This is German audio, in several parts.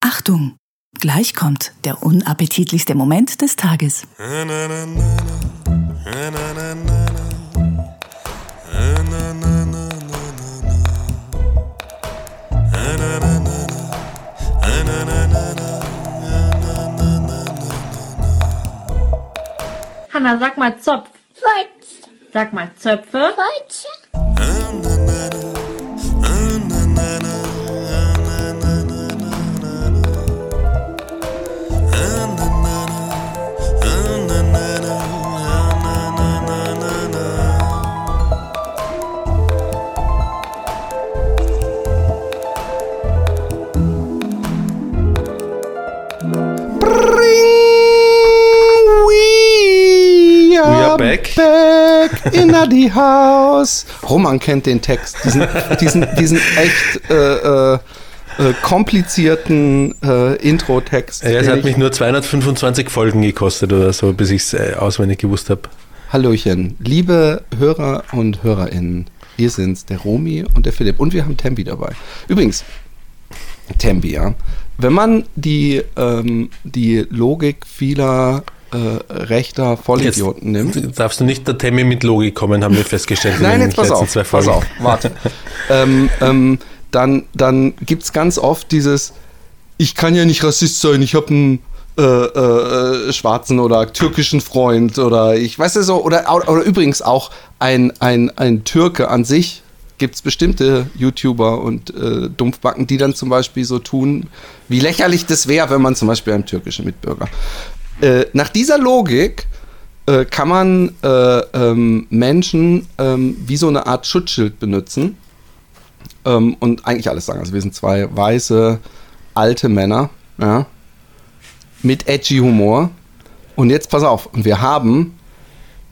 Achtung! Gleich kommt der unappetitlichste Moment des Tages. Hanna, sag mal Zopf. Holz, Sag mal Zöpfe. Holz, back. in the house. Roman kennt den Text. Diesen, diesen, diesen echt äh, äh, äh, komplizierten äh, Intro-Text. Ja, es hat ich- mich nur 225 Folgen gekostet oder so, bis ich es äh, auswendig gewusst habe. Hallöchen, liebe Hörer und HörerInnen. Wir sind's, der Romi und der Philipp. Und wir haben Tembi dabei. Übrigens, Tembi, ja. Wenn man die, ähm, die Logik vieler äh, rechter Vollidioten nimmt. darfst du nicht der Temi mit Logik kommen, haben wir festgestellt. in Nein, jetzt pass auf, pass auf, warte. ähm, ähm, dann dann gibt es ganz oft dieses, ich kann ja nicht Rassist sein, ich habe einen äh, äh, schwarzen oder türkischen Freund oder ich weiß ja so, oder, oder übrigens auch ein, ein, ein Türke an sich, gibt es bestimmte YouTuber und äh, Dumpfbacken, die dann zum Beispiel so tun, wie lächerlich das wäre, wenn man zum Beispiel einem türkischen Mitbürger. Äh, nach dieser Logik äh, kann man äh, ähm, Menschen ähm, wie so eine Art Schutzschild benutzen ähm, und eigentlich alles sagen. Also wir sind zwei weiße, alte Männer, ja, mit edgy Humor. Und jetzt pass auf, und wir haben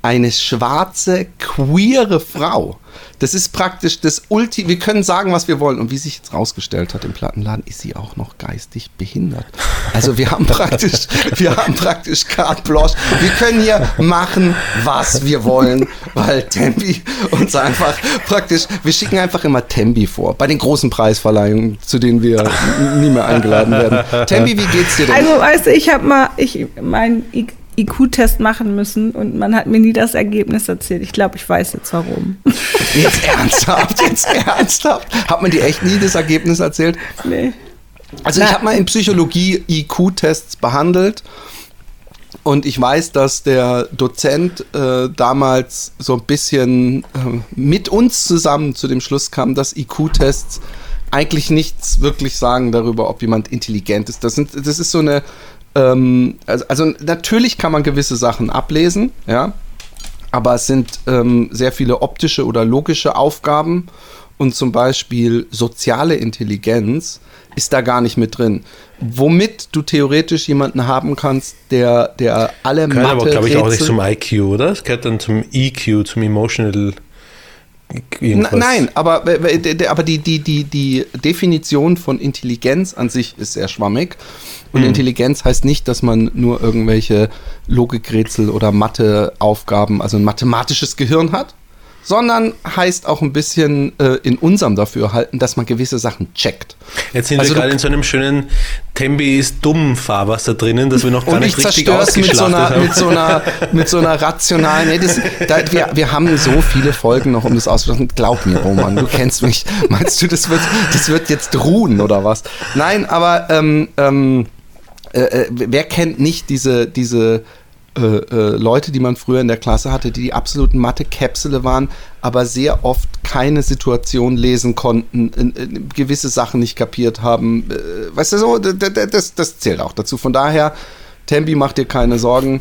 eine schwarze, queere Frau. Das ist praktisch das Ulti. Wir können sagen, was wir wollen. Und wie sich jetzt rausgestellt hat im Plattenladen, ist sie auch noch geistig behindert. Also wir haben praktisch, wir haben praktisch carte blanche. Wir können hier machen, was wir wollen, weil Tembi uns einfach praktisch, wir schicken einfach immer Tembi vor. Bei den großen Preisverleihungen, zu denen wir nie mehr eingeladen werden. Tembi, wie geht's dir denn? Also, weißt du, ich habe mal ich, meinen I- IQ-Test machen müssen und man hat mir nie das Ergebnis erzählt. Ich glaube, ich weiß jetzt warum. Jetzt ernsthaft, jetzt ernsthaft. Hat man dir echt nie das Ergebnis erzählt? nee. Also ich Na- habe mal in Psychologie IQ-Tests behandelt und ich weiß, dass der Dozent äh, damals so ein bisschen äh, mit uns zusammen zu dem Schluss kam, dass IQ-Tests eigentlich nichts wirklich sagen darüber, ob jemand intelligent ist. Das, sind, das ist so eine, ähm, also, also natürlich kann man gewisse Sachen ablesen, ja, aber es sind ähm, sehr viele optische oder logische Aufgaben und zum Beispiel soziale Intelligenz ist da gar nicht mit drin. Womit du theoretisch jemanden haben kannst, der, der alle Gehört aber, glaube ich, auch nicht zum IQ, oder? Es gehört dann zum EQ, zum Emotional. Irgendwas. Nein, aber, d- d- aber die, die, die, die Definition von Intelligenz an sich ist sehr schwammig. Und Hm. Intelligenz heißt nicht, dass man nur irgendwelche Logikrätsel oder Matheaufgaben, also ein mathematisches Gehirn hat, sondern heißt auch ein bisschen äh, in unserem Dafürhalten, dass man gewisse Sachen checkt. Jetzt sind Also wir gerade in so einem schönen Tembi ist dumm Fahrwasser drinnen, das wir noch gar nicht richtig es mit so, ausgeschlachtet einer, haben. mit, so einer, mit so einer rationalen. Nee, das, da, wir, wir haben so viele Folgen noch, um das auszuschlachten. Glaub mir, Roman, du kennst mich. Meinst du, das wird, das wird jetzt ruhen oder was? Nein, aber ähm, ähm, äh, äh, wer kennt nicht diese, diese äh, äh, Leute, die man früher in der Klasse hatte, die die absoluten Mathe-Käpsele waren, aber sehr oft keine Situation lesen konnten, in, in, gewisse Sachen nicht kapiert haben. Äh, weißt du so, das, das zählt auch dazu. Von daher, Tempi, mach dir keine Sorgen.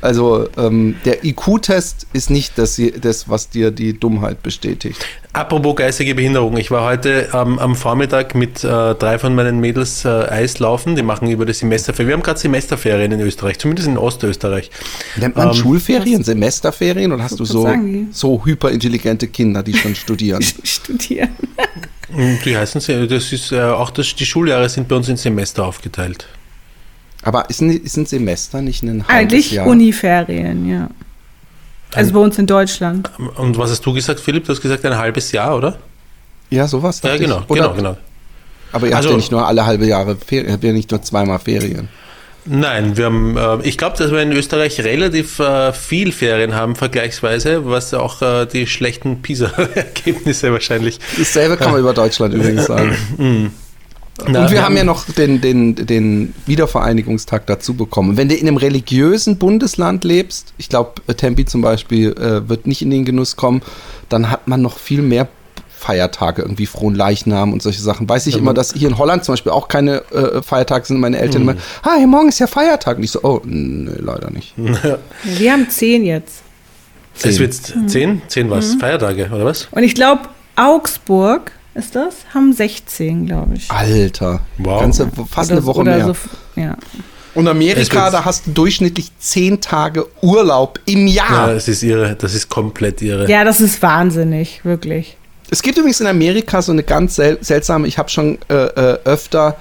Also ähm, der IQ-Test ist nicht das, das, was dir die Dummheit bestätigt. Apropos geistige Behinderung, ich war heute ähm, am Vormittag mit äh, drei von meinen Mädels äh, Eislaufen, die machen über das Semesterferien. Wir haben gerade Semesterferien in Österreich, zumindest in Ostösterreich. Nennt man Ähm, Schulferien, Semesterferien oder hast du so, sagen die? so hyperintelligente Kinder, die schon studieren? Studieren. Und Die heißen, das ist äh, auch das, die Schuljahre sind bei uns in Semester aufgeteilt. Aber ist ein, ist ein Semester nicht ein halbes Eigentlich Jahr? Uniferien, ja. Also bei uns in Deutschland. Und was hast du gesagt, Philipp? Du hast gesagt ein halbes Jahr, oder? Ja, sowas. Ja, genau, ich. Oder genau, genau. Aber ihr habt Also- ja nicht nur alle halbe Jahre Ferien, ihr habt ja nicht nur zweimal Ferien. Nein, wir haben, äh, ich glaube, dass wir in Österreich relativ äh, viel Ferien haben, vergleichsweise, was auch äh, die schlechten PISA-Ergebnisse wahrscheinlich. Dasselbe kann man über Deutschland übrigens sagen. Na, Und wir haben ja noch den, den, den Wiedervereinigungstag dazu bekommen. Wenn du in einem religiösen Bundesland lebst, ich glaube, Tempi zum Beispiel äh, wird nicht in den Genuss kommen, dann hat man noch viel mehr Feiertage, irgendwie frohen Leichnam und solche Sachen. Weiß ich immer, dass hier in Holland zum Beispiel auch keine äh, Feiertage sind. Meine Eltern immer, ah, hier morgen ist ja Feiertag. Und ich so, oh, nee, leider nicht. Wir haben zehn jetzt. Es wird zehn, zehn was? Feiertage, oder was? Und ich glaube, Augsburg ist das, haben 16, glaube ich. Alter, Wow. ganze, fast Oder eine Woche mehr. So, ja. Und Amerika, da hast du durchschnittlich zehn Tage Urlaub im Jahr. Ja, das ist irre, das ist komplett irre. ja, das ist wahnsinnig, wirklich. Es gibt übrigens in Amerika so eine ganz sel seltsame, ich habe schon äh, äh, öfter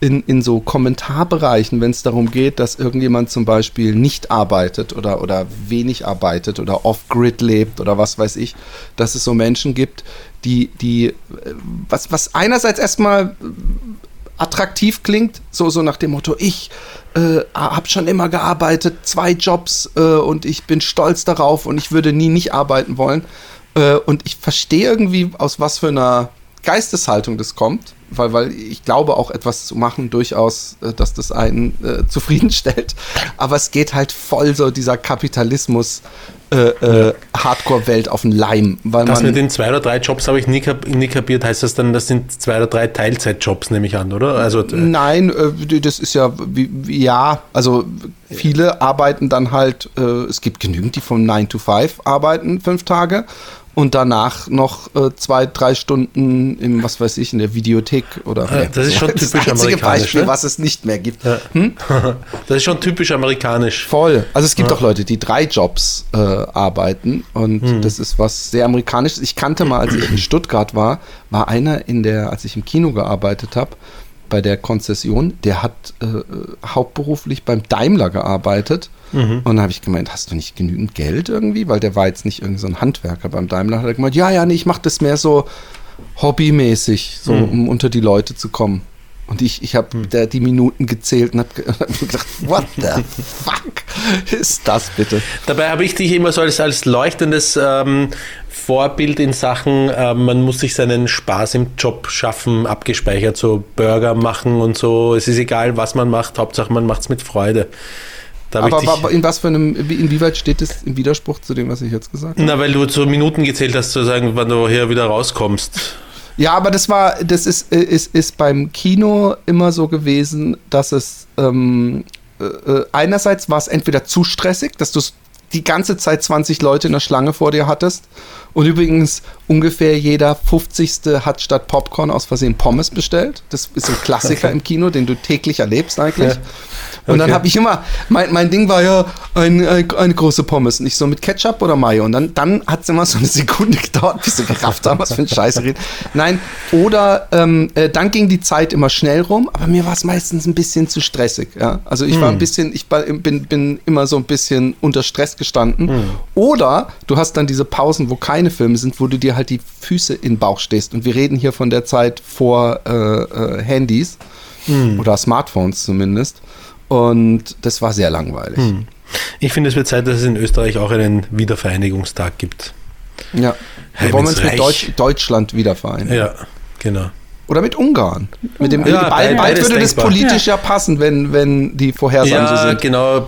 in, in so Kommentarbereichen, wenn es darum geht, dass irgendjemand zum Beispiel nicht arbeitet oder, oder wenig arbeitet oder off-grid lebt oder was weiß ich, dass es so Menschen gibt, die, die äh, was, was einerseits erstmal attraktiv klingt, so, so nach dem Motto, ich äh, habe schon immer gearbeitet, zwei Jobs äh, und ich bin stolz darauf und ich würde nie nicht arbeiten wollen. Äh, und ich verstehe irgendwie, aus was für einer Geisteshaltung das kommt, weil, weil ich glaube auch etwas zu machen durchaus, äh, dass das einen äh, zufriedenstellt. Aber es geht halt voll so dieser Kapitalismus äh, äh, Hardcore-Welt auf den Leim. Weil Das mit den zwei oder drei Jobs habe ich nie, kap nie kapiert. Heißt das dann, das sind zwei oder drei Teilzeitjobs, nehme ich an, oder? Also, äh, Nein, äh, das ist ja, ja, also viele arbeiten dann halt, es gibt genügend, die vom 9 to 5 arbeiten, fünf Tage. Und danach noch äh, zwei, drei Stunden im, was weiß ich, in der Videothek oder. Ah, das ist schon das typisch einzige amerikanisch, Beispiel, ne? was es nicht mehr gibt. das ist schon typisch amerikanisch. Voll. Also es gibt auch Leute, die drei Jobs äh, arbeiten und das ist was sehr amerikanisches. Ich kannte mal, als ich in Stuttgart war, war einer in der, als ich im Kino gearbeitet habe, bei der Konzession, der hat äh, hauptberuflich beim Daimler gearbeitet. Und dann habe ich gemeint, hast du nicht genügend Geld irgendwie? Weil der war jetzt nicht irgendein so ein Handwerker beim Daimler. Hat er gemeint, ja, ja, nee, ich mache das mehr so hobbymäßig, so um unter die Leute zu kommen. Und ich, ich habe da die Minuten gezählt und habe hab mir gedacht, what the fuck ist das bitte? Dabei habe ich dich immer so als, als leuchtendes ähm, Vorbild in Sachen, äh, man muss sich seinen Spaß im Job schaffen, abgespeichert, so Burger machen und so. Es ist egal, was man macht, Hauptsache man macht es mit Freude. Aber, aber in was für einem, wie- inwieweit steht es im Widerspruch zu dem, was ich jetzt gesagt habe? na, weil du so Minuten gezählt hast, zu sagen, wann du hier wieder rauskommst. Ja, aber das war, das ist, äh, ist, ist beim Kino immer so gewesen, dass es ähm, äh, äh, einerseits war es entweder zu stressig, dass du die ganze Zeit 20 Leute in der Schlange vor dir hattest. Und übrigens ungefähr jeder 50. hat statt Popcorn aus Versehen Pommes bestellt. Das ist ein Klassiker im Kino, den du täglich erlebst eigentlich. Und dann Okay. habe ich immer, mein, mein Ding war ja ein, ein, eine große Pommes. Nicht so mit Ketchup oder Mayo. Und dann, dann hat es immer so eine Sekunde gedauert, bis sie gerafft haben, was für ein Scheiße reden. Nein, oder ähm, äh, dann ging die Zeit immer schnell rum, aber mir war es meistens ein bisschen zu stressig. Ja? Also ich war ein bisschen, ich bin, bin immer so ein bisschen unter Stress gestanden. Oder du hast dann diese Pausen, wo keine Filme sind, wo du dir halt die Füße in den Bauch stehst. Und wir reden hier von der Zeit vor äh, äh, Handys oder Smartphones zumindest. Und das war sehr langweilig. Ich finde, es wird Zeit, dass es in Österreich auch einen Wiedervereinigungstag gibt. Ja. Wir wollen uns mit. Deutsch, Deutschland wieder vereinen. Ja, genau. Oder mit Ungarn. Mit dem, Ja, bald, bald beides würde das denkbar. politisch ja. passen, wenn, wenn die Vorhersagen so Ja, sind. genau,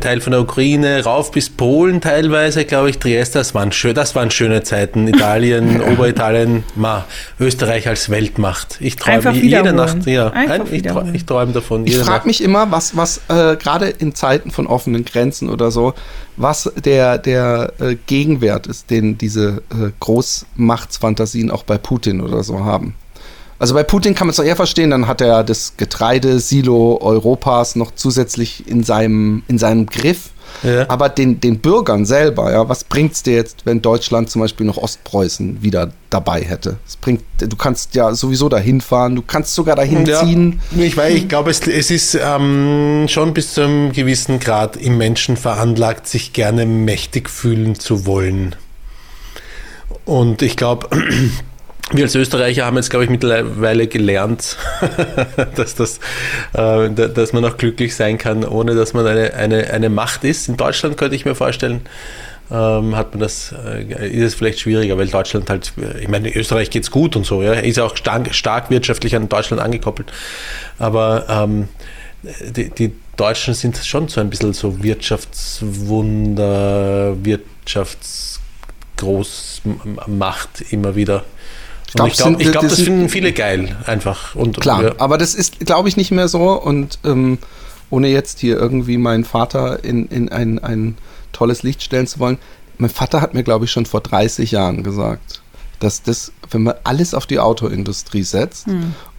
Teil von der Ukraine, rauf bis Polen teilweise, glaube ich, Trieste, das waren, schön, das waren schöne Zeiten. Italien, Oberitalien, ma, Österreich als Weltmacht. Ich träume jede. Nacht, ja, Einfach ein, ich, träume, ich träume davon. Ich frage mich immer, was, was äh, gerade in Zeiten von offenen Grenzen oder so, was der, der äh, Gegenwert ist, den diese äh, Großmachtsfantasien auch bei Putin oder so haben. Also bei Putin kann man es doch eher verstehen, dann hat er das Getreidesilo Europas noch zusätzlich in seinem, in seinem Griff. Ja. Aber den, den Bürgern selber, ja, was bringt es dir jetzt, wenn Deutschland zum Beispiel noch Ostpreußen wieder dabei hätte? Es bringt, du kannst ja sowieso dahin fahren, du kannst sogar dahin Ja, ziehen. ich weiß, ich glaube, es, es ist ähm, schon bis zu einem gewissen Grad im Menschen veranlagt, sich gerne mächtig fühlen zu wollen. Und ich glaube, wir als Österreicher haben jetzt, glaube ich, mittlerweile gelernt, dass, das, äh, dass man auch glücklich sein kann, ohne dass man eine, eine, eine Macht ist. In Deutschland könnte ich mir vorstellen, ähm, hat man das, äh, ist es vielleicht schwieriger, weil Deutschland halt, ich meine, in Österreich geht es gut und so, ja, ist auch stark, stark wirtschaftlich an Deutschland angekoppelt. Aber ähm, die, die Deutschen sind schon so ein bisschen so Wirtschaftswunder, Wirtschaftsgroßmacht immer wieder. Ich glaube, glaub, glaub, das das finden viele geil, einfach. Und, Klar, ja. aber das ist, glaube ich, nicht mehr so. Und ähm, ohne jetzt hier irgendwie meinen Vater in, in ein, ein tolles Licht stellen zu wollen, mein Vater hat mir, glaube ich, schon vor 30 Jahren gesagt, dass das, wenn man alles auf die Autoindustrie setzt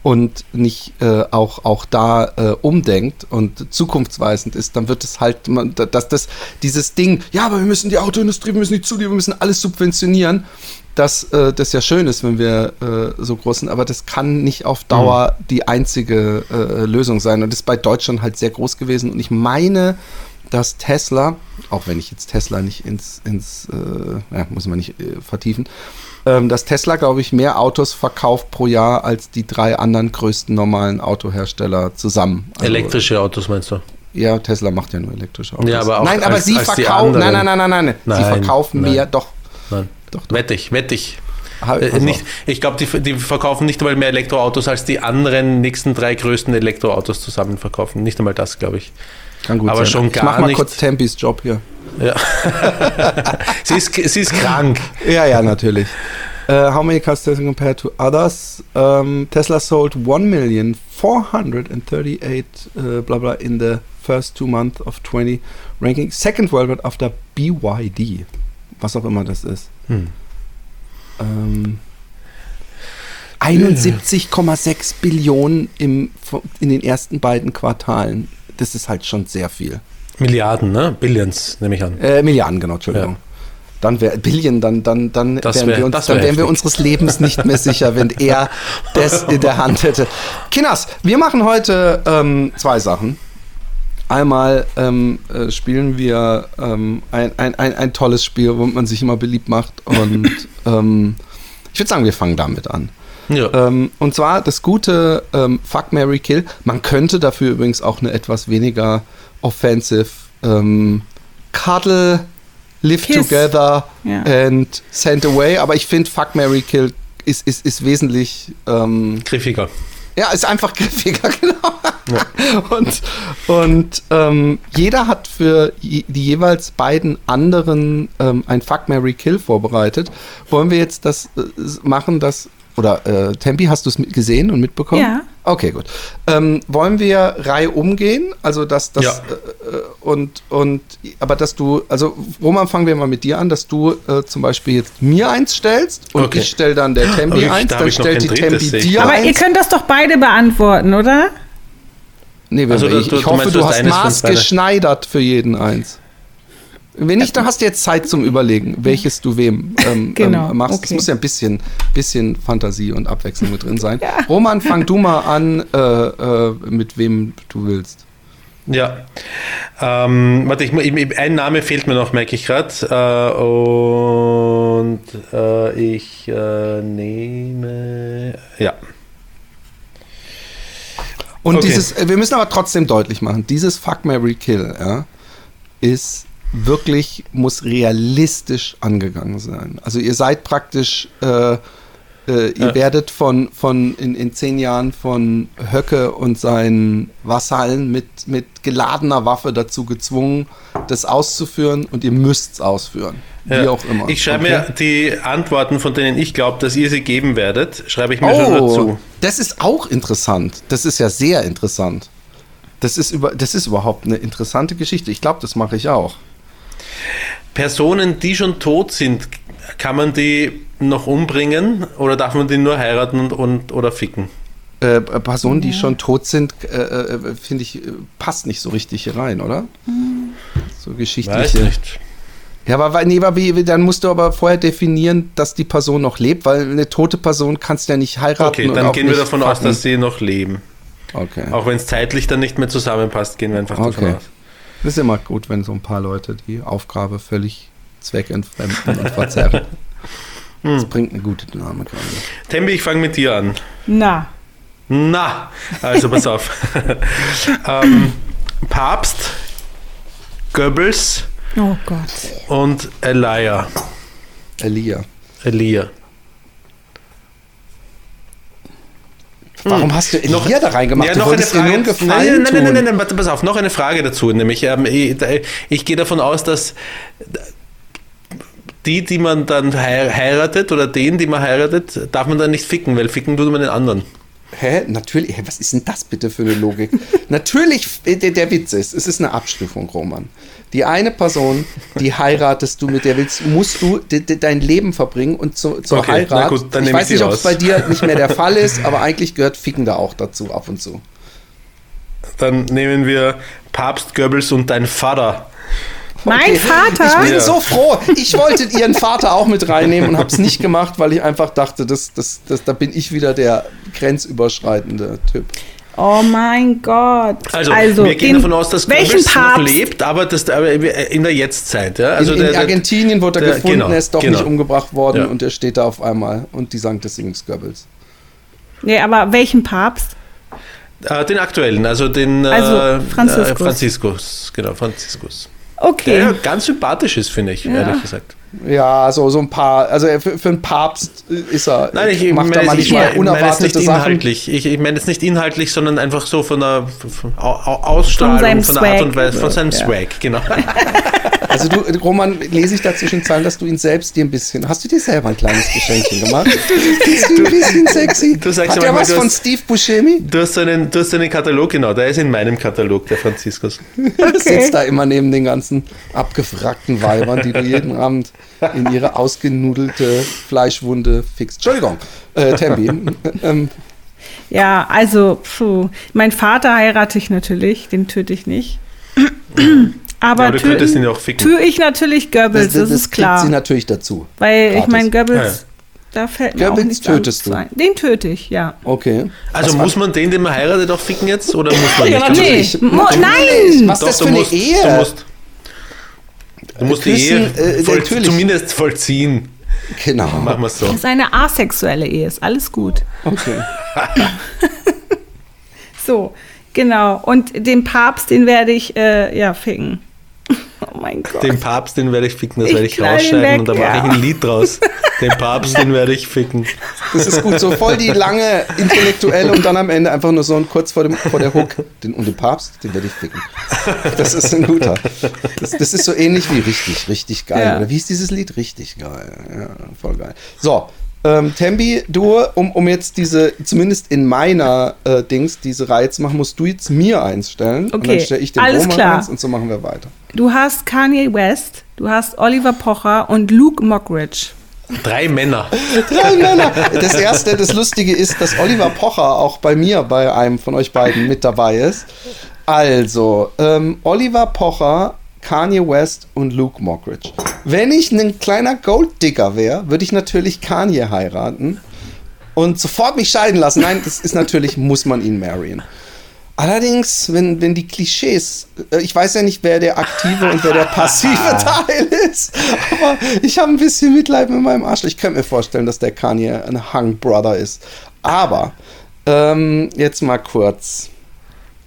und nicht äh, auch, auch da äh, umdenkt und zukunftsweisend ist, dann wird es halt, man, da- dass das, dieses Ding, ja, aber wir müssen die Autoindustrie, wir müssen die Zulieferer, wir müssen alles subventionieren, dass äh, das ja schön ist, wenn wir äh, so groß sind, aber das kann nicht auf Dauer die einzige äh, Lösung sein. Und das ist bei Deutschland halt sehr groß gewesen. Und ich meine, dass Tesla, auch wenn ich jetzt Tesla nicht ins, ins äh, ja, muss man nicht äh, vertiefen, ähm, dass Tesla, glaube ich, mehr Autos verkauft pro Jahr als die drei anderen größten normalen Autohersteller zusammen. Also, Elektrische Autos meinst du? Ja, Tesla macht ja nur elektrische Autos. Ja, aber auch nein, aber als- sie als die verkaufen. Nein, anderen. nein, nein, nein, nein. Sie Nein, verkaufen nein. mehr, doch. Nein. Doch, doch. Wette ich, wette ich. Ha- Äh, nicht, ich glaube, die, die verkaufen nicht einmal mehr Elektroautos als die anderen nächsten drei größten Elektroautos zusammen verkaufen. Nicht einmal das, glaube ich. Kann gut aber sein. schon ich gar mach mal nicht- kurz Tempis Job hier. Ja. sie, ist, sie ist krank. Ja, ja, natürlich. Uh, how many cars Tesla compared to others? Um, Tesla sold 1,438 uh, blah blah in the first two months of 20 ranking. Second worldwide after BYD. Was auch immer das ist. Hm. Ähm, 71,6 Billionen im, in den ersten beiden Quartalen. Das ist halt schon sehr viel. Milliarden, ne? Billions, nehme ich an. Äh, Milliarden, genau, Entschuldigung. Ja. Dann wäre Billion, dann, dann, dann, Das wären, wär- wir uns, dann wär wären wir unseres Lebens nicht mehr sicher, wenn er das in der Hand hätte. Kinas, wir machen heute ähm, zwei Sachen. Einmal ähm, äh, spielen wir ähm, ein, ein, ein, ein tolles Spiel, womit man sich immer beliebt macht. Und ähm, ich würde sagen, wir fangen damit an. Ja. Ähm, und zwar das gute ähm, Fuck Mary Kill. Man könnte dafür übrigens auch eine etwas weniger offensive ähm, Cuddle, Live Kiss. Together Ja. and Send Away. Aber ich finde Fuck Mary Kill ist, ist, ist wesentlich. Ähm, Griffiger. ja, ist einfach griffiger, genau. Und, und ähm, jeder hat für die jeweils beiden anderen ähm, ein Fuck Mary Kill vorbereitet. Wollen wir jetzt das äh, machen, das. Oder äh, Tempi, hast du es mit- gesehen und mitbekommen? Ja. Okay, gut. Ähm, wollen wir Reihe umgehen? Also dass das Ja. äh, äh, und und aber dass du, also Roman, fangen wir mal mit dir an, dass du äh, zum Beispiel jetzt mir eins stellst und Okay. ich stelle dann der Tempi ich- eins, da dann stellt die Tempi dir. Aber eins. ihr könnt das doch beide beantworten, oder? Nee, Also, du- ich, du- ich du hoffe, meinst, du du hast maßgeschneidert für jeden eins. Wenn nicht, dann hast du jetzt Zeit zum Überlegen, welches du wem ähm, Genau, ähm, machst. Es okay. muss ja ein bisschen, bisschen Fantasie und Abwechslung mit drin sein. Ja. Roman, fang du mal an, äh, äh, mit wem du willst. Ja. Ähm, warte, ich, ich, ein Name fehlt mir noch, merke ich gerade. Äh, und äh, ich äh, nehme. Ja. Und Okay. dieses, äh, wir müssen aber trotzdem deutlich machen, dieses Fuck Mary Kill, ja, ist wirklich, muss realistisch angegangen sein. Also ihr seid praktisch, äh, äh, ihr Ja. werdet von, von in, in zehn Jahren von Höcke und seinen Vasallen mit, mit geladener Waffe dazu gezwungen, das auszuführen und ihr müsst es ausführen. Wie ja. auch immer. Ich schreibe Okay? mir die Antworten, von denen ich glaube, dass ihr sie geben werdet, schreibe ich mir schon Oh, dazu. das ist auch interessant. Das ist ja sehr interessant. Das ist, über, das ist überhaupt eine interessante Geschichte. Ich glaube, das mache ich auch. Personen, die schon tot sind, kann man die noch umbringen oder darf man die nur heiraten und, und oder ficken? Äh, Personen, die schon tot sind, äh, äh, finde ich, äh, passt nicht so richtig hier rein, oder? So Weiß geschichtliche. nicht. Ja, aber nee, aber wie, dann musst du aber vorher definieren, dass die Person noch lebt, weil eine tote Person kannst du ja nicht heiraten. Okay, und dann gehen wir davon aus, fucken. dass sie noch leben. Okay. Auch wenn es zeitlich dann nicht mehr zusammenpasst, gehen wir einfach davon Okay. aus. Das ist immer gut, wenn so ein paar Leute die Aufgabe völlig zweckentfremden und verzerren. Das bringt eine gute Dynamik rein. Tembi, ich fange mit dir an. Na, Na, also pass auf. ähm, Papst, Goebbels oh Gott. und Elia. Elia. Elia. Warum hast du Elia da reingemacht? Ja, noch eine Frage. Nein, nein, nein, nein, nein, warte, pass auf, noch eine Frage dazu. Nämlich, ähm, ich, ich gehe davon aus, dass die, die man dann hei- heiratet oder den, die man heiratet, darf man dann nicht ficken, weil ficken tut man den anderen. Hä? Natürlich. Hä, was ist denn das bitte für eine Logik? Natürlich, äh, der, der Witz ist, es ist eine Abstufung, Roman. Die eine Person, die heiratest du, mit der willst, musst du de, de, dein Leben verbringen und zu, zur Okay, Heirat. gut, ich weiß ich nicht, ob es bei dir nicht mehr der Fall ist, aber eigentlich gehört Ficken da auch dazu, ab und zu. Dann nehmen wir Papst, Goebbels und dein Vater. Mein Vater? Ich bin Ja. so froh. Ich wollte ihren Vater auch mit reinnehmen und habe es nicht gemacht, weil ich einfach dachte, das, das, das, da bin ich wieder der grenzüberschreitende Typ. Oh mein Gott. Also, wir gehen davon aus, dass welchen Goebbels noch Papst? lebt, aber das, aber in der Jetztzeit. Ja? Also in, der, in der- Argentinien wurde er der- gefunden, genau, er ist doch genau. nicht umgebracht worden Ja. und er steht da auf einmal und die Sankt des Sings Goebbels. Nee, aber welchen Papst? Äh, den aktuellen, also den Also, äh, Franziskus. Äh, Franziskus, genau, Franziskus. Okay. Der ja ganz sympathisch ist, finde ich, ehrlich gesagt. Ja, so, so ein paar, also er- für, für einen Papst ist er, Nein, ich macht er meine, ich, manchmal ich meine jetzt unerwartete nicht Sachen. inhaltlich. Ich, ich meine jetzt nicht inhaltlich, sondern einfach so von der von Au- Au- Ausstrahlung, seinem von, der Art und Weise, von seinem Ja. Swag, genau. Also du, Roman, lese ich dazwischen Zeilen, dass du ihn selbst dir ein bisschen, hast du dir selber ein kleines Geschenkchen gemacht? Bist du ein bisschen sexy? du sagst Hat ja der manchmal, was du von hast- Steve Buscemi? Du hast, einen, du hast einen Katalog, genau, der ist in meinem Katalog, der Franziskus. Sitzt da immer neben den ganzen abgefrackten Weibern, die du jeden Abend in ihre ausgenudelte Fleischwunde fixst. Entschuldigung, äh, Tembi. ähm, Ja, also, puh. Mein Vater heirate ich natürlich, den töte ich nicht. Aber Ja, du tö- könntest ihn ja auch ficken. tue ich natürlich Goebbels, das, ist kriegt klar. sie natürlich dazu. Weil ich Gratis. meine, Goebbels, Ja. da fällt mir auch Goebbels nichts tötest du? ein. Den töte ich, ja. Okay. Also Was muss man den, den man heiratet, auch ficken jetzt? Oder muss man Ja, nicht? natürlich. Nee, mo- Natürlich. nein! Was ist das du für eine musst, Ehe? Du musst, du musst die Ehe Küssen, äh, voll, natürlich. zumindest vollziehen. Genau. Machen wir es so. Das ist eine asexuelle Ehe, ist alles gut. Okay. So, genau. Und den Papst, den werde ich, äh, ja, ficken. Oh mein Gott. Den Papst, den werde ich ficken, das Ich werde ich rausschneiden weg, und da ja. mache ich ein Lied draus. Den Papst, den werde ich ficken. Das ist gut, so voll die lange intellektuelle und dann am Ende einfach nur so ein kurz vor, dem, vor der Hook. Den, und den Papst, den werde ich ficken. Das ist ein guter. Das, das ist so ähnlich wie richtig, richtig geil. Ja. Oder wie ist dieses Lied? Richtig geil. Ja, voll geil. So, ähm, Tembi, du, um, um jetzt diese, zumindest in meiner äh, Dings, diese Reihe zu machen, musst du jetzt mir eins stellen. Und Okay, dann stelle ich den alles Roman klar. eins und so machen wir weiter. Du hast Kanye West, du hast Oliver Pocher und Luke Mockridge. Drei Männer. Drei Männer. Das erste, das Lustige ist, dass Oliver Pocher auch bei mir, bei einem von euch beiden mit dabei ist. Also, ähm, Oliver Pocher, Kanye West und Luke Mockridge. Wenn ich ein kleiner Golddigger wäre, würde ich natürlich Kanye heiraten und sofort mich scheiden lassen. Nein, das ist natürlich, muss man ihn marryen. Allerdings, wenn, wenn die Klischees, äh, ich weiß ja nicht, wer der aktive und wer der passive Teil ist, aber ich habe ein bisschen Mitleid mit meinem Arsch. Ich könnte mir vorstellen, dass der Kanye ein Hung Brother ist. Aber, ähm, jetzt mal kurz.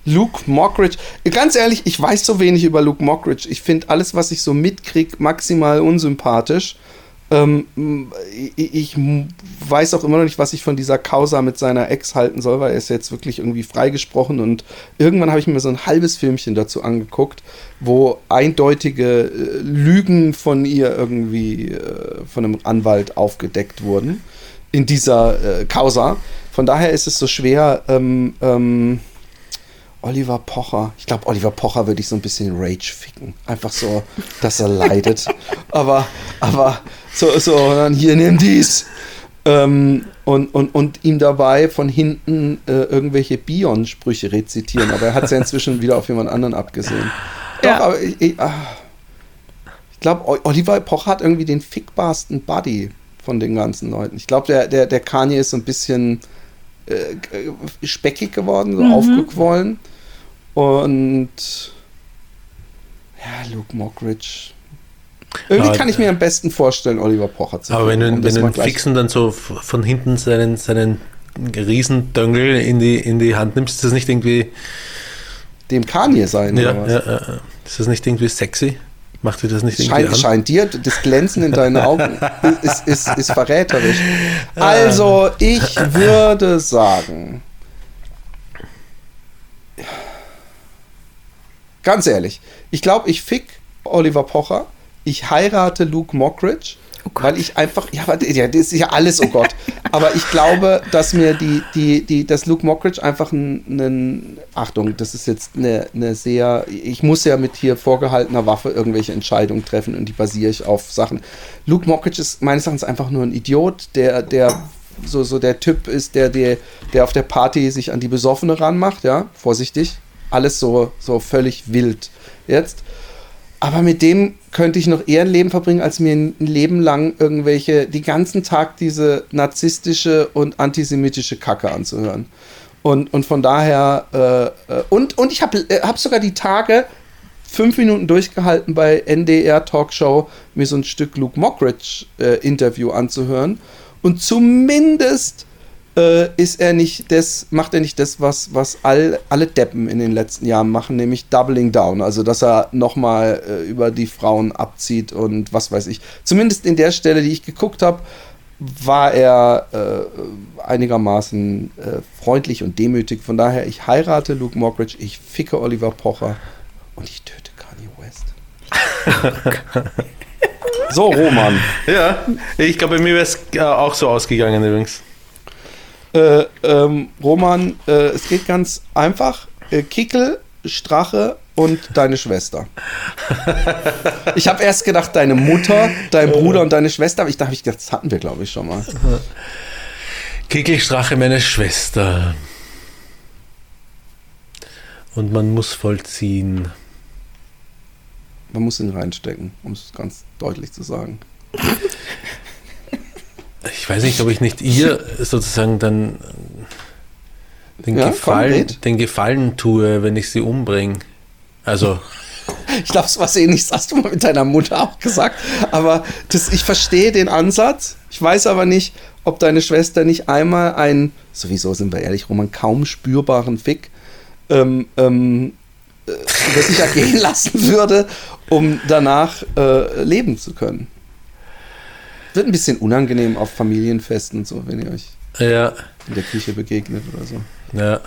Luke Mockridge, ganz ehrlich, ich weiß so wenig über Luke Mockridge. Ich finde alles, was ich so mitkriege, maximal unsympathisch. Ähm, ich, ich weiß auch immer noch nicht, was ich von dieser Causa mit seiner Ex halten soll, weil er ist jetzt wirklich irgendwie freigesprochen und irgendwann habe ich mir so ein halbes Filmchen dazu angeguckt, wo eindeutige äh, Lügen von ihr irgendwie äh, von einem Anwalt aufgedeckt wurden in dieser äh, Causa. Von daher ist es so schwer, ähm, ähm, Oliver Pocher. Ich glaube, Oliver Pocher würde ich so ein bisschen Rage ficken. Einfach so, dass er leidet. aber, aber so, so, dann hier, nimm dies. Ähm, und, und, und ihm dabei von hinten äh, irgendwelche Bion-Sprüche rezitieren. Aber er hat es ja inzwischen wieder auf jemand anderen abgesehen. Doch, Ja. aber ich, ich, ah. ich glaube, Oliver Pocher hat irgendwie den fickbarsten Buddy von den ganzen Leuten. Ich glaube, der, der, der Kanye ist so ein bisschen äh, speckig geworden, so aufgequollen. Und ja, Luke Mockridge. Irgendwie Aber- kann ich mir am besten vorstellen, Oliver Pocher zu Aber wenn du, um wenn du Fixen dann so von hinten seinen, seinen Riesendöngel in die, in die Hand nimmst, ist das nicht irgendwie, dem Kanye sein ja, oder was? ja. ist das nicht irgendwie sexy? Macht dir das nicht irgendwie Scheint, an? scheint dir, das Glänzen in deinen Augen ist, ist, ist verräterisch. Also, ich würde sagen, ganz ehrlich, ich glaube, ich fick Oliver Pocher, ich heirate Luke Mockridge, weil ich einfach, ja, ja, das ist ja alles, oh Gott. Aber ich glaube, dass mir die, die, die, dass Luke Mockridge einfach einen, Achtung, das ist jetzt eine, eine sehr, ich muss ja mit hier vorgehaltener Waffe irgendwelche Entscheidungen treffen und die basiere ich auf Sachen. Luke Mockridge ist meines Erachtens einfach nur ein Idiot, der, der so, so der Typ ist, der, der, der auf der Party sich an die Besoffene ranmacht, ja, vorsichtig. Alles so, so völlig wild jetzt. Aber mit dem könnte ich noch eher ein Leben verbringen, als mir ein Leben lang irgendwelche, die ganzen Tag diese narzisstische und antisemitische Kacke anzuhören. Und, und von daher, äh, äh, und, und ich habe äh, hab sogar die Tage fünf Minuten durchgehalten bei NDR Talkshow, mir so ein Stück Luke Mockridge äh, Interview anzuhören. Und zumindest äh, ist er nicht das, macht er nicht das, was, was all, alle Deppen in den letzten Jahren machen, nämlich Doubling Down. Also, dass er nochmal äh, über die Frauen abzieht und was weiß ich. Zumindest in der Stelle, die ich geguckt habe, war er äh, einigermaßen äh, freundlich und demütig. Von daher, ich heirate Luke Mockridge, ich ficke Oliver Pocher und ich töte Kanye West. so, Roman. Ja, ich glaube, bei mir wäre es äh, auch so ausgegangen übrigens. Äh, ähm, Roman, äh, es geht ganz einfach. Äh, Kickel, Strache und deine Schwester. Ich habe erst gedacht, deine Mutter, dein Bruder und deine Schwester, aber ich dachte, das hatten wir, glaube ich, schon mal. Kickelstrache, meine Schwester. Und man muss vollziehen. Man muss ihn reinstecken, um es ganz deutlich zu sagen. Ich weiß nicht, ob ich nicht ihr sozusagen dann den, Ja, komm, Gefallen, red. den Gefallen tue, wenn ich sie umbringe. Also, Ich glaube, es war ähnliches hast du mal mit deiner Mutter auch gesagt. Aber das, ich verstehe den Ansatz. Ich weiß aber nicht, ob deine Schwester nicht einmal einen, sowieso sind wir ehrlich, Roman, kaum spürbaren Fick ähm, ähm, äh, über sich ergehen lassen würde, um danach äh, leben zu können. Wird ein bisschen unangenehm auf Familienfesten, so, wenn ihr euch ja, in der Küche begegnet oder so. ja.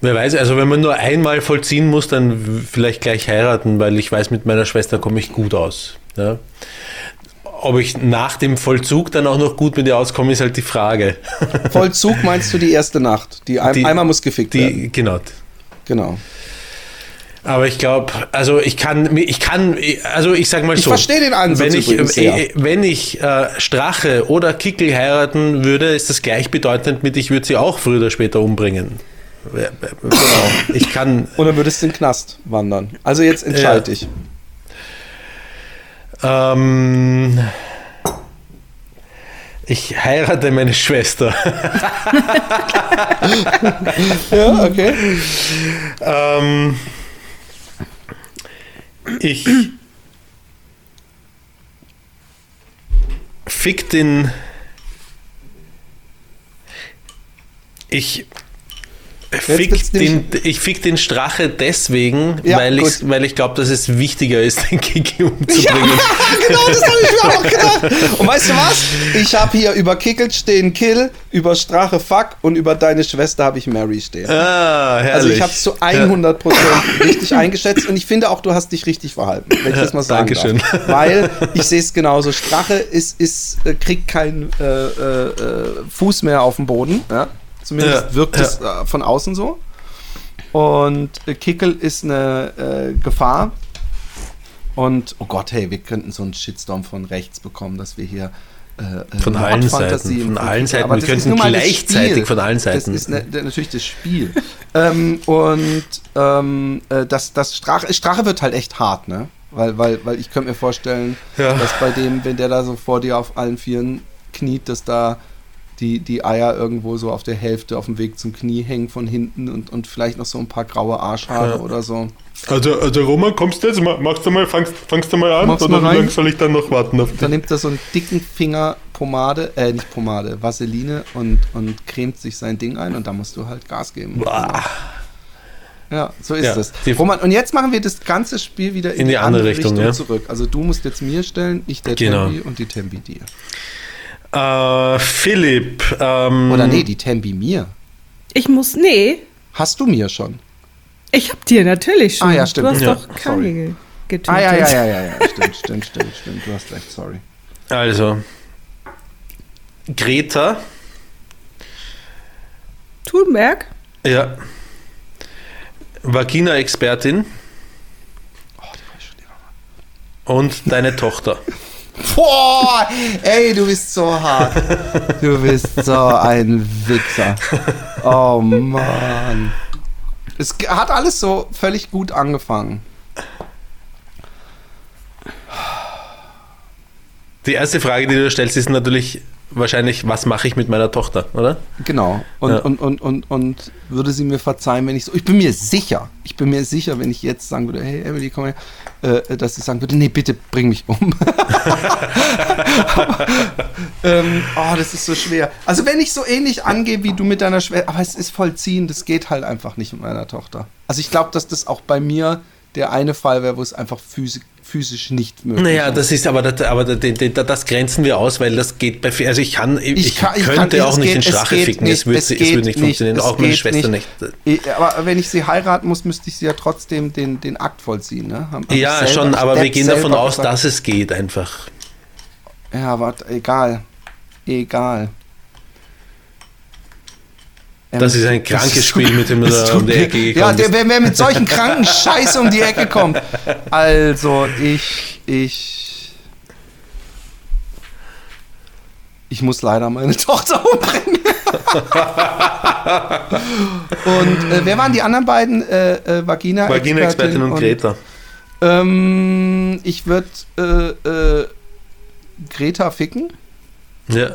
Wer weiß, also wenn man nur einmal vollziehen muss, dann vielleicht gleich heiraten, weil ich weiß, mit meiner Schwester komme ich gut aus. Ja. Ob ich nach dem Vollzug dann auch noch gut mit ihr auskomme, ist halt die Frage. Vollzug meinst du die erste Nacht? Die, ein, Die- einmal muss gefickt werden. Die, genau. Genau. Aber ich glaube, also ich kann, ich kann, also ich sag mal Ich so. verstehe den Ansatz Wenn ich, äh, wenn ich äh, Strache oder Kickel heiraten würde, ist das gleichbedeutend mit, ich würde sie auch früher oder später umbringen. Genau. Ich kann, Und dann würdest du in den Knast wandern. Also jetzt entscheid Ja. dich. ähm, ich heirate meine Schwester. Ja, okay. ähm, ich fick den. Ich fick, den, ich fick den Strache deswegen, Ja, weil, ich, weil ich glaube, dass es wichtiger ist, den Kiki umzubringen. genau, das habe ich mir auch gedacht. Und weißt du was? Ich habe hier über Kickelt stehen Kill, über Strache Fuck und über deine Schwester habe ich Mary stehen. Ah, herrlich. Also ich habe es zu 100% richtig eingeschätzt und ich finde auch, du hast dich richtig verhalten, wenn ich das mal sagen Dankeschön. darf. Weil ich sehe es genauso. Strache ist, ist, äh, kriegt keinen äh, äh, äh, Fuß mehr auf dem Boden. Ja? Zumindest Ja, wirkt es äh, von außen so. Und äh, Kickel ist eine äh, Gefahr. Und, oh Gott, hey, wir könnten so einen Shitstorm von rechts bekommen, dass wir hier äh, Von äh, allen Mordfantasie Seiten, von allen Seiten. aber Wir könnten gleichzeitig von allen Seiten. Das ist ne, ne- natürlich das Spiel. ähm, und ähm, äh, das, das Strache, Strache wird halt echt hart, ne? Weil, weil, weil ich könnte mir vorstellen, Ja. dass bei dem, wenn der da so vor dir auf allen Vieren kniet, dass da die, die Eier irgendwo so auf der Hälfte auf dem Weg zum Knie hängen von hinten und, und vielleicht noch so ein paar graue Arschhaare Ja. oder so. Also, also Roman, kommst du jetzt? Ma- Machst du mal, fangst, fangst du mal an? Mach's oder mal wie lange soll ich dann noch warten auf Dann dich? nimmt er so einen dicken Finger Pomade, äh, nicht Pomade, Vaseline und, und cremt sich sein Ding ein und da musst du halt Gas geben. Boah. Ja, so ist Ja, es. Roman, und jetzt machen wir das ganze Spiel wieder in, In die andere Richtung, ja. zurück. Also du musst jetzt mir stellen, ich der Genau. Tembi und die Tembi dir. Äh, Philipp. Ähm, Oder nee, die Tembi mir. Ich muss, nee, Hast du mir schon? ich hab dir natürlich schon. Ah, ja, stimmt. Du hast Ja, doch. Kanye ge- getötet. Ah ja, ja, ja, ja, ja. Stimmt, stimmt, stimmt, stimmt. Du hast recht, sorry. Also. Greta. Thunberg? Ja. Vagina-Expertin. Und deine Tochter. Boah, ey, du bist so hart. Du bist so ein Wichser. Oh Mann. Es hat alles so völlig gut angefangen. Die erste Frage, die du stellst, ist natürlich wahrscheinlich, was mache ich mit meiner Tochter, oder? Genau. Und, Ja. und, und, und, und würde sie mir verzeihen, wenn ich so. Ich bin mir sicher, ich bin mir sicher, wenn ich jetzt sagen würde, hey Emily, komm her, äh, dass sie sagen würde, nee, bitte bring mich um. aber, ähm, oh, das ist so schwer. Also wenn ich so ähnlich angehe wie du mit deiner Schwester, aber es ist vollziehen, das geht halt einfach nicht mit meiner Tochter. Also ich glaube, dass das auch bei mir der eine Fall wäre, wo es einfach physisch, physisch nicht möglich Naja, das ist aber, das, aber das, das, grenzen wir aus, weil das geht bei, also ich kann, ich, Ich kann- ich könnte kann- auch nicht geht- in Strache ficken, nicht, es, würde, es es, würde nicht funktionieren, nicht, auch meine Schwester nicht. nicht. Ich- Aber wenn ich sie heiraten muss, müsste ich sie ja trotzdem den, den Akt vollziehen. Ne? Ich Ja, selber- schon, ich aber wir gehen davon aus, gesagt. dass es geht einfach. Ja, aber egal. Egal. Das ist ein krankes Spiel, mit dem da tut um die Ecke Ja, der, wer, wer mit solchen kranken Scheiß um die Ecke kommt. Also, ich, ich. Ich muss leider meine Tochter umbringen. und äh, wer waren die anderen beiden? Äh, äh, Vagina, Vagina-Expertin und Greta. Ähm, ich würde äh, äh, Greta ficken Ja.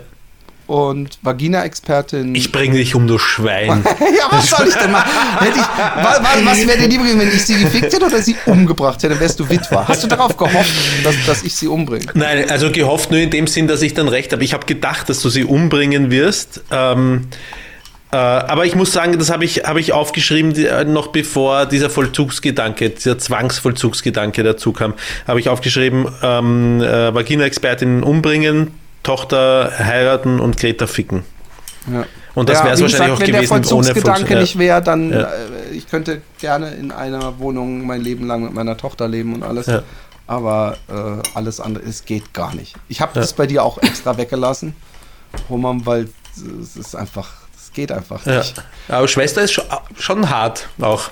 Und Vagina-Expertin. Ich bringe dich um, du Schwein. ja, was soll ich denn machen? Ich, wa, wa, was wäre dir lieber gewesen, wenn ich sie gefickt hätte oder sie umgebracht hätte? Dann wärst du Witwer. Hast du darauf gehofft, dass, dass ich sie umbringe? Nein, also gehofft nur in dem Sinn, dass ich dann recht habe. Ich habe gedacht, dass du sie umbringen wirst. Ähm, äh, aber ich muss sagen, das habe ich, habe ich aufgeschrieben, die, äh, noch bevor dieser Vollzugsgedanke, dieser Zwangsvollzugsgedanke dazu kam, habe ich aufgeschrieben, ähm, äh, Vagina-Expertin umbringen, Tochter heiraten und Greta ficken. Ja. Und das Ja, wäre es wahrscheinlich gesagt, auch wenn gewesen der Vollzugsgedanke Vollzug- nicht wäre, dann Ja. äh, ich könnte gerne in einer Wohnung mein Leben lang mit meiner Tochter leben und alles. Ja. Aber äh, alles andere, es geht gar nicht. Ich habe das bei dir auch extra weggelassen, Roman, weil es ist einfach, geht einfach Ja. nicht. Aber Schwester ist schon, schon hart auch.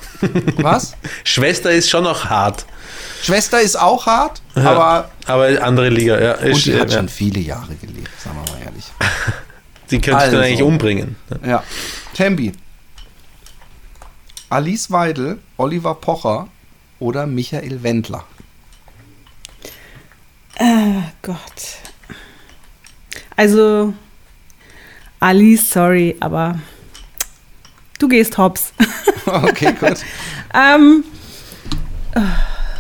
Was? Schwester ist schon noch hart. Schwester ist auch hart, Ja. aber Aber andere Liga, ja. und Ist, die hat ja. schon viele Jahre gelebt, sagen wir mal ehrlich. Die könnte ich Also. dann eigentlich umbringen. Ja. Tembi. Alice Weidel, Oliver Pocher oder Michael Wendler. Oh Gott. Also, Alice, sorry, aber du gehst hops. Okay, gut. ähm,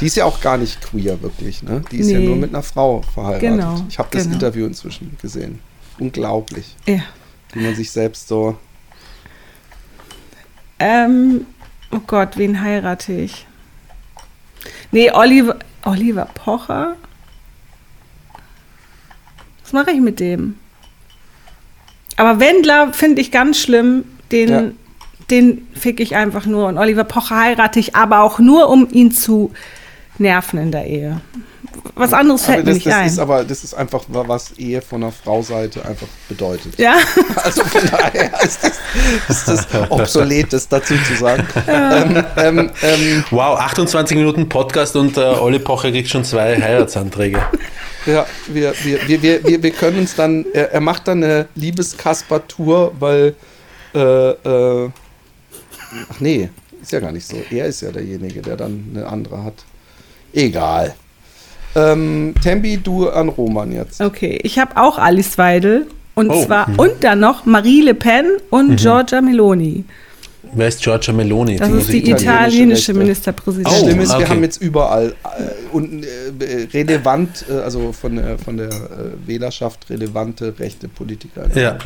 Die ist ja auch gar nicht queer, wirklich, ne? Die ist ja Nee. nur mit einer Frau verheiratet. Genau, Ich habe das genau. Interview inzwischen gesehen. Unglaublich, ja. wie man sich selbst so. Ähm, oh Gott, wen heirate ich? Nee, Oliver, Oliver Pocher. Was mache ich mit dem? Aber Wendler finde ich ganz schlimm. Den, Ja. den fick ich einfach nur. Und Oliver Pocher heirate ich aber auch nur, um ihn zu nerven in der Ehe. Was anderes Aber fällt mir das, nicht das ein. ist aber das ist einfach, was Ehe von einer Frau-Seite einfach bedeutet. ja, Also von daher ist das, ist das obsolet, das dazu zu sagen. ähm, ähm, ähm, Wow, 28 Minuten Podcast und äh, Olli Pocher kriegt schon zwei Heiratsanträge. Ja, wir, wir, wir, wir, wir, wir können uns dann, er, er macht dann eine Liebeskasper-Tour, weil, äh, äh, ach nee, ist ja gar nicht so. Er ist ja derjenige, der dann eine andere hat. Egal. Ähm, Tembi, du an Roman jetzt. okay. Ich habe auch Alice Weidel. Und Oh. zwar, und dann noch Marie Le Pen und Giorgia Meloni. Wer ist Giorgia Meloni? Das Die ist die italienische italienische Rechte. Ministerpräsidentin. Oh, Schlimm ist, okay. wir haben jetzt überall äh, und, äh, relevant, äh, also von der, von der äh, Wählerschaft relevante rechte Politiker. Ja.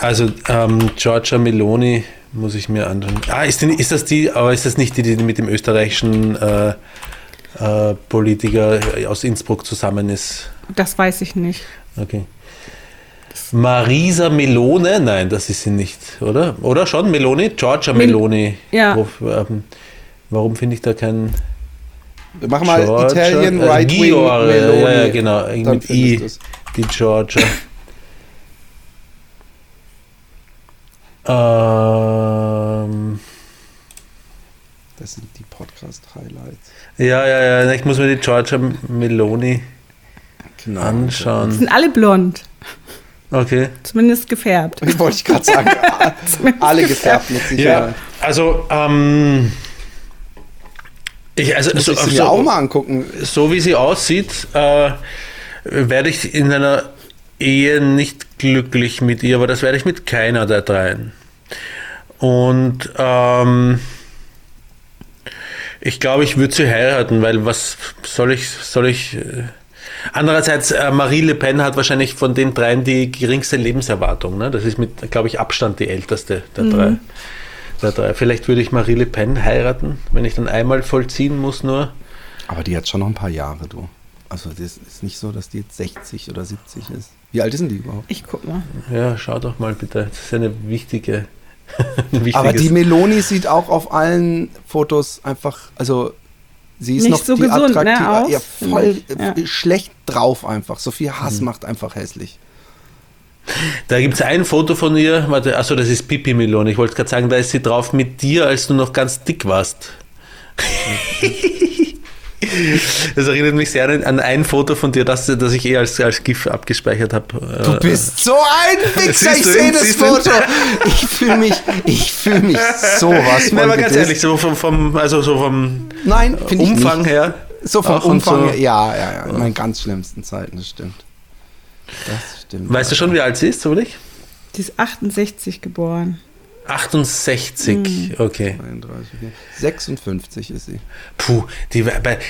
Also ähm, Giorgia Meloni muss ich mir anschauen. Ah, ist, die, ist das die, aber ist das nicht die, die mit dem österreichischen äh, äh, Politiker aus Innsbruck zusammen ist? Das weiß ich nicht. Okay. Marisa Melone? Nein, das ist sie nicht, oder? Oder schon Meloni? Giorgia Mel- Meloni. Ja. Wo, ähm, warum finde ich da keinen Wir machen mal Giorgia- Italian also Right Wing Gior, Meloni. Ja, ja, genau. Dann Mit I. du's. Die Georgia. ähm, Das sind die Podcast-Highlights. Ja, ja, ja. Ich muss mir die Georgia Meloni Genau. anschauen. Sind alle blond. Okay. Zumindest gefärbt. Das wollte ich gerade sagen. Alle gefärbt mit Ja, Sicherheit. also, ähm, ich, also, Muss so, ich sie so, auch mal angucken. so wie sie aussieht, äh, werde ich in einer Ehe nicht glücklich mit ihr, aber das werde ich mit keiner der dreien. Und ähm, ich glaube, ich würde sie heiraten, weil was soll ich, soll ich. Äh, andererseits, äh, Marie Le Pen hat wahrscheinlich von den dreien die geringste Lebenserwartung. Ne? Das ist mit, glaube ich, Abstand die älteste der drei. Der drei. Vielleicht würde ich Marie Le Pen heiraten, wenn ich dann einmal vollziehen muss nur. Aber die hat schon noch ein paar Jahre, du. Also das ist nicht so, dass die jetzt 60 oder 70 ist. Wie alt ist denn die überhaupt? Ich guck mal. Ja, schau doch mal bitte. Das ist eine wichtige. Aber die Meloni sieht auch auf allen Fotos einfach, also sie ist Nicht noch so die gesund, ne, attraktive, aus, ja, voll ja. äh, schlecht drauf einfach. So viel Hass macht einfach hässlich. Da gibt es ein Foto von ihr, warte, achso, das ist Pipi Meloni. Ich wollte gerade sagen, da ist sie drauf mit dir, als du noch ganz dick warst. Das erinnert mich sehr an ein Foto von dir, das, das ich eh als, als GIF abgespeichert habe. Du bist so ein Wichser, ich sehe das? Foto. Ich fühle mich, ich fühle mich sowas Nein, aber ganz ehrlich, so vom, vom, also so vom Nein, Umfang her. So vom Umfang so. her, ja, ja, ja. In meinen ganz schlimmsten Zeiten, das stimmt. Das stimmt. Weißt du schon, wie alt sie ist, oder ich? Die ist 68 geboren. 68, okay. 31, okay. 56 ist sie. Puh, die,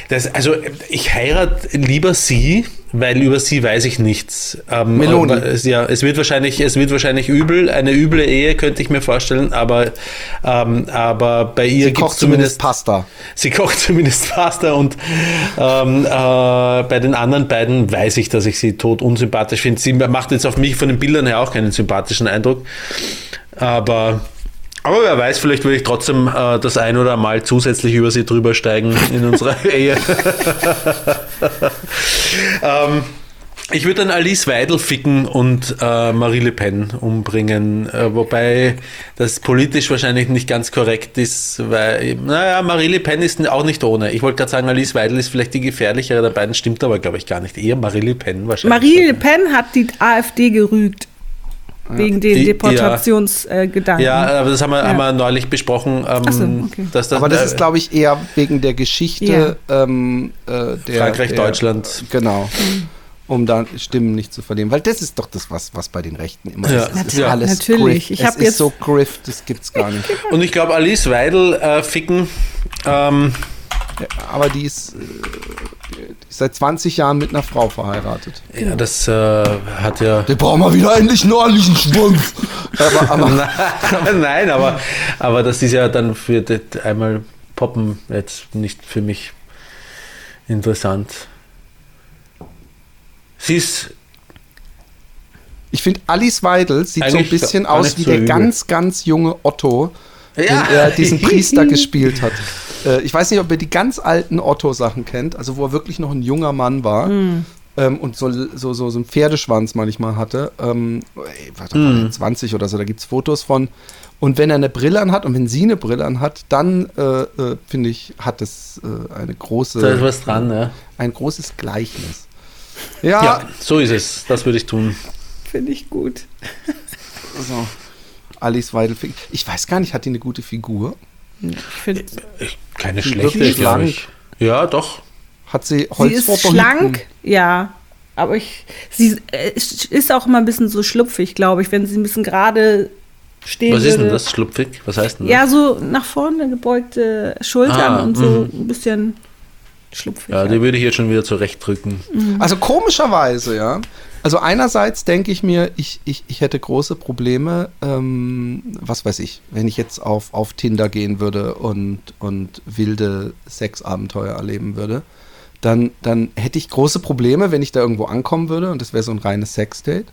das, also ich heirate lieber sie, weil über sie weiß ich nichts. Ähm, Meloni. es- Ja, es wird wahrscheinlich, es wird wahrscheinlich übel, eine üble Ehe könnte ich mir vorstellen, aber, ähm, aber bei ihr Sie kocht es zumindest zumindest, Pasta. sie kocht zumindest Pasta und ähm, äh, bei den anderen beiden weiß ich, dass ich sie tot unsympathisch finde. Sie macht jetzt auf mich von den Bildern her auch keinen sympathischen Eindruck. Aber, aber wer weiß, vielleicht würde ich trotzdem äh, das ein oder mal zusätzlich über sie drüber steigen in unserer Ehe. ähm, ich würde dann Alice Weidel ficken und äh, Marie Le Pen umbringen, äh, wobei das politisch wahrscheinlich nicht ganz korrekt ist, weil, naja, Marie Le Pen ist auch nicht ohne. Ich wollte gerade sagen, Alice Weidel ist vielleicht die gefährlichere der beiden, stimmt aber, glaube ich, gar nicht. Eher Marie Le Pen wahrscheinlich. Marie Le Pen hat die AfD gerügt. Wegen den Deportationsgedanken. Ja, aber das haben wir, Ja. haben wir neulich besprochen. Ähm, so, okay. dass das, Aber das äh, ist, glaube ich, eher wegen der Geschichte ähm, äh, der Frankreich, der, Deutschland. Genau. Um da Stimmen nicht zu verlieren. Weil das ist doch das, was, was bei den Rechten immer Ja. ist. Es ist Ja. alles Natürlich. Grift. Ich es ist jetzt- so Grift, das gibt's gar nicht. Und ich glaube, Alice Weidel äh, ficken. Ähm, Ja, aber die ist, äh, die ist seit 20 Jahren mit einer Frau verheiratet. ja, das äh, hat ja. Der braucht mal wieder endlich einen ordentlichen Schwanz. aber, aber Nein, aber, aber das ist ja dann für das einmal Poppen jetzt nicht für mich interessant. Sie ist. ich finde, Alice Weidel sieht so ein bisschen aus wie der übel. ganz, ganz junge Otto, Ja. den er diesen Priester gespielt hat. Äh, ich weiß nicht, ob ihr die ganz alten Otto-Sachen kennt, also wo er wirklich noch ein junger Mann war. Ähm, und so, so, so, so einen Pferdeschwanz manchmal hatte. Ähm, ey, warte mal, 20 oder so, da gibt es Fotos von. Und wenn er eine Brille an hat und wenn sie eine Brille an hat, dann äh, äh, finde ich, hat es äh, eine große, Da ist was dran, ja. ein großes Gleichnis. Ja, Ja, so ist es. Das würde ich tun. Finde ich gut. so. Alice Weidel. Ich weiß gar nicht, hat die eine gute Figur? Ich finde, Keine Die schlechte, wirklich glaube schlank. ich. Ja, doch. Hat sie sie ist schlank, ja. Aber ich, sie äh, ist auch immer ein bisschen so schlupfig, glaube ich, wenn sie ein bisschen gerade stehen Was ist denn würde. das? Schlupfig? Was heißt denn das? Ja, so nach vorne gebeugte Schultern Ah, und so ein bisschen schlupfig. Ja, die würde ich jetzt schon wieder zurechtdrücken. Also komischerweise, ja. Also einerseits denke ich mir, ich, ich, ich hätte große Probleme, ähm, was weiß ich, wenn ich jetzt auf, auf Tinder gehen würde und, und wilde Sexabenteuer erleben würde, dann, dann hätte ich große Probleme, wenn ich da irgendwo ankommen würde und das wäre so ein reines Sexdate.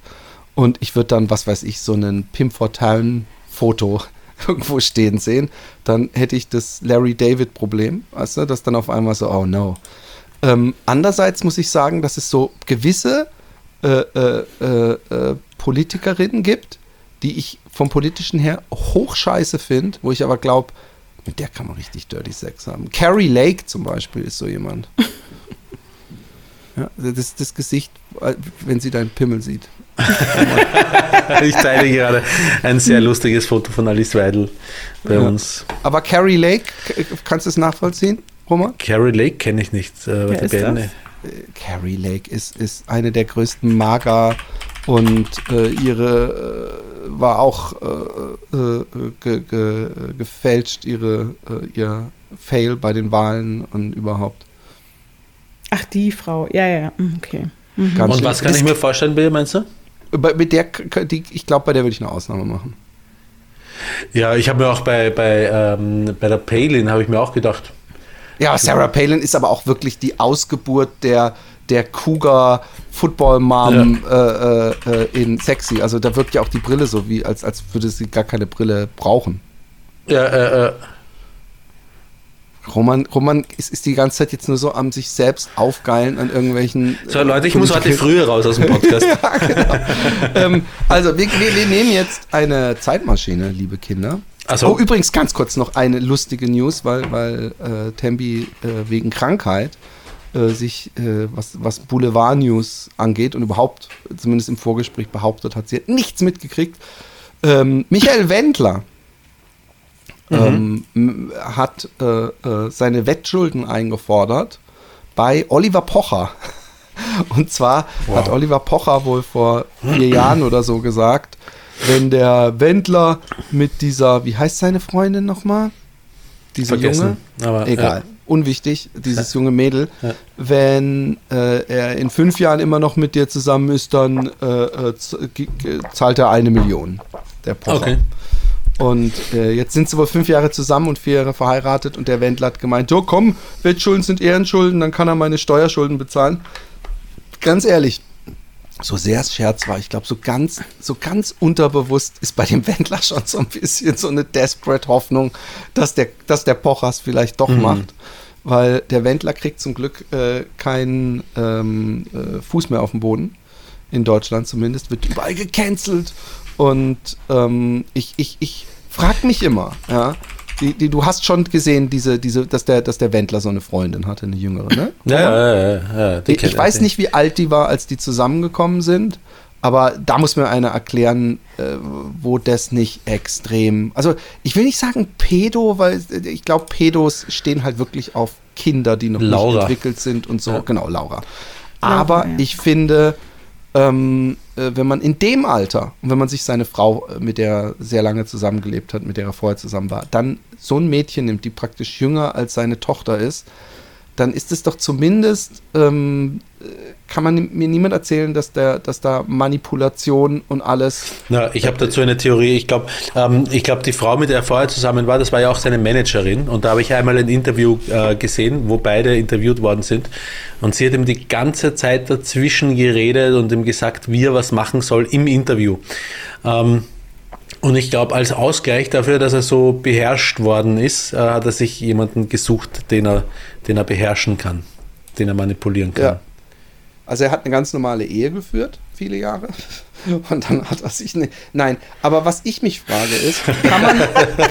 Und ich würde dann, was weiß ich, so einen Pim Fortuyn Foto irgendwo stehen sehen, dann hätte ich das Larry David Problem, weißt du, dass dann auf einmal so, oh no. Ähm, andererseits muss ich sagen, dass es so gewisse äh, äh, äh, äh, Politikerinnen gibt, die ich vom politischen her hochscheiße finde, wo ich aber glaube, mit der kann man richtig Dirty Sex haben. Carrie Lake zum Beispiel ist so jemand. ja, das, das Gesicht, äh, wenn sie deinen Pimmel sieht. Ich teile gerade ein sehr lustiges Foto von Alice Weidel bei Ja. uns. Aber Carrie Lake, kannst du es nachvollziehen, Roman? Carrie Lake kenne ich nicht. Äh, Wer ist Band- das? Carrie Lake ist, ist eine der größten Mager und äh, ihre äh, war auch äh, äh, ge, ge, gefälscht, ihre, äh, ihr Fail bei den Wahlen und überhaupt. Ach, die Frau. Ja, ja, mm, okay. Ganz Und was kann ich mir vorstellen ihr, meinst du? Mit der, die, ich glaube, bei der würde ich eine Ausnahme machen. Ja, ich habe mir auch bei, bei, ähm, bei der Palin habe ich mir auch gedacht, Ja, Sarah Palin ist aber auch wirklich die Ausgeburt der, der Cougar Football Mom äh, äh, äh, in Sexy. Also da wirkt ja auch die Brille so, wie als, als würde sie gar keine Brille brauchen. ja, äh, äh, Roman, Roman ist, ist die ganze Zeit jetzt nur so am sich selbst aufgeilen an irgendwelchen. so Leute, ich äh, muss heute früher raus aus dem Podcast. ja, genau. ähm, also wir, wir, wir nehmen jetzt eine Zeitmaschine, liebe Kinder. So. Oh, übrigens ganz kurz noch eine lustige News, weil, weil äh, Tembi äh, wegen Krankheit äh, sich, äh, was, was Boulevard-News angeht und überhaupt, zumindest im Vorgespräch behauptet hat, sie hat nichts mitgekriegt. Ähm, Michael Wendler ähm, m- hat äh, äh, seine Wettschulden eingefordert bei Oliver Pocher. Und zwar hat Oliver Pocher wohl vor vier Jahren oder so gesagt, wenn der Wendler mit dieser, wie heißt seine Freundin nochmal? Diese Vergessen, junge? aber, Egal. ja. Unwichtig, dieses junge Mädel. Ja. Wenn äh, er in fünf Jahren immer noch mit dir zusammen ist, dann äh, äh, zahlt er eine Million. Der Pocher. Okay. Und äh, jetzt sind sie wohl fünf Jahre zusammen und vier Jahre verheiratet und der Wendler hat gemeint, jo komm, Wettschulden sind Ehrenschulden, dann kann er meine Steuerschulden bezahlen. Ganz ehrlich, so sehr es Scherz war, ich glaube, so ganz, so ganz unterbewusst ist bei dem Wendler schon so ein bisschen so eine desperate Hoffnung, dass der, dass der Pochers vielleicht doch macht. Weil der Wendler kriegt zum Glück äh, keinen ähm, äh, Fuß mehr auf dem Boden. In Deutschland zumindest, wird überall gecancelt. Und ähm, ich, ich, ich frage mich immer, ja, die, die, du hast schon gesehen, diese, diese, dass, der, dass der Wendler so eine Freundin hatte, eine jüngere, ne? Ja, ja, ja, ja, die Ich, ich weiß nicht, wie alt die war, als die zusammengekommen sind, aber da muss mir einer erklären, äh, wo das nicht extrem. Also, ich will nicht sagen Pedo, weil äh, ich glaube, Pedos stehen halt wirklich auf Kinder, die noch Laura. nicht entwickelt sind und so. Ja. Genau, Laura. Aber ja. ich finde, ähm, äh, wenn man in dem Alter, und wenn man sich seine Frau, äh, mit der er sehr lange zusammengelebt hat, mit der er vorher zusammen war, dann so ein Mädchen nimmt, die praktisch jünger als seine Tochter ist, dann ist es doch zumindest, ähm, äh, kann man mir niemand erzählen, dass, der, dass da Manipulation und alles. Na, ich habe dazu eine Theorie. Ich glaube, ähm, ich glaube, die Frau, mit der er vorher zusammen war, das war ja auch seine Managerin. Und da habe ich einmal ein Interview äh, gesehen, wo beide interviewt worden sind. Und sie hat ihm die ganze Zeit dazwischen geredet und ihm gesagt, wie er was machen soll im Interview. Ähm, und ich glaube, als Ausgleich dafür, dass er so beherrscht worden ist, äh, hat er sich jemanden gesucht, den er, den er beherrschen kann, den er manipulieren kann. Ja. Also er hat eine ganz normale Ehe geführt, viele Jahre. Und dann hat er sich eine. Nein, aber was ich mich frage ist, kann man,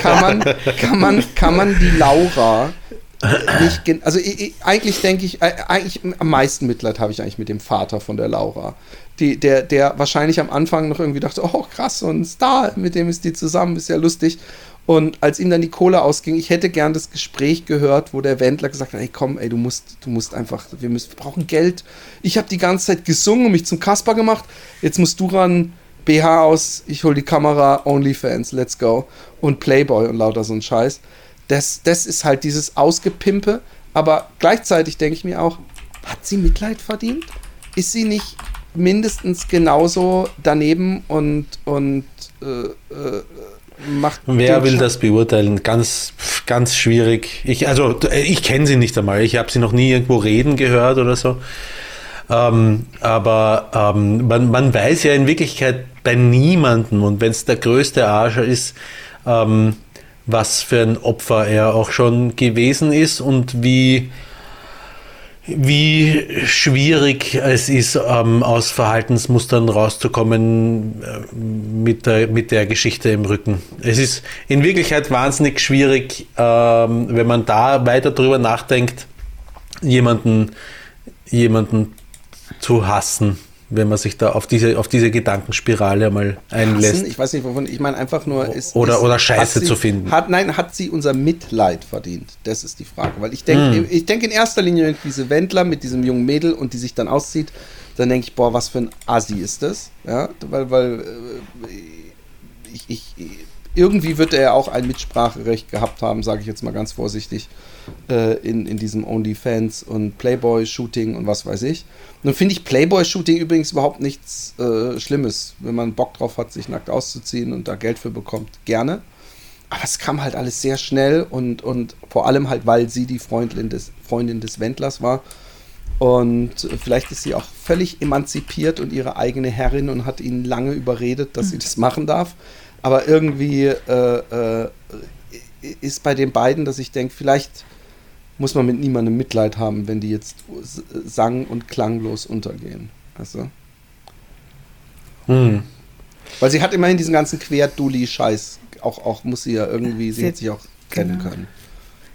kann man, kann man, kann man die Laura nicht. Also ich, ich, eigentlich denke ich, äh, eigentlich am meisten Mitleid habe ich eigentlich mit dem Vater von der Laura. Die, der, der wahrscheinlich am Anfang noch irgendwie dachte, oh krass, so ein Star, mit dem ist die zusammen, ist ja lustig. Und als ihm dann die Kohle ausging, ich hätte gern das Gespräch gehört, wo der Wendler gesagt hat, ey komm, ey, du musst, du musst einfach, wir müssen, wir brauchen Geld. Ich habe die ganze Zeit gesungen und mich zum Kasper gemacht. Jetzt musst du ran, BH aus, ich hol die Kamera, OnlyFans, let's go. Und Playboy und lauter so ein Scheiß. Das, das ist halt dieses Ausgepimpe. Aber gleichzeitig denke ich mir auch, hat sie Mitleid verdient? Ist sie nicht mindestens genauso daneben und, und äh, äh, macht. Wer will das beurteilen? Ganz, ganz schwierig. Ich, also, ich kenne sie nicht einmal. Ich habe sie noch nie irgendwo reden gehört oder so. Ähm, aber ähm, man, man weiß ja in Wirklichkeit bei niemandem, und wenn es der größte Arsch ist, ähm, was für ein Opfer er auch schon gewesen ist und wie, wie schwierig es ist, ähm, aus Verhaltensmustern rauszukommen äh, mit, der, mit der Geschichte im Rücken. Es ist in Wirklichkeit wahnsinnig schwierig, ähm, wenn man da weiter drüber nachdenkt, jemanden, jemanden zu hassen, wenn man sich da auf diese, auf diese Gedankenspirale mal einlässt. Hassen? Ich weiß nicht, wovon. Ich meine einfach nur, ist. Oder- ist, oder Scheiße sie, zu finden. Hat, nein, hat sie unser Mitleid verdient? Das ist die Frage. Weil ich denke, Hm. ich denke in erster Linie diese Wendler mit diesem jungen Mädel und die sich dann auszieht. Dann denke ich, boah, was für ein Assi ist das? Ja, weil, weil äh, ich, ich, irgendwie wird er ja auch ein Mitspracherecht gehabt haben, sage ich jetzt mal ganz vorsichtig, äh, in, in diesem OnlyFans und Playboy-Shooting und was weiß ich. Nun finde ich Playboy-Shooting übrigens überhaupt nichts äh, Schlimmes. Wenn man Bock drauf hat, sich nackt auszuziehen und da Geld für bekommt, gerne. Aber es kam halt alles sehr schnell und, und vor allem halt, weil sie die Freundin des, Freundin des Wendlers war. Und vielleicht ist sie auch völlig emanzipiert und ihre eigene Herrin und hat ihn lange überredet, dass sie das machen darf. Aber irgendwie äh, äh, ist bei den beiden, dass ich denke, vielleicht muss man mit niemandem Mitleid haben, wenn die jetzt sang- und klanglos untergehen. Weißt du? Hm. Weil sie hat immerhin diesen ganzen Quer-Dulli-Scheiß. Auch, auch muss sie ja irgendwie, sie, Sie hat sich auch kennen genau. können.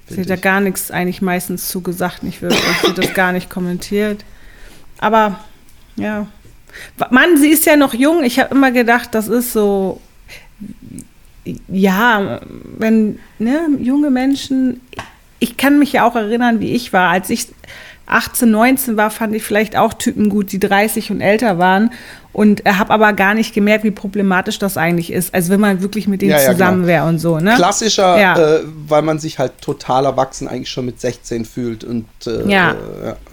Sie hat ja ich. gar nichts eigentlich meistens zugesagt, nicht wirklich. Sie hat das gar nicht kommentiert. Aber ja. Mann, sie ist ja noch jung. Ich habe immer gedacht, das ist so. Ja, wenn ne, junge Menschen. Ich kann mich ja auch erinnern, wie ich war. Als ich 18, 19 war, fand ich vielleicht auch Typen gut, die 30 und älter waren. Und habe aber gar nicht gemerkt, wie problematisch das eigentlich ist. Also wenn man wirklich mit denen Ja, ja, zusammen wäre und so. Ne? Klassischer, Ja. äh, weil man sich halt total erwachsen eigentlich schon mit 16 fühlt. Und, äh, Ja.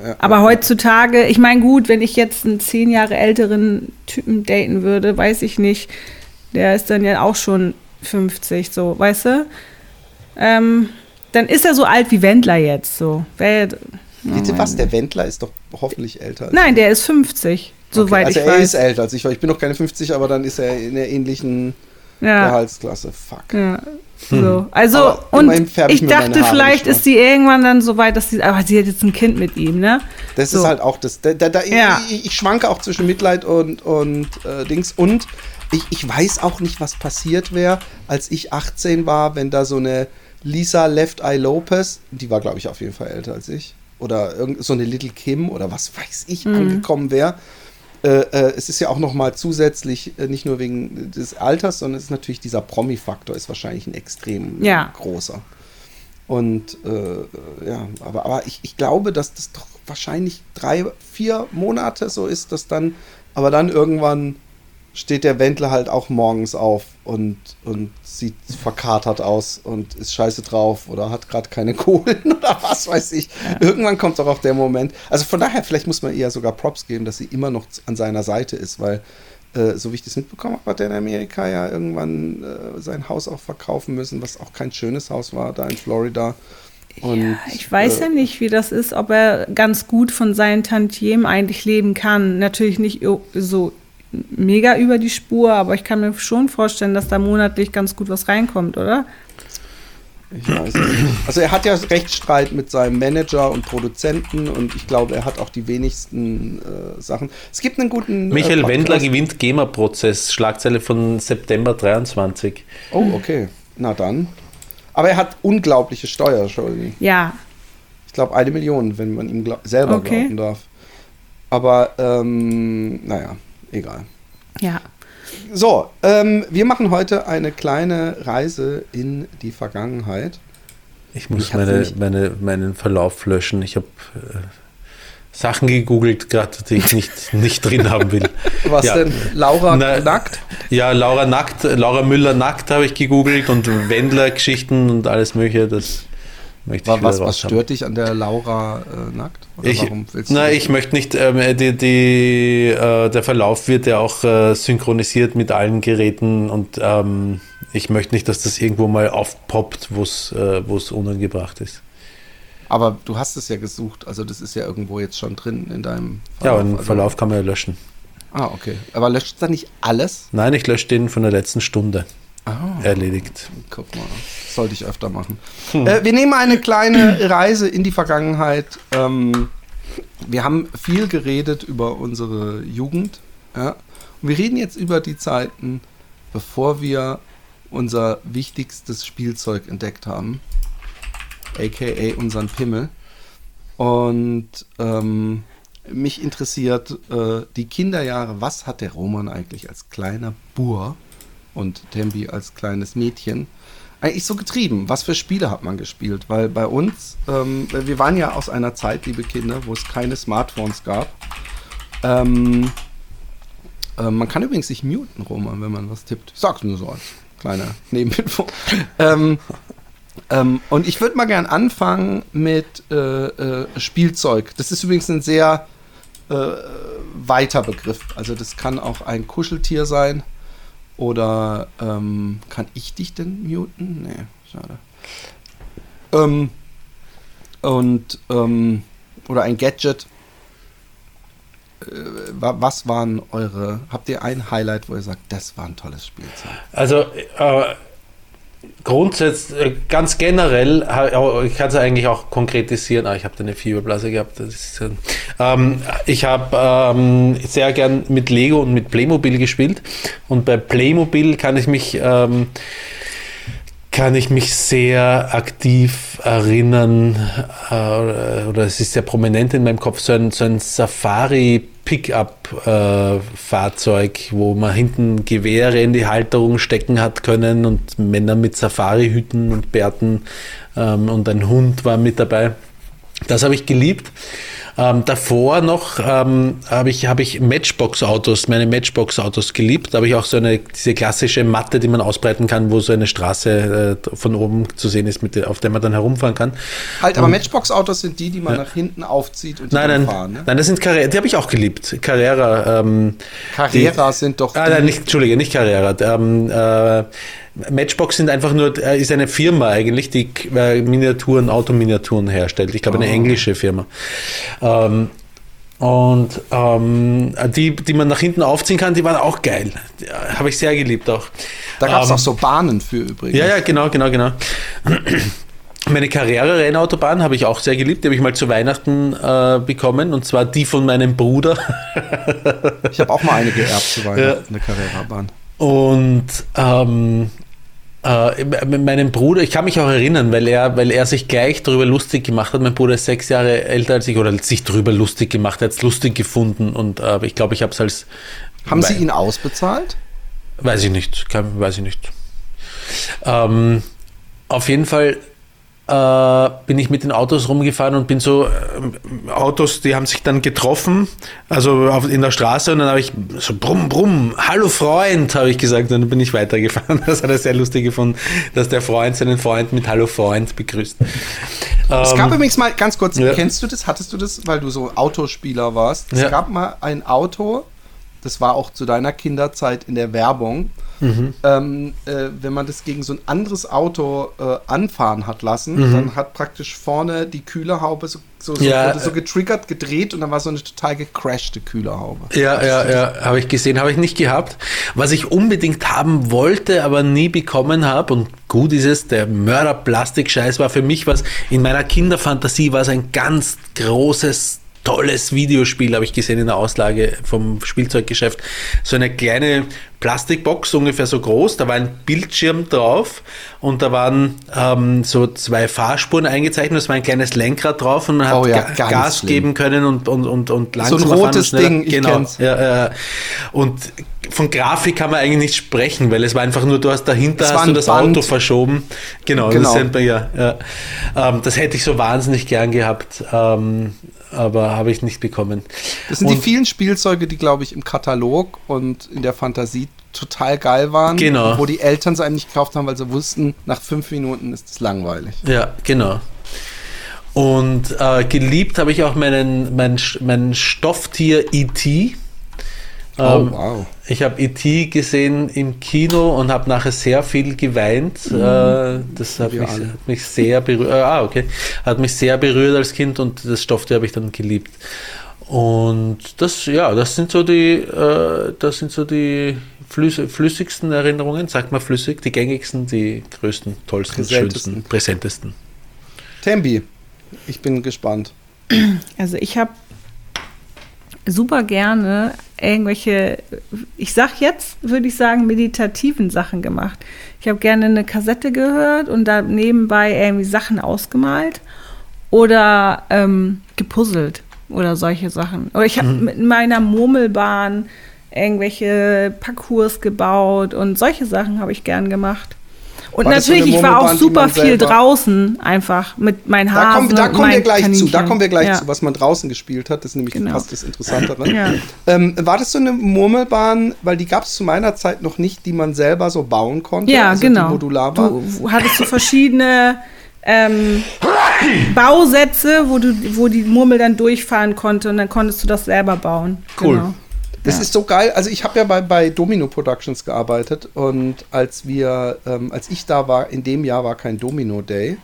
Äh, Aber heutzutage, ich meine, gut, wenn ich jetzt einen zehn Jahre älteren Typen daten würde, weiß ich nicht. Der ist dann ja auch schon 50, so, weißt du? Ähm, dann ist er so alt wie Wendler jetzt, so. Wer, Bitte was? Der Wendler ist doch hoffentlich älter. nein, der ist 50, soweit also ich er weiß. ist älter als ich, weil ich bin noch keine 50, aber dann ist er in der ähnlichen ja, Gehaltsklasse. Fuck. ja. So. Also, Aber und ich ich dachte, vielleicht ist sie irgendwann dann so weit, dass sie, aber sie hat jetzt ein Kind mit ihm, ne? Das So. ist halt auch das. Da, da, da, Ja. ich, ich schwanke auch zwischen Mitleid und, und äh, Dings. Und ich, ich weiß auch nicht, was passiert wäre, als ich 18 war, wenn da so eine Lisa Left Eye Lopez, die war, glaube ich, auf jeden Fall älter als ich, oder irgend so eine Little Kim oder was weiß ich, Mhm. angekommen wäre. Äh, äh, es ist ja auch noch mal zusätzlich, äh, nicht nur wegen des Alters, sondern es ist natürlich dieser Promi-Faktor ist wahrscheinlich ein extrem Ja. großer. Und äh, ja, aber, aber ich, ich glaube, dass das doch wahrscheinlich drei, vier Monate so ist, dass dann, aber dann irgendwann steht der Wendler halt auch morgens auf und, und sieht verkatert aus und ist scheiße drauf oder hat gerade keine Kohlen oder was weiß ich. Irgendwann kommt doch auch der Moment. Also von daher, vielleicht muss man ihr sogar Props geben, dass sie immer noch an seiner Seite ist, weil äh, so wie ich das mitbekommen habe, hat er in Amerika ja irgendwann äh, sein Haus auch verkaufen müssen, was auch kein schönes Haus war, da in Florida. Und, ja, ich weiß äh, ja nicht, wie das ist, ob er ganz gut von seinen Tantiemen eigentlich leben kann. Natürlich nicht so mega über die Spur, aber ich kann mir schon vorstellen, dass da monatlich ganz gut was reinkommt, oder? Ich weiß es nicht. Also er hat ja Rechtsstreit mit seinem Manager und Produzenten und ich glaube, er hat auch die wenigsten äh, Sachen. Es gibt einen guten. Michael äh, Wendler gewinnt GEMA-Prozess, Schlagzeile von September 23. Oh, okay. Na dann. Aber er hat unglaubliche Steuerschulden. Ja, Ich glaube, eine Million, wenn man ihm glaub selber Okay. glauben darf. Aber, ähm, naja, egal. ja. So, ähm, wir machen heute eine kleine Reise in die Vergangenheit. Ich muss Ich meine, meine, meinen Verlauf löschen. Ich habe äh, Sachen gegoogelt, gerade die ich nicht, nicht drin haben will. Was Ja. denn? Laura Na, nackt? Ja, Laura nackt, Laura Müller nackt habe ich gegoogelt und Wendler-Geschichten und alles mögliche. Das möchte ich Wa- wieder Was, was stört dich an der Laura äh, nackt? Oder Ich, na, ich möchte nicht, ähm, die, die, äh, der Verlauf wird ja auch äh, synchronisiert mit allen Geräten und ähm, ich möchte nicht, dass das irgendwo mal aufpoppt, wo es äh, wo's unangebracht ist. Aber du hast es ja gesucht, also das ist ja irgendwo jetzt schon drin in deinem Ja, aber einen also- Verlauf kann man ja löschen. Ah, okay. Aber löscht da nicht alles? Nein, ich lösche den von der letzten Stunde. Ah. Erledigt. Guck mal, sollte ich öfter machen. Äh, wir nehmen eine kleine Reise in die Vergangenheit. Ähm, wir haben viel geredet über unsere Jugend. Ja? Und wir reden jetzt über die Zeiten, bevor wir unser wichtigstes Spielzeug entdeckt haben. AKA unseren Pimmel. Und ähm, mich interessiert äh, die Kinderjahre. Was hat der Roman eigentlich als kleiner Bur und Tembi als kleines Mädchen eigentlich so getrieben? Was für Spiele hat man gespielt? Weil bei uns, ähm, wir waren ja aus einer Zeit, liebe Kinder, wo es keine Smartphones gab. Ähm, äh, man kann übrigens sich muten, Roman, wenn man was tippt. Ich sag's nur so als kleiner Nebeninfo. ähm, ähm, und ich würde mal gern anfangen mit äh, äh, Spielzeug. Das ist übrigens ein sehr äh, weiter Begriff. Also das kann auch ein Kuscheltier sein. Oder ähm, kann ich dich denn muten? Nee, schade. Ähm, und ähm, oder ein Gadget. Äh, wa- was waren eure? Habt ihr ein Highlight, wo ihr sagt, das war ein tolles Spielzeug? Also äh, grundsätzlich, äh, ganz generell, oh, ich kann es eigentlich auch konkretisieren, ah, ich habe da eine Fieberblase gehabt. Ist, äh, ähm, ich habe ähm, sehr gern mit Lego und mit Playmobil gespielt und bei Playmobil kann ich mich ähm, kann ich mich sehr aktiv erinnern, äh, oder es ist sehr prominent in meinem Kopf, so ein, so ein Safari-Pickup-Fahrzeug, wo man hinten Gewehre in die Halterung stecken hat können und Männer mit Safari-Hüten und Bärten ähm, und ein Hund war mit dabei. Das habe ich geliebt. Ähm, davor noch ähm, habe ich, hab ich Matchbox-Autos, meine Matchbox-Autos geliebt. Da habe ich auch so eine, diese klassische Matte, die man ausbreiten kann, wo so eine Straße äh, von oben zu sehen ist, mit auf der man dann herumfahren kann. Halt, aber Matchbox-Autos sind die, die man nach hinten aufzieht und die Nein, dann nein, fahren. Ne? nein, das sind Carrera, die habe ich auch geliebt. Carrera. Ähm, Carrera die- sind doch Ah, nein, nicht, Entschuldige, nicht Carrera. Ähm, äh, Matchbox sind einfach nur, äh, ist eine Firma eigentlich, die äh, Miniaturen, Autominiaturen herstellt. Ich glaube, eine Oh. englische Firma. Ähm, und ähm, die, die man nach hinten aufziehen kann, die waren auch geil. Habe ich sehr geliebt auch. Da gab es Ähm, auch so Bahnen für übrigens. ja, ja, genau, genau, genau. Meine Carrera-Rennautobahn habe ich auch sehr geliebt. Die habe ich mal zu Weihnachten äh, bekommen. Und zwar die von meinem Bruder. Ich habe auch mal eine geerbt zu Weihnachten, eine Carrera-Bahn. Und ähm, äh, mit meinem Bruder, ich kann mich auch erinnern, weil er, weil er sich gleich darüber lustig gemacht hat. Mein Bruder ist sechs Jahre älter als ich oder sich darüber lustig gemacht, er hat es lustig gefunden. Und äh, ich glaube, ich habe es als. Haben Sie ihn ausbezahlt? Weiß ich nicht, kann, weiß ich nicht. Ähm, auf jeden Fall äh, bin ich mit den Autos rumgefahren und bin so, ähm, Autos, die haben sich dann getroffen, also auf, in der Straße und dann habe ich so brumm, brumm, hallo Freund, habe ich gesagt und dann bin ich weitergefahren. Das hat er sehr lustig gefunden, dass der Freund seinen Freund mit Hallo Freund begrüßt. Es Ähm, gab übrigens mal, ganz kurz, ja. kennst du das? Hattest du das, weil du so Autospieler warst? Es Ja. gab mal ein Auto, das war auch zu deiner Kinderzeit in der Werbung. Mhm. Ähm, äh, wenn man das gegen so ein anderes Auto äh, anfahren hat lassen, Mhm. dann hat praktisch vorne die Kühlerhaube so, so, so, Ja, so äh, getriggert, gedreht und dann war so eine total gecrashte Kühlerhaube. Ja, ja, ja, habe ich gesehen, habe ich nicht gehabt. Was ich unbedingt haben wollte, aber nie bekommen habe und gut ist es, der Mörder-Plastik-Scheiß war für mich was, in meiner Kinderfantasie war es ein ganz großes tolles Videospiel, habe ich gesehen in der Auslage vom Spielzeuggeschäft. So eine kleine Plastikbox, ungefähr so groß, da war ein Bildschirm drauf und da waren ähm, so zwei Fahrspuren eingezeichnet, es war ein kleines Lenkrad drauf und man hat Oh ja, Ga Gas schlimm. geben können und, und, und, und So langsamer ein rotes. Ding, genau. Ja, äh, und von Grafik kann man eigentlich nicht sprechen, weil es war einfach nur, du hast dahinter hast du das Band. Auto verschoben. Genau, Genau. Das, ja, ja. Ähm, das hätte ich so wahnsinnig gern gehabt, ähm, aber habe ich nicht bekommen. Das sind die Und- vielen Spielzeuge, die, glaube ich, im Katalog und in der Fantasie total geil waren. Genau. Wo die Eltern es einem nicht gekauft haben, weil sie wussten, nach fünf Minuten ist es langweilig. Ja, genau. Und äh, geliebt habe ich auch meinen, mein, mein Stofftier E.T. Oh, Ähm, wow. Ich habe E.T. gesehen im Kino und habe nachher sehr viel geweint. Äh, das hat mich, hat mich sehr berührt. Äh, ah, okay. Hat mich sehr berührt als Kind und das Stofftier habe ich dann geliebt. Und das, ja, das sind so die, äh, das sind so die flüss flüssigsten Erinnerungen, sagt man flüssig, die gängigsten, die größten, tollsten, Präsentesten. schönsten, präsentesten. Tembi, ich bin gespannt. Also ich habe super gerne irgendwelche, ich sag jetzt, würde ich sagen, meditativen Sachen gemacht. Ich habe gerne eine Kassette gehört und da nebenbei irgendwie Sachen ausgemalt oder ähm, gepuzzelt oder solche Sachen. Oder ich habe mit meiner Murmelbahn irgendwelche Parcours gebaut und solche Sachen habe ich gern gemacht. Und War natürlich, ich war auch super viel selber- draußen einfach mit meinen Da Hasen. kommen, da kommen wir gleich zu. Da Kaninchen. kommen wir gleich ja. zu, was man draußen gespielt hat. Das ist nämlich Genau. fast das Interessantere. Ja. Ähm, war das so eine Murmelbahn, weil die gab es zu meiner Zeit noch nicht, die man selber so bauen konnte? Ja, also genau. Die modular war? Du hattest so verschiedene ähm, Bausätze, wo, du, wo die Murmel dann durchfahren konnte und dann konntest du das selber bauen. Cool. Genau. Das Ja. ist so geil. Also ich habe ja bei, bei Domino Productions gearbeitet und als wir, ähm, als ich da war, in dem Jahr war kein Domino Day.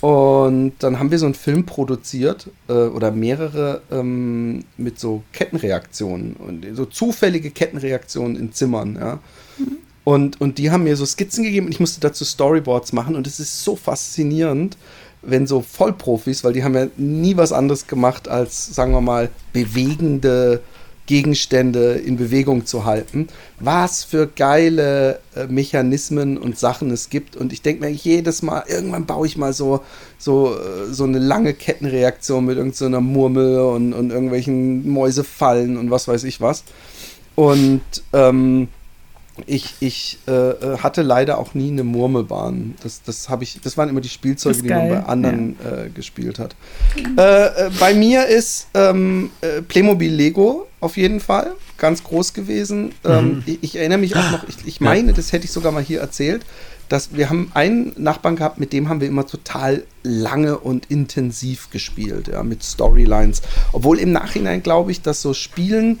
Und dann haben wir so einen Film produziert äh, oder mehrere ähm, mit so Kettenreaktionen und so zufällige Kettenreaktionen in Zimmern, ja. Und, und die haben mir so Skizzen gegeben und ich musste dazu Storyboards machen und es ist so faszinierend, wenn so Vollprofis, weil die haben ja nie was anderes gemacht als, sagen wir mal, bewegende Gegenstände in Bewegung zu halten. Was für geile äh, Mechanismen und Sachen es gibt. Und ich denke mir jedes Mal, irgendwann baue ich mal so, so, äh, so eine lange Kettenreaktion mit irgendeiner so Murmel und, und irgendwelchen Mäusefallen und was weiß ich was. Und ähm, ich, ich äh, äh, hatte leider auch nie eine Murmelbahn. Das, das, ich, das waren immer die Spielzeuge, die man bei anderen äh, gespielt hat. Äh, äh, bei mir ist ähm, äh, Playmobil Lego auf jeden Fall ganz groß gewesen. Ähm, ich, ich erinnere mich auch noch, ich, ich meine, das hätte ich sogar mal hier erzählt, dass wir haben einen Nachbarn gehabt, mit dem haben wir immer total lange und intensiv gespielt, ja, mit Storylines. Obwohl im Nachhinein glaube ich, dass so Spielen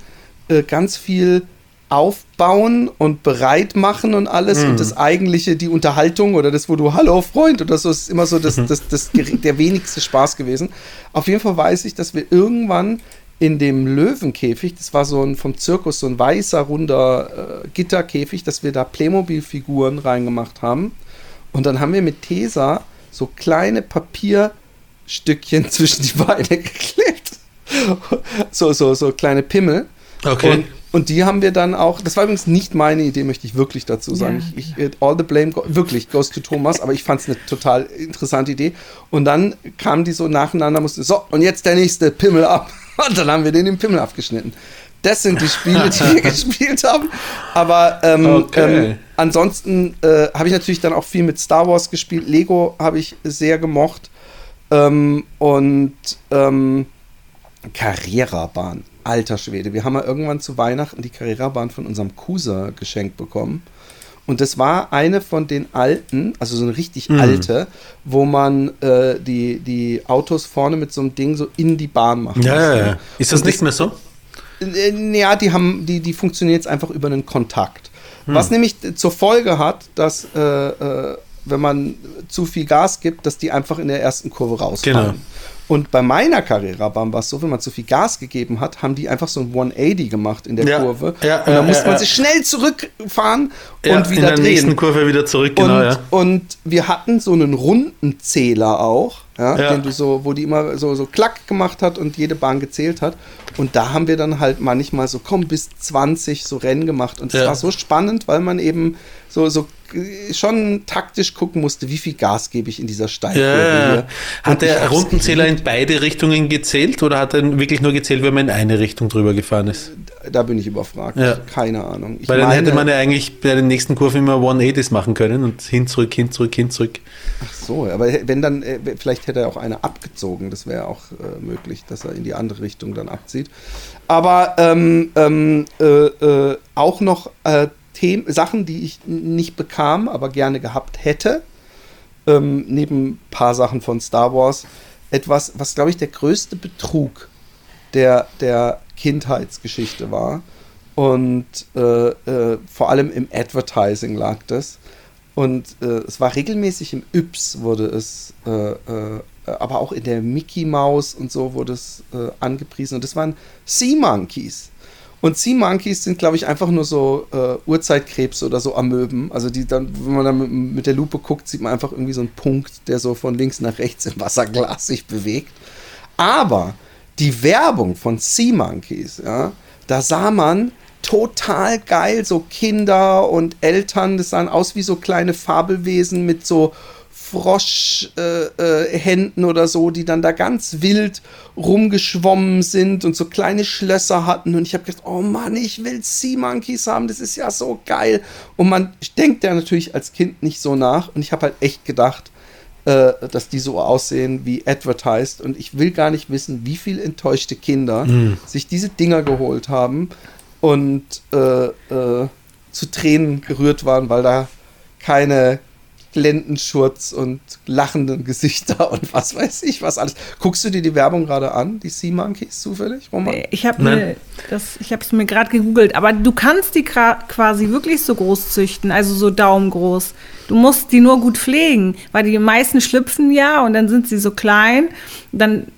ganz viel aufbauen und bereit machen und alles und das eigentliche, die Unterhaltung oder das, wo du Hallo Freund oder so, ist immer so das, das, das, gere- der wenigste Spaß gewesen. Auf jeden Fall weiß ich, dass wir irgendwann in dem Löwenkäfig, das war so ein vom Zirkus, so ein weißer, runder äh, Gitterkäfig, dass wir da Playmobil-Figuren reingemacht haben. Und dann haben wir mit Tesa so kleine Papierstückchen zwischen die Beine geklebt. so, so, so kleine Pimmel. Okay. Und, und die haben wir dann auch, das war übrigens nicht meine Idee, möchte ich wirklich dazu sagen. Ja, ich, ich, all the blame, go, wirklich, goes to Thomas, aber ich fand es eine total interessante Idee. Und dann kamen die so nacheinander, mussten, so, und jetzt der nächste Pimmel ab. Und dann haben wir den den Pimmel abgeschnitten. Das sind die Spiele, die wir gespielt haben. Aber ähm, Okay. ähm, ansonsten äh, habe ich natürlich dann auch viel mit Star Wars gespielt. Lego habe ich sehr gemocht. Ähm, und ähm, Carrera-Bahn. Alter Schwede. Wir haben ja irgendwann zu Weihnachten die Carrera-Bahn von unserem Cousin geschenkt bekommen. Und das war eine von den alten, also so eine richtig Mhm. alte, wo man äh, die, die Autos vorne mit so einem Ding so in die Bahn macht. Ja, ja, ja. Ist das Und nicht mehr so? Ja, die haben, die, die funktioniert jetzt einfach über einen Kontakt. Hm. Was nämlich zur Folge hat, dass äh, äh, wenn man zu viel Gas gibt, dass die einfach in der ersten Kurve rausfallen. Genau. Und bei meiner Carrera-Bahn war es so, wenn man zu viel Gas gegeben hat, haben die einfach so ein 180 gemacht in der Ja, Kurve. ja, und dann musste man sich schnell zurückfahren und wieder in der drehen. nächsten Kurve wieder zurück, genau, und, ja. und wir hatten so einen Rundenzähler auch, ja, Ja. den du so, wo die immer so, so klack gemacht hat und jede Bahn gezählt hat. Und da haben wir dann halt manchmal so, komm, bis 20 so Rennen gemacht. Und es Ja. war so spannend, weil man eben so, so schon taktisch gucken musste, wie viel Gas gebe ich in dieser Steilkurve Ja. Hat der Rundenzähler in beide Richtungen gezählt oder hat er wirklich nur gezählt, wenn man in eine Richtung drüber gefahren ist? Da bin ich überfragt. Ja. Keine Ahnung. Ich Weil dann meine- hätte man ja eigentlich bei den nächsten Kurven immer 180s machen können und hin, zurück, hin, zurück, hin, zurück. Ach so, aber wenn dann, äh, vielleicht hätte er auch eine abgezogen, das wäre auch äh, möglich, dass er in die andere Richtung dann abzieht. Aber ähm, ähm, äh, äh, auch noch äh, Themen, Sachen, die ich nicht bekam, aber gerne gehabt hätte, ähm, neben ein paar Sachen von Star Wars, etwas, was glaube ich der größte Betrug der, der Kindheitsgeschichte war. Und äh, äh, vor allem im Advertising lag das. Und äh, es war regelmäßig im Yps wurde es, äh, äh, aber auch in der Mickey Mouse und so wurde es äh, angepriesen. Und das waren Sea Monkeys. Und Sea Monkeys sind, glaube ich, einfach nur so äh, Urzeitkrebse oder so Amöben. Also die dann, wenn man dann mit, mit der Lupe guckt, sieht man einfach irgendwie so einen Punkt, der so von links nach rechts im Wasserglas sich bewegt. Aber die Werbung von Sea Monkeys, ja, da sah man total geil, so Kinder und Eltern, das sahen aus wie so kleine Fabelwesen mit so Froschhänden äh, äh, oder so, die dann da ganz wild rumgeschwommen sind und so kleine Schlösser hatten. Und ich habe gedacht, oh Mann, ich will Sea Monkeys haben, das ist ja so geil. Und man denkt ja natürlich als Kind nicht so nach. Und ich habe halt echt gedacht, äh, dass die so aussehen wie advertised. Und ich will gar nicht wissen, wie viele enttäuschte Kinder sich diese Dinger geholt haben und äh, äh, zu Tränen gerührt waren, weil da keine Lendenschurz und lachenden Gesichter und was weiß ich was alles. Guckst du dir die Werbung gerade an, die Sea Monkeys zufällig, Roman? Ich habe Nein. mir das, ich habe es mir gerade gegoogelt, aber du kannst die quasi wirklich so groß züchten, also so daumengroß. Du musst die nur gut pflegen, weil die meisten schlüpfen ja und dann sind sie so klein, dann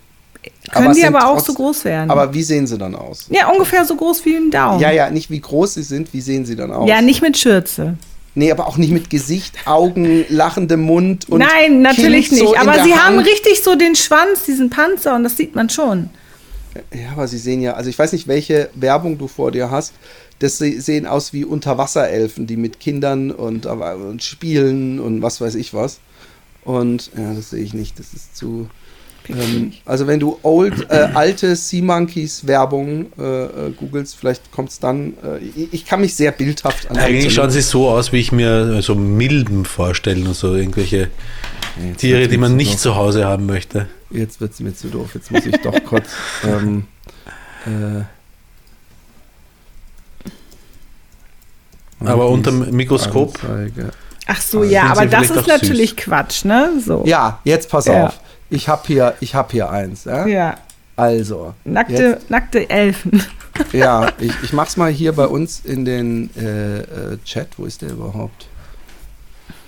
können es die aber auch so groß werden. Aber wie sehen sie dann aus? ja, ungefähr so groß wie ein Daumen. Ja, ja, nicht wie groß sie sind, wie sehen sie dann aus? Ja, nicht mit Schürze. Nee, aber auch nicht mit Gesicht, Augen, lachendem Mund und Nein, natürlich Kind so nicht. in Aber sie haben Hand. richtig so den Schwanz, diesen Panzer und das sieht man schon. Ja, aber sie sehen ja, also ich weiß nicht, welche Werbung du vor dir hast. Das se- sehen aus wie Unterwasserelfen, die mit Kindern und, aber- und spielen und was weiß ich was. Und ja, das sehe ich nicht. Das ist zu. Ähm, also wenn du old, äh, alte Sea Monkeys Werbung äh, äh, googelst, vielleicht kommt es dann. Äh, ich, ich kann mich sehr bildhaft an Eigentlich schauen sie so aus, wie ich mir so Milben vorstelle und so irgendwelche Jetzt Tiere, die man nicht doof. zu Hause haben möchte. Jetzt wird es mir zu doof. Jetzt muss ich doch kurz. ähm, äh, Aber unterm Mikroskop? Anzeige. Ach so, Aber ja, aber das ist natürlich Quatsch, ne? So. Ja, jetzt pass Ja. auf. Ich habe hier, ich hab hier eins. Ja? Ja. Also, Nackte, jetzt, nackte Elfen. ja, ich, ich mach's mal hier bei uns in den äh, äh, Chat. Wo ist der überhaupt?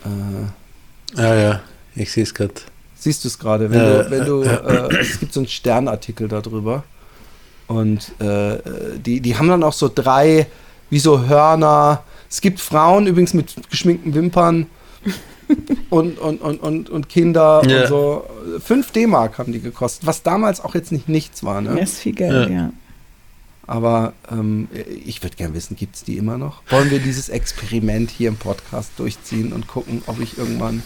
Äh, Ja, ja, ich sehe es gerade. siehst du es gerade? Wenn Äh, du, wenn du, äh, es gibt so einen Sternartikel darüber. Und äh, die, die haben dann auch so drei, wie so Hörner. Es gibt Frauen übrigens mit geschminkten Wimpern und, und, und, und, und Kinder Ja. und so. 5 D-Mark haben die gekostet, was damals auch jetzt nicht nichts war. Ne? Das ist viel Geld, Ja. ja. Aber ähm, ich würde gerne wissen, gibt es die immer noch? Wollen wir dieses Experiment hier im Podcast durchziehen und gucken, ob ich irgendwann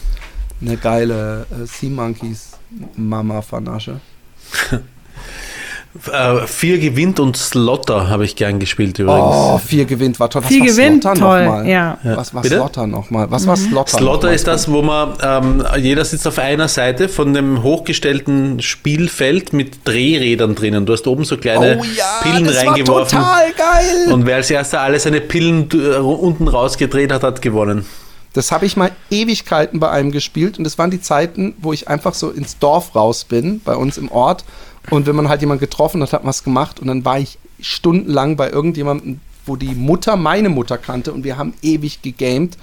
eine geile äh, Sea Monkeys Mama vernasche? Äh, vier gewinnt und Slotter habe ich gern gespielt übrigens. Oh, vier gewinnt war toll. Was Viel war gewinnt, Slotter toll, nochmal? ja. Was war Bitte? Slotter nochmal? Was war Slotter? Slotter ist das, wo man, ähm, jeder sitzt auf einer Seite von dem hochgestellten Spielfeld mit Drehrädern drinnen. Du hast oben so kleine Oh ja, Pillen das reingeworfen. war total geil. Und wer als erster alle seine Pillen äh, unten rausgedreht hat, hat gewonnen. Das habe ich mal Ewigkeiten bei einem gespielt und das waren die Zeiten, wo ich einfach so ins Dorf raus bin, bei uns im Ort. Und wenn man halt jemanden getroffen hat, hat man was gemacht und dann war ich stundenlang bei irgendjemandem, wo die Mutter meine Mutter kannte und wir haben ewig gegamed.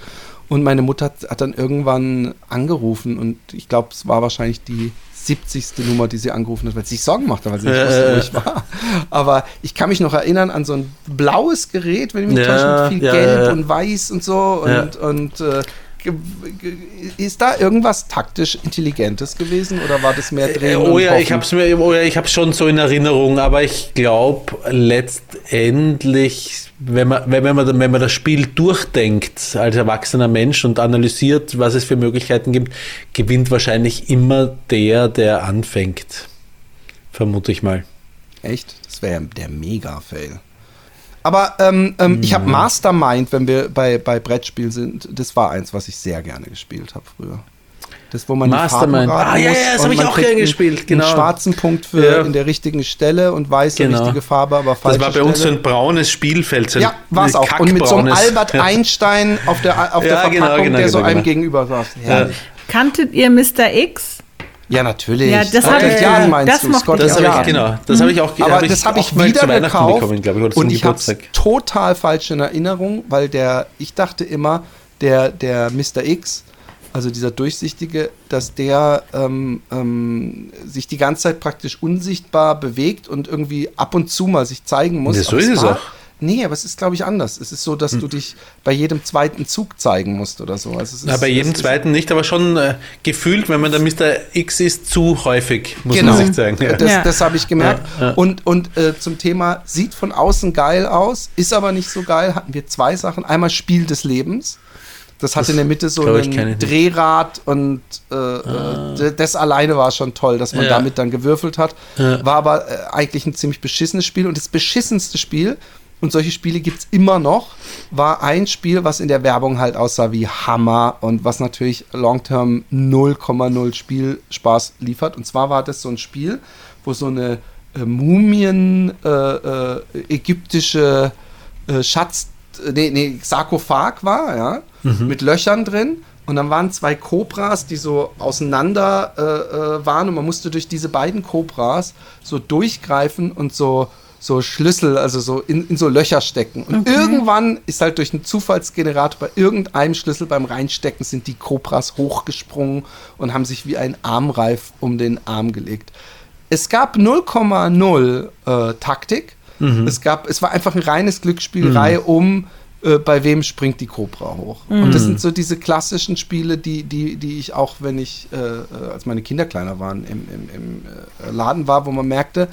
Und meine Mutter hat, hat dann irgendwann angerufen und ich glaube, es war wahrscheinlich die 70. Nummer, die sie angerufen hat, weil sie sich Sorgen machte, weil sie nicht wusste, wo äh. ich war. Aber ich kann mich noch erinnern an so ein blaues Gerät, wenn ich mich Ja, täusche, mit viel ja, Gelb ja. und Weiß und so. Und, und äh, ist da irgendwas taktisch Intelligentes gewesen oder war das mehr Äh, Drehen Oh ja, ich hab's mir, oh ja, ich hab's schon so in Erinnerung, aber ich glaube letztendlich, wenn man, wenn, man, wenn man das Spiel durchdenkt als erwachsener Mensch und analysiert, was es für Möglichkeiten gibt, gewinnt wahrscheinlich immer der, der anfängt. Vermute ich mal. Echt? Das wäre der Mega-Fail. Aber ähm, ähm, ich Mhm. habe Mastermind, wenn wir bei, bei Brettspielen sind, das war eins, was ich sehr gerne gespielt habe früher. Das, wo man die Mastermind. Ah, ja, ja, das und hab ich man auch kriegt gern einen- gespielt, genau. Einen schwarzen Punkt für Ja. in der richtigen Stelle und weiße Genau. richtige Farbe, aber falsche Das war bei uns so ein braunes Spielfeld. So Ja, war es auch. Und mit so einem. Albert Einstein auf der, auf der Ja, Verpackung, genau, genau, der so genau, einem genau. gegenüber saß. Kanntet ihr Mr. X? Ja, natürlich. Ja, das Scotland hab ich- meinst das du, Das habe ich, genau, das habe ich auch Aber hab das habe ich auch mal wieder gekauft bekommen, glaube ich, oder und ich habe es total falsch in Erinnerung, weil der, ich dachte immer, der, der Mr. X, also dieser Durchsichtige, dass der ähm, ähm, sich die ganze Zeit praktisch unsichtbar bewegt und irgendwie ab und zu mal sich zeigen muss. Ja, so ist es auch. Nee, aber es ist, glaube ich, anders. Es ist so, dass du dich bei jedem zweiten Zug zeigen musst oder so. Also es ist, Na, bei jedem es ist- zweiten nicht, aber schon äh, gefühlt, wenn man der Mr. X ist, zu häufig, muss Genau, man sich sagen. Ja. das, das habe ich gemerkt. Ja, ja. Und, und äh, zum Thema sieht von außen geil aus, ist aber nicht so geil, hatten wir zwei Sachen. Einmal Spiel des Lebens. Das hatte in der Mitte so ein. Drehrad und äh, äh, das alleine war schon toll, dass man Ja. damit dann gewürfelt hat. Ja. War aber äh, eigentlich ein ziemlich beschissenes Spiel. Und das beschissenste Spiel, und solche Spiele gibt es immer noch, war ein Spiel, was in der Werbung halt aussah wie Hammer und was natürlich long-term 0,0 Spielspaß liefert. Und zwar war das so ein Spiel, wo so eine äh, Mumien, äh, äh, ägyptische äh, Schatz, nee, nee, Sarkophag war, ja, mit Löchern drin. Und dann waren zwei Kobras, die so auseinander äh, äh, waren und man musste durch diese beiden Kobras so durchgreifen und so, so Schlüssel, also so in, in so Löcher stecken. Und irgendwann ist halt durch einen Zufallsgenerator bei irgendeinem Schlüssel beim Reinstecken sind die Kobras hochgesprungen und haben sich wie ein Armreif um den Arm gelegt. Es gab 0,0 äh, Taktik. Es gab, es war einfach ein reines Glücksspiel, Reihe um, äh, bei wem springt die Cobra hoch. Und das sind so diese klassischen Spiele, die, die, die ich auch, wenn ich, äh, äh, als meine Kinder kleiner waren, im, im, im äh, Laden war, wo man merkte,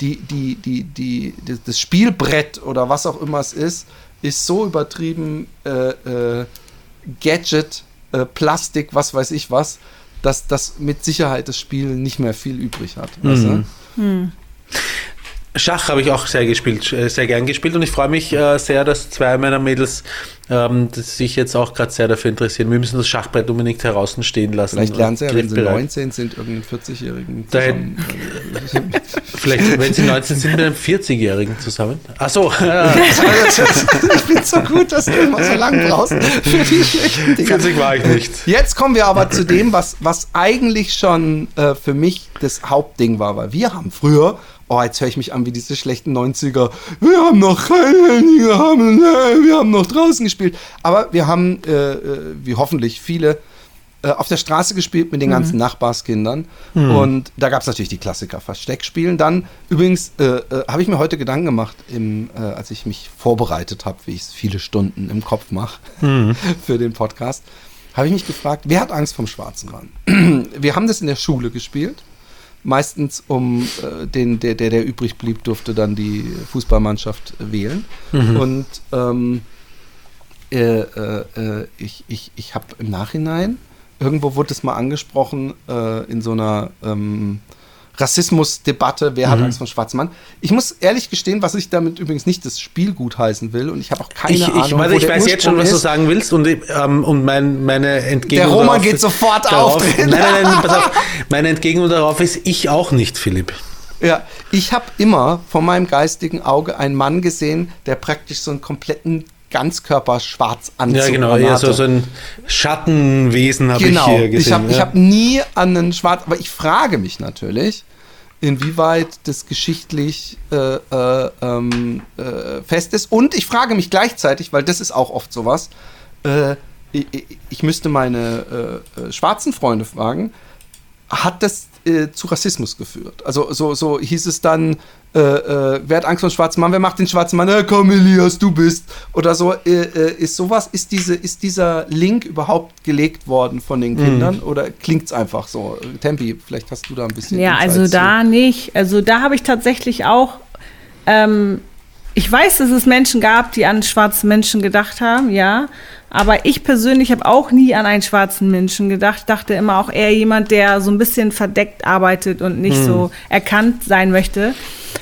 die, die, die, die, die, das Spielbrett oder was auch immer es ist, ist so übertrieben äh, äh, Gadget, äh, Plastik, was weiß ich was, dass das mit Sicherheit das Spiel nicht mehr viel übrig hat. Weißt du? Schach habe ich auch sehr gespielt, äh, sehr gern gespielt und ich freue mich äh, sehr, dass zwei meiner Mädels ähm, sich jetzt auch gerade sehr dafür interessieren. Wir müssen das Schachbrett unbedingt heraus stehen lassen. Vielleicht lernen sie ja, wenn sie Griffbereit. 19 sind, irgendeinen 40-Jährigen Da zusammen. Vielleicht, wenn sie 19 sind, mit einem 40-Jährigen zusammen. Ach so, ja, ich bin so gut, dass du immer so lang brauchst für die schlechten Dinge. 40 war ich nicht. Jetzt kommen wir aber zu dem, was, was eigentlich schon äh, für mich das Hauptding war, weil wir haben früher, oh, jetzt höre ich mich an wie diese schlechten 90er, wir haben noch kein Handy gehabt, wir haben noch draußen gespielt. Aber wir haben, äh, äh, wie hoffentlich viele, äh, auf der Straße gespielt mit den ganzen Nachbarskindern. Und da gab es natürlich die Klassiker Versteckspielen. Dann, übrigens, äh, äh, habe ich mir heute Gedanken gemacht, im, äh, als ich mich vorbereitet habe, wie ich es viele Stunden im Kopf mache für den Podcast, habe ich mich gefragt, wer hat Angst vom schwarzen Mann? Wir haben das in der Schule gespielt. Meistens um äh, den, der, der, der übrig blieb, durfte dann die Fußballmannschaft wählen. Und ähm, äh, äh, äh, ich, ich, ich habe im Nachhinein, irgendwo wurde es mal angesprochen, äh, in so einer ähm, Rassismusdebatte, wer hat Angst vor schwarzen Mann. Ich muss ehrlich gestehen, was ich damit übrigens nicht das Spiel gutheißen will und ich habe auch keine Ich, Ahnung, ich, warte, wo ich weiß jetzt schon, was du ist. sagen willst und, ähm, und mein, meine Entgegnung Der Roman geht sofort darauf, aufdrehen. Nein, nein, nein, pass auf. Meine Entgegnung darauf ist, ich auch nicht, Philipp. Ja, ich habe immer vor meinem geistigen Auge einen Mann gesehen, der praktisch so einen kompletten Ganzkörper-Schwarzanzug Ja, genau, eher so, so ein Schattenwesen habe genau. ich hier gesehen. Ich habe ja. hab nie an einen Schwarz, aber ich frage mich natürlich, inwieweit das geschichtlich äh, äh, ähm, äh, fest ist. Und ich frage mich gleichzeitig, weil das ist auch oft sowas, äh, ich, ich- ich müsste meine äh, äh, schwarzen Freunde fragen, hat das äh, zu Rassismus geführt. Also so, so hieß es dann, äh, äh, wer hat Angst vor dem schwarzen Mann, wer macht den schwarzen Mann, äh, komm Elias, du bist. Oder so, äh, äh, ist sowas, ist, diese, ist dieser Link überhaupt gelegt worden von den Kindern oder klingt es einfach so? Tempi, vielleicht hast du da ein bisschen Ja, Insights also zu. da nicht. Also da habe ich tatsächlich auch, ähm, ich weiß, dass es Menschen gab, die an schwarze Menschen gedacht haben, ja. Aber ich persönlich habe auch nie an einen schwarzen Menschen gedacht. Dachte immer auch eher jemand, der so ein bisschen verdeckt arbeitet und nicht Hm. so erkannt sein möchte.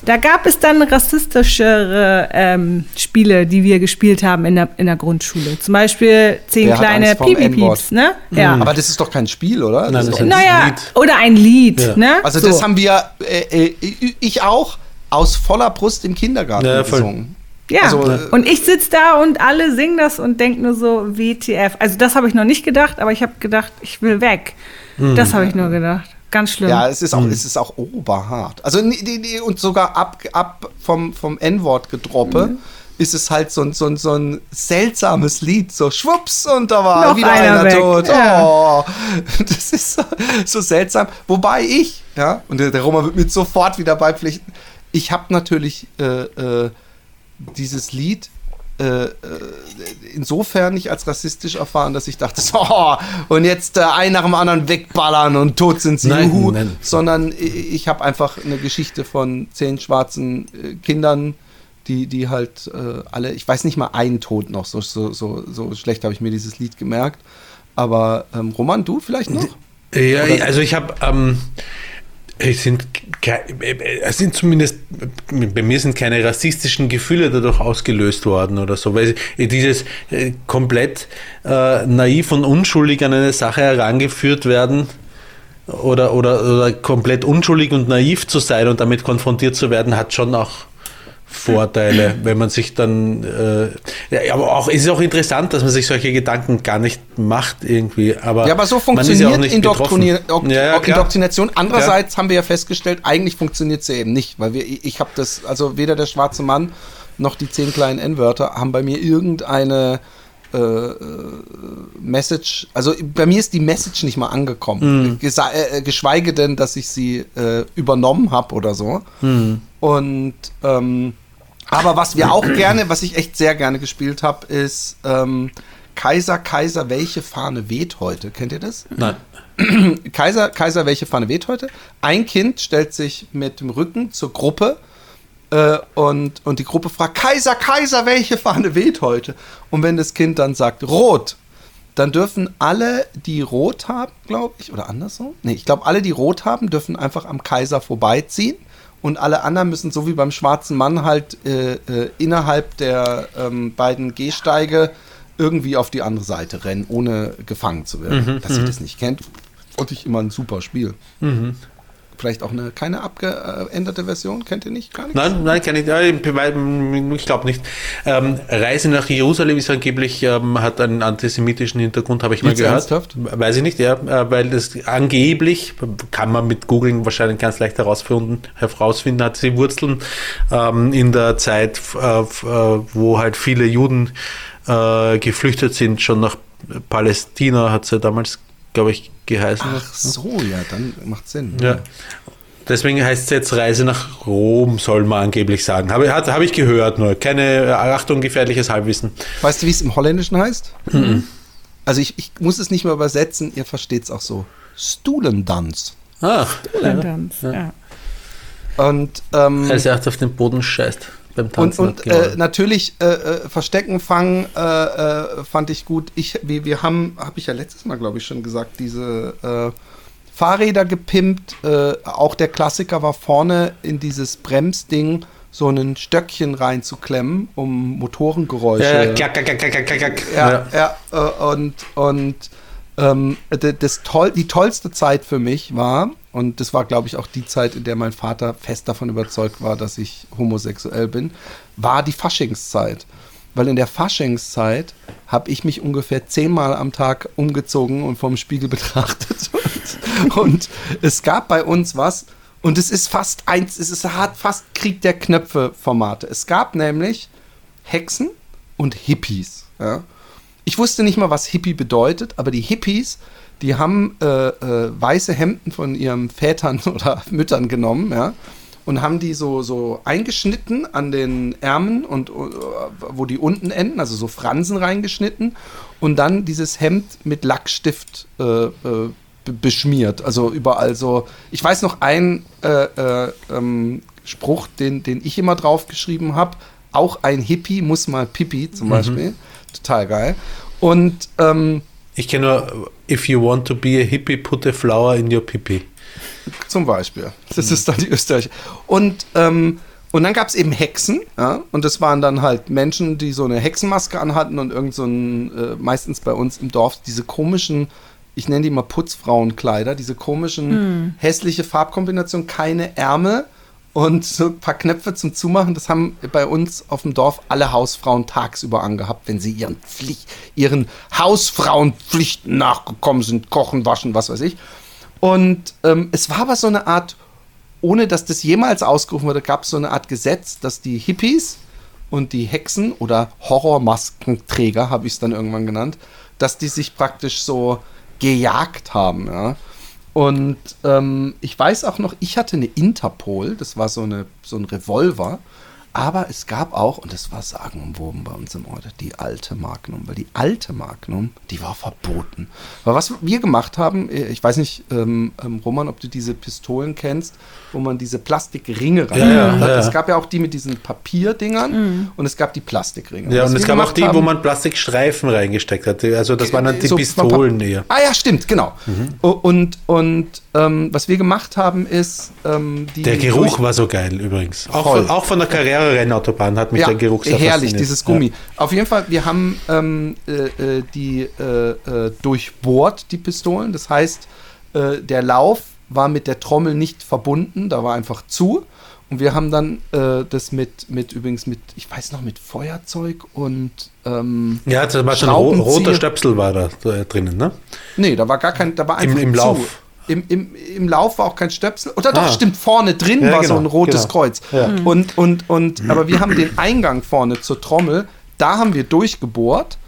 Da gab es dann rassistischere ähm, Spiele, die wir gespielt haben in der, in der Grundschule. Zum Beispiel zehn hat kleine Pipi-Pieps, ne? Ja. Aber das ist doch kein Spiel, oder? Nein, Das ist das doch- ist- Naja, Lied. oder ein Lied, Ja. ne? also So. das haben wir, äh, äh, ich auch, aus voller Brust im Kindergarten Ja, voll. gesungen. Ja, Also, äh, und ich sitze da und alle singen das und denken nur so, WTF. Also das habe ich noch nicht gedacht, aber ich habe gedacht, ich will weg. Das habe ich nur gedacht. Ganz schlimm. Ja, es ist auch, es ist auch oberhart. Also nie- die, die, und sogar ab, ab vom, vom N-Wort gedroppe. Mhm. Ist es halt so, ein- so, ein- so ein seltsames Lied, so schwupps und da war Noch wieder einer einer, tot. Ja. Oh, das ist so, so seltsam. Wobei ich, ja, und der, der Roman wird mir sofort wieder beipflichten, ich habe natürlich äh, äh, dieses Lied äh, äh, insofern nicht als rassistisch erfahren, dass ich dachte, so, und jetzt äh, ein nach dem anderen wegballern und tot sind sie, Nein, juhu. nein. sondern ich, ich habe einfach eine Geschichte von zehn schwarzen äh, Kindern, die, die halt äh, alle, ich weiß nicht mal einen Tod noch, so, so, so, so schlecht habe ich mir dieses Lied gemerkt. Aber ähm, Roman, du vielleicht noch? Ja, Oder- also ich habe, ähm, es sind, kei- äh, es sind zumindest, bei mir sind keine rassistischen Gefühle dadurch ausgelöst worden oder so, weil dieses äh, komplett äh, naiv und unschuldig an eine Sache herangeführt werden oder, oder, oder komplett unschuldig und naiv zu sein und damit konfrontiert zu werden, hat schon auch Vorteile, wenn man sich dann, äh, ja, aber auch, es ist auch interessant, dass man sich solche Gedanken gar nicht macht irgendwie, aber Ja, aber so ja funktioniert nicht Indoktrinier Ja, ja. Indoktrination. Andererseits haben wir ja festgestellt, eigentlich funktioniert sie eben nicht, weil wir, ich habe das, also weder der schwarze Mann noch die zehn kleinen N-Wörter haben bei mir irgendeine äh, äh, Message, also bei mir ist die Message nicht mal angekommen, Gesa äh, geschweige denn, dass ich sie äh, übernommen habe oder so. Und ähm, aber was wir auch gerne, was ich echt sehr gerne gespielt habe, ist ähm, Kaiser, Kaiser, welche Fahne weht heute? Kennt ihr das? Nein. Kaiser, Kaiser, welche Fahne weht heute? Ein Kind stellt sich mit dem Rücken zur Gruppe äh, und, und die Gruppe fragt, Kaiser, Kaiser, welche Fahne weht heute? Und wenn das Kind dann sagt, rot, dann dürfen alle, die rot haben, glaube ich, oder andersrum? Nee, ich glaube, alle, die rot haben, dürfen einfach am Kaiser vorbeiziehen. Und alle anderen müssen, so wie beim schwarzen Mann, halt äh, äh, innerhalb der ähm, beiden Gehsteige irgendwie auf die andere Seite rennen, ohne gefangen zu werden. Dass ihr das nicht kennt, fand ich immer ein super Spiel. Vielleicht auch eine keine abgeänderte Version, kennt ihr nicht? Gar nicht? Nein, nein, kann ich, ja, ich ich glaube nicht. Ähm, Reise nach Jerusalem ist angeblich, ähm, hat einen antisemitischen Hintergrund, habe ich mal Jetzt gehört. ernsthaft? Weiß ich nicht, ja, äh, weil das angeblich, kann man mit Googling wahrscheinlich ganz leicht herausfinden, herausfinden hat sie Wurzeln ähm, in der Zeit, äh, äh, wo halt viele Juden äh, geflüchtet sind, schon nach Palästina, hat sie damals, glaube ich, geheißen. Ach so, ja, dann macht Sinn. Ja. Deswegen heißt es jetzt Reise nach Rom, soll man angeblich sagen. Habe, hat- habe ich gehört nur. Keine äh, Achtung, gefährliches Halbwissen. Weißt du, wie es im Holländischen heißt? Also ich, ich muss es nicht mehr übersetzen, ihr versteht es auch so. Stulendans. Ah, Tanz, ja. Und, ähm, als er auf den Boden scheißt beim und, Tanzen. und äh, natürlich äh, äh, Verstecken, Fangen äh, äh, fand ich gut. Ich, wir, wir haben, habe ich ja letztes Mal, glaube ich, schon gesagt, diese äh, Fahrräder gepimpt. Äh, auch der Klassiker war vorne in dieses Bremsding so ein Stöckchen reinzuklemmen, um Motorengeräusche ja, klack, klack, klack, klack, klack, klack. ja, ja. und, und ähm, das toll, die tollste Zeit für mich war, und das war, glaube ich, auch die Zeit, in der mein Vater fest davon überzeugt war, dass ich homosexuell bin, war die Faschingszeit. Weil in der Faschingszeit habe ich mich ungefähr zehnmal am Tag umgezogen und vom Spiegel betrachtet. Und, und es gab bei uns was, und es ist fast eins, es ist hat fast Krieg der Knöpfe-Formate. Es gab nämlich Hexen und Hippies. Ja. Ich wusste nicht mal, was Hippie bedeutet, aber die Hippies, die haben äh, äh, weiße Hemden von ihren Vätern oder Müttern genommen, ja, und haben die so, so eingeschnitten an den Ärmeln und äh, wo die unten enden, also so Fransen reingeschnitten und dann dieses Hemd mit Lackstift äh, äh, be- beschmiert. Also überall so. Ich weiß noch einen äh, äh, ähm, Spruch, den, den ich immer draufgeschrieben habe. Auch ein Hippie muss mal Pipi zum Beispiel. Total geil. Und ähm, Ich kenne nur, if you want to be a hippie, put a flower in your pipi. Zum Beispiel. Das ist dann die Österreich. Und, ähm, und dann gab es eben Hexen, ja, und das waren dann halt Menschen, die so eine Hexenmaske anhatten und irgend so ein, äh, meistens bei uns im Dorf, diese komischen, ich nenne die mal Putzfrauenkleider, diese komischen, hässliche Farbkombination, keine Ärmel und so ein paar Knöpfe zum Zumachen. Das haben bei uns auf dem Dorf alle Hausfrauen tagsüber angehabt, wenn sie ihren, Pflicht, ihren Hausfrauenpflichten nachgekommen sind, kochen, waschen, was weiß ich. Und ähm, es war aber so eine Art, ohne dass das jemals ausgerufen wurde, gab es so eine Art Gesetz, dass die Hippies und die Hexen oder Horrormaskenträger, habe ich es dann irgendwann genannt, dass die sich praktisch so gejagt haben. Ja? Und ähm, ich weiß auch noch, ich hatte eine Interpol, das war so, eine, so ein Revolver. Aber es gab auch, und das war sagenumwoben bei uns im Ort, die alte Magnum. Weil die alte Magnum, die war verboten. Aber was wir gemacht haben, äh, ich weiß nicht, ähm, ähm, Roman, ob du diese Pistolen kennst, wo man diese Plastikringe rein ja, hat. ja. Es gab ja auch die mit diesen Papierdingern und es gab die Plastikringe. Ja, und es gab auch die, wo haben- man Plastikstreifen reingesteckt hat. Also das waren dann die so Pistolen eher. Ah ja, stimmt, genau. O- Und, und ähm, was wir gemacht haben, ist ähm, die. Der Geruch durch- war so geil übrigens. Auch von, auch von der Carrera-Rennautobahn hat mich der Geruch sehr herrlich, dieses Gummi. Auf jeden Fall, wir haben ähm, äh, äh, die äh, äh, durchbohrt, die Pistolen. Das heißt, äh, der Lauf war mit der Trommel nicht verbunden, da war einfach zu. Und wir haben dann äh, das mit, mit, übrigens mit, ich weiß noch, mit Feuerzeug und ähm, Ja, war schon ein roter Stöpsel war da, da drinnen, ne? Nee, da war gar kein, da war Im- einfach im zu. Lauf. Im, im, Im Lauf war auch kein Stöpsel. Oder doch, Ah. stimmt, vorne drin Ja, war so genau, ein rotes genau. Kreuz. Ja. Und, und, und, aber wir haben den Eingang vorne zur Trommel, da haben wir durchgebohrt.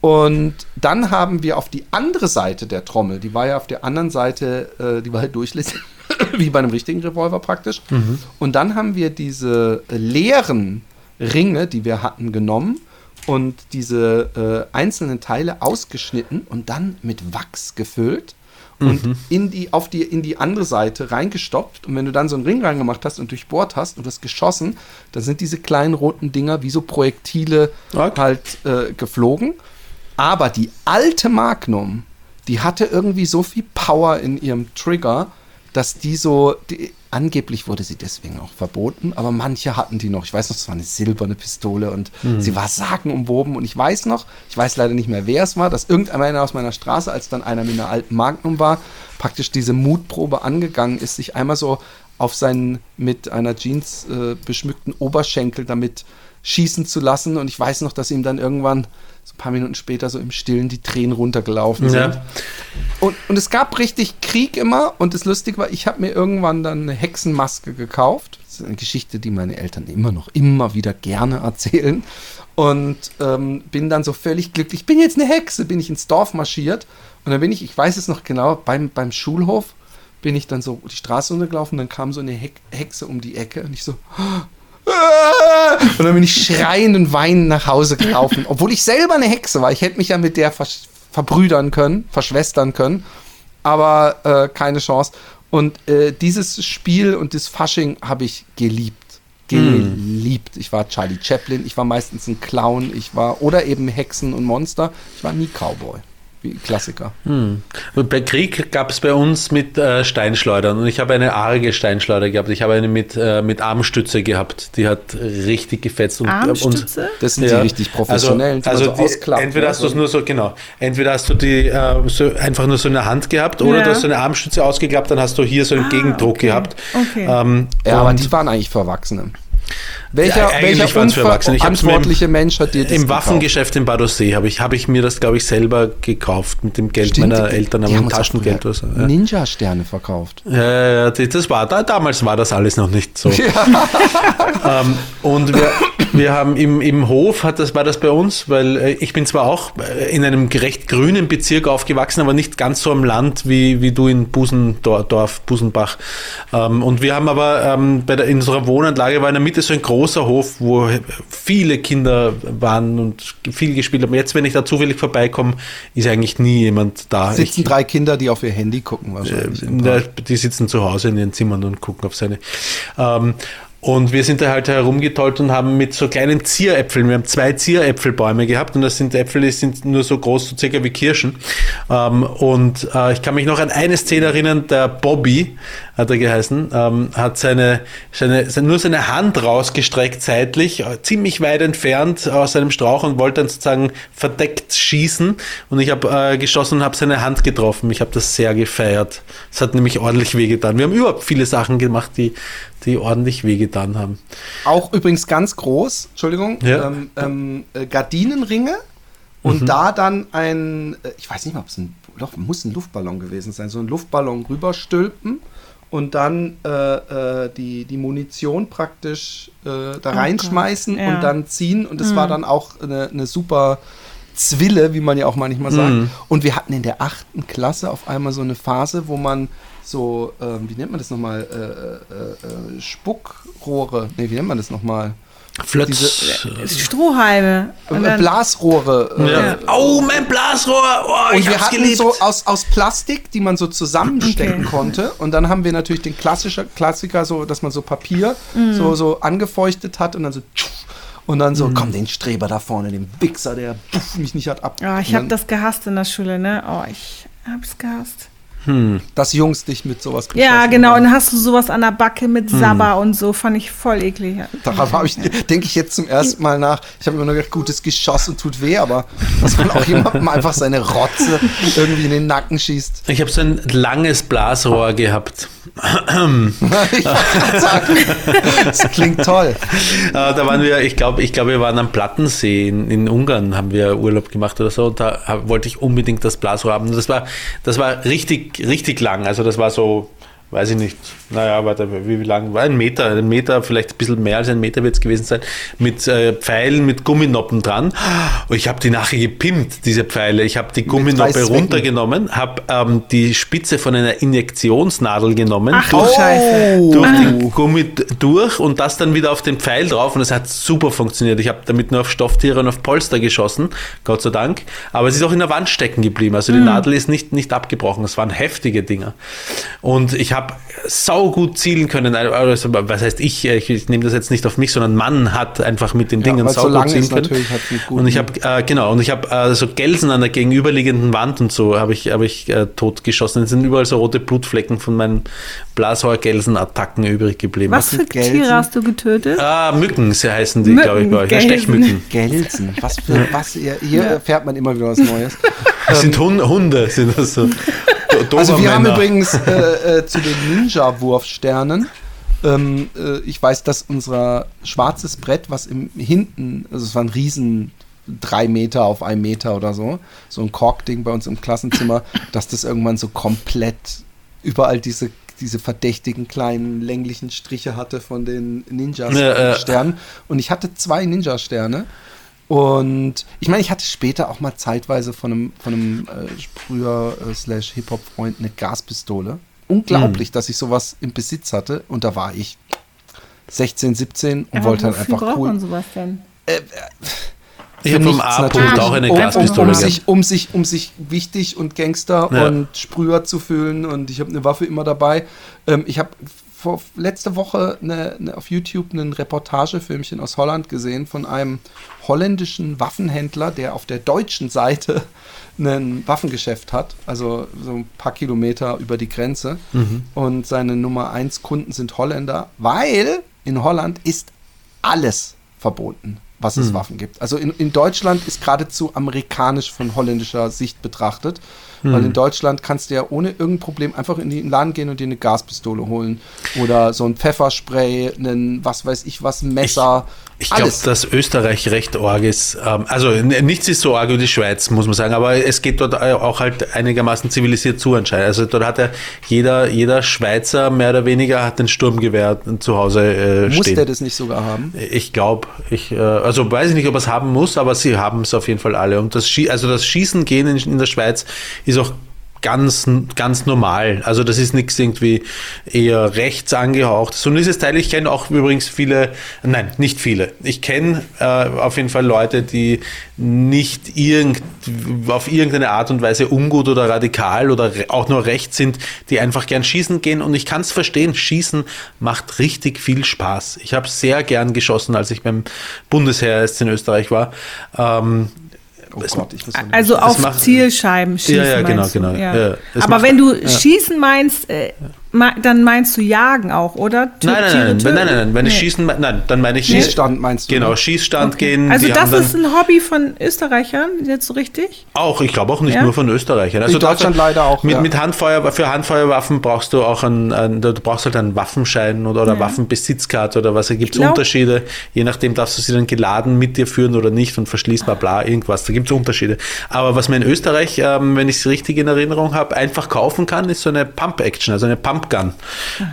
Und dann haben wir auf die andere Seite der Trommel, die war ja auf der anderen Seite, äh, die war halt durchlässig, wie bei einem richtigen Revolver praktisch. Und dann haben wir diese äh, leeren Ringe, die wir hatten, genommen und diese äh, einzelnen Teile ausgeschnitten und dann mit Wachs gefüllt und in die, auf die, in die andere Seite reingestopft. Und wenn du dann so einen Ring reingemacht hast und durchbohrt hast und das geschossen, dann sind diese kleinen roten Dinger wie so Projektile Okay. halt äh, geflogen. Aber die alte Magnum, die hatte irgendwie so viel Power in ihrem Trigger, dass die so, die, angeblich wurde sie deswegen auch verboten, aber manche hatten die noch. Ich weiß noch, es war eine silberne Pistole und sie war sagenumwoben. Und ich weiß noch, ich weiß leider nicht mehr, wer es war, dass irgendeiner aus meiner Straße, als dann einer mit einer alten Magnum war, praktisch diese Mutprobe angegangen ist, sich einmal so auf seinen mit einer Jeans äh, beschmückten Oberschenkel damit schießen zu lassen. Und ich weiß noch, dass ihm dann irgendwann so ein paar Minuten später so im Stillen die Tränen runtergelaufen sind. Ja. Und, und es gab richtig Krieg immer. Und das Lustige war, ich habe mir irgendwann dann eine Hexenmaske gekauft. Das ist eine Geschichte, die meine Eltern immer noch, immer wieder gerne erzählen. Und ähm, bin dann so völlig glücklich. Ich bin jetzt eine Hexe, bin ich ins Dorf marschiert. Und dann bin ich, ich weiß es noch genau, beim, beim Schulhof bin ich dann so die Straße runtergelaufen. Dann kam so eine Hex- Hexe um die Ecke. Und ich so, "Ah!" Und dann bin ich schreiend und weinend nach Hause gelaufen, obwohl ich selber eine Hexe war. Ich hätte mich ja mit der vers verbrüdern können, verschwestern können, aber äh, keine Chance. Und äh, dieses Spiel und das Fasching habe ich geliebt. Geliebt. Ich war Charlie Chaplin, ich war meistens ein Clown, ich war oder eben Hexen und Monster. Ich war nie Cowboy. Wie Klassiker. Und bei Krieg gab es bei uns mit äh, Steinschleudern und ich habe eine arge Steinschleuder gehabt. Ich habe eine mit, äh, mit Armstütze gehabt, die hat richtig gefetzt. Und, Armstütze? Das sind die richtig professionellen, die man Also, so also die, entweder ne? hast du es nur so, genau, entweder hast du die äh, so, einfach nur so in der Hand gehabt oder Ja. du hast so eine Armstütze ausgeklappt, dann hast du hier so einen Ah, Gegendruck okay. gehabt. Okay. Ähm, Ja, aber und- die waren eigentlich für Erwachsene. Welcher, Ja, welcher unverantwortliche Mensch hat dir das Im gekauft? Waffengeschäft in Badossee habe ich, hab ich mir das, glaube ich, selber gekauft mit dem Geld Stimmt, meiner die- Eltern, auch Taschengeld. oder so, ja. Ninja-Sterne verkauft. Ja, ja, ja, das war, da, damals war das alles noch nicht so. ähm, und wir, Wir haben im, im Hof, hat das, war das bei uns, weil äh, ich bin zwar auch äh, in einem recht grünen Bezirk aufgewachsen, aber nicht ganz so am Land wie, wie du in Busendorf, Busenbach. Ähm, und wir haben aber ähm, bei der, in unserer Wohnanlage war in der Mitte so ein großer Hof, wo viele Kinder waren und viel gespielt haben. Jetzt, wenn ich da zufällig vorbeikomme, ist eigentlich nie jemand da. Sitzen Ich- drei Kinder, die auf ihr Handy gucken wahrscheinlich. Park. die sitzen zu Hause in ihren Zimmern und gucken auf seine. Ähm, und wir sind da halt herumgetollt und haben mit so kleinen Zieräpfeln, wir haben zwei Zieräpfelbäume gehabt und das sind Äpfel, die sind nur so groß, so circa wie Kirschen. Ähm, und äh, ich kann mich noch an eine Szene erinnern, der Bobby, hat er geheißen, ähm, hat seine, seine, nur seine Hand rausgestreckt seitlich, äh, ziemlich weit entfernt aus seinem Strauch und wollte dann sozusagen verdeckt schießen. Und ich habe äh, geschossen und habe seine Hand getroffen. Ich habe das sehr gefeiert. Es hat nämlich ordentlich wehgetan. Wir haben überhaupt viele Sachen gemacht, die, die ordentlich wehgetan haben. Auch übrigens ganz groß, Entschuldigung, Ja. ähm, ähm, äh, Gardinenringe und da dann ein, äh, ich weiß nicht mal, ob es ein, doch, muss ein Luftballon gewesen sein, so ein Luftballon rüberstülpen und dann äh, äh, die, die Munition praktisch äh, da reinschmeißen ja. und dann ziehen und es war dann auch eine, eine super Zwille, wie man ja auch manchmal sagt. Und wir hatten in der achten Klasse auf einmal so eine Phase, wo man so, ähm, wie nennt man das nochmal, äh, äh, äh, Spuckrohre, nee, wie nennt man das nochmal? Flötz. Strohhalme. Und Äh, dann- Blasrohre. Äh, ja. Oh, mein Blasrohr! Oh, Und ich wir hab's hatten geliebt. so aus, aus Plastik, die man so zusammenstecken Okay. konnte. Und dann haben wir natürlich den klassischer Klassiker, so, dass man so Papier Mhm. so, so angefeuchtet hat und dann so und dann so, komm, den Streber da vorne, den Wichser, der mich nicht hat ab. Ja, ich habe das gehasst in der Schule, ne? Oh, ich hab's gehasst. Dass Jungs dich mit sowas Ja, genau. haben. Und dann hast du sowas an der Backe mit Sabber und so, fand ich voll eklig. Darauf habe ich, denke ich jetzt zum ersten Mal nach. Ich habe immer nur gedacht, gutes Geschoss und tut weh, aber dass man auch jemandem einfach seine Rotze irgendwie in den Nacken schießt. Ich habe so ein langes Blasrohr gehabt. Das klingt toll. Äh, da waren wir, ich glaube, ich glaube, wir waren am Plattensee in, in Ungarn, haben wir Urlaub gemacht oder so. Und da wollte ich unbedingt das Blasrohr haben. Das war, das war richtig, richtig lang. Also das war so, weiß ich nicht, naja, warte, wie, wie lang? War ein Meter, ein Meter, vielleicht ein bisschen mehr als ein Meter wird es gewesen sein, mit äh, Pfeilen, mit Gumminoppen dran. Und ich habe die nachher gepimpt, diese Pfeile. Ich habe die Gumminoppe runtergenommen, habe ähm, die Spitze von einer Injektionsnadel genommen, Ach du durch, Scheiße. durch den Gummi durch und das dann wieder auf den Pfeil drauf und es hat super funktioniert. Ich habe damit nur auf Stofftiere und auf Polster geschossen, Gott sei Dank. Aber es ist auch in der Wand stecken geblieben. Also die Nadel ist nicht, nicht abgebrochen. Es waren heftige Dinger. Und ich habe sau gut zielen können. Also, was heißt ich? Ich, ich nehme das jetzt nicht auf mich, sondern Mann hat einfach mit den Dingen weil sau so zielen können. Und ich habe äh, genau und ich habe äh, so Gelsen an der gegenüberliegenden Wand und so habe ich habe ich äh, tot geschossen. Es sind überall so rote Blutflecken von meinen Blasheuer-Gelsen-Attacken übrig geblieben. Was für sind Gelsen? Tiere hast du getötet? Ah, Mücken, sie heißen die, glaube ich, bei euch. Ja, Gelsen. Stechmücken. Gelsen. Was für, was, hier, hier erfährt man immer wieder was Neues. Das sind Hun Hunde, sind das so. Also wir haben übrigens äh, äh, zu den Ninja-Wurfsternen, ähm, äh, ich weiß, dass unser schwarzes Brett, was im hinten, also es war ein riesen drei Meter auf ein Meter oder so, so ein Korkding bei uns im Klassenzimmer, dass das irgendwann so komplett überall diese diese verdächtigen kleinen länglichen Striche hatte von den Ja, äh. Ninja-Sternen. Und ich hatte zwei Ninja-Sterne. Und ich meine, ich hatte später auch mal zeitweise von einem, von einem äh, Sprüher äh, slash Hip-Hop-Freund eine Gaspistole. Unglaublich, Hm. dass ich sowas im Besitz hatte. Und da war ich 16, 17 und Aber wollte halt wofür einfach braucht man cool. sowas denn? Ich habe vom A-Punkt auch eine um, um, gehabt. sich, um, sich, um sich wichtig und Gangster Ja. und Sprüher zu fühlen und ich habe eine Waffe immer dabei. Ähm, ich habe vor letzte Woche eine, eine, auf YouTube ein Reportagefilmchen aus Holland gesehen von einem holländischen Waffenhändler, der auf der deutschen Seite ein Waffengeschäft hat, also so ein paar Kilometer über die Grenze. Und seine Nummer 1 Kunden sind Holländer, weil in Holland ist alles verboten. Was Hm. es Waffen gibt. Also in, in Deutschland ist geradezu amerikanisch von holländischer Sicht betrachtet. Hm. Weil in Deutschland kannst du ja ohne irgendein Problem einfach in den Laden gehen und dir eine Gaspistole holen. Oder so ein Pfefferspray, einen, was weiß ich was, Messer. Ich glaube, alles. dass Österreich recht arg ist. Ähm, also n- nichts ist so arg wie die Schweiz, muss man sagen, aber es geht dort äh, auch halt einigermaßen zivilisiert zu anscheinend. Also dort hat ja jeder, jeder Schweizer mehr oder weniger hat ein Sturmgewehr zu Hause äh, Muss stehen. der das nicht sogar haben? Ich glaube, ich, äh, also weiß ich nicht, ob er es haben muss, aber sie haben es auf jeden Fall alle. Und das, Schie also das Schießen gehen in, in der Schweiz ist auch ganz, ganz normal. Also das ist nichts irgendwie eher rechts angehaucht. So dieses Teil, ich kenne auch übrigens viele, nein, nicht viele. Ich kenne äh, auf jeden Fall Leute, die nicht irgend, auf irgendeine Art und Weise ungut oder radikal oder auch nur rechts sind, die einfach gern schießen gehen. Und ich kann es verstehen, Schießen macht richtig viel Spaß. Ich habe sehr gern geschossen, als ich beim Bundesheer in Österreich war. Ähm, Oh Gott, ich muss so Also auf Zielscheiben schießen. Ja, ja, genau, genau. Ja. Ja, Aber wenn du schießen meinst, äh, dann meinst du jagen auch, oder? Tü- Nein, nein, Tiere nein, töten? nein, nein, nein. Wenn ich Nee. schießen, me- nein, dann meine ich Schießstand meinst du? Genau, ne? Schießstand Okay. gehen. Also das ist ein Hobby von Österreichern, jetzt so richtig? auch, ich glaube auch nicht Ja? nur von Österreichern. Also In Deutschland dafür- leider auch, Mit, ja. mit Handfeuer, für Handfeuerwaffen brauchst du auch einen, einen du brauchst halt einen Waffenschein oder, oder Ja. Waffenbesitzkarte oder was. Da gibt es Unterschiede. Je nachdem darfst du sie dann geladen mit dir führen oder nicht und verschließbar, bla, irgendwas. Da gibt es Unterschiede. Aber was man in Österreich, ähm, wenn ich es richtig in Erinnerung habe, einfach kaufen kann, ist so eine Pump-Action, also eine Pumpgun.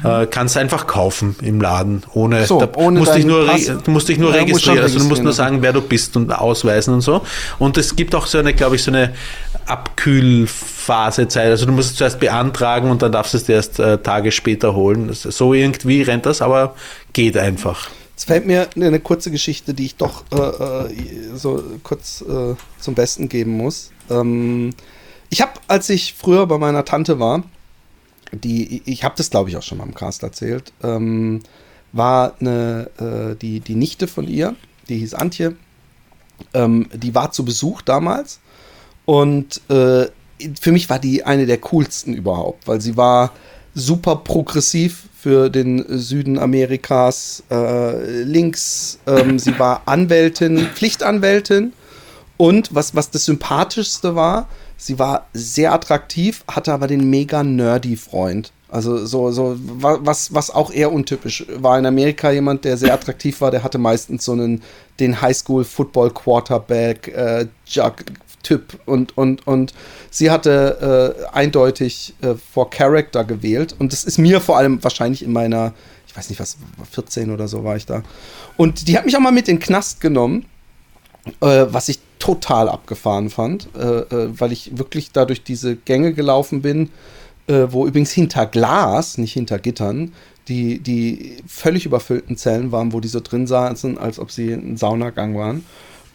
Äh, kannst einfach kaufen im Laden, ohne, So, da ohne musst dich nur, Pass. du musst dich nur Ja, registrieren. Also du musst nur sagen, wer du bist und ausweisen und so. Und es gibt auch so eine, glaube ich, so eine Abkühlphasezeit. Also du musst es zuerst beantragen und dann darfst du es dir erst äh, Tage später holen. So irgendwie rennt das, aber geht einfach. Es fällt mir eine kurze Geschichte, die ich doch äh, äh, so kurz äh, zum Besten geben muss. Ähm, ich habe, als ich früher bei meiner Tante war, die, ich habe das glaube ich auch schon mal im Cast erzählt, ähm, war eine, äh, die, die Nichte von ihr, die hieß Antje, ähm, die war zu Besuch damals und äh, für mich war die eine der coolsten überhaupt, weil sie war super progressiv für den Süden Amerikas, äh, links, ähm, sie war Anwältin, Pflichtanwältin und was, was das Sympathischste war, sie war sehr attraktiv, hatte aber den mega nerdy Freund. Also so, so wa- was, was auch eher untypisch war. In Amerika jemand, der sehr attraktiv war, der hatte meistens so einen den Highschool Football Quarterback äh, Jug Typ. Und und und sie hatte äh, eindeutig äh, for Character gewählt. Und das ist mir vor allem wahrscheinlich in meiner ich weiß nicht was 14 oder so war ich da. Und die hat mich auch mal mit in den Knast genommen äh, was ich total abgefahren fand, äh, äh, weil ich wirklich da durch diese Gänge gelaufen bin, äh, wo übrigens hinter Glas, nicht hinter Gittern, die, die völlig überfüllten Zellen waren, wo die so drin saßen, als ob sie ein Saunagang waren.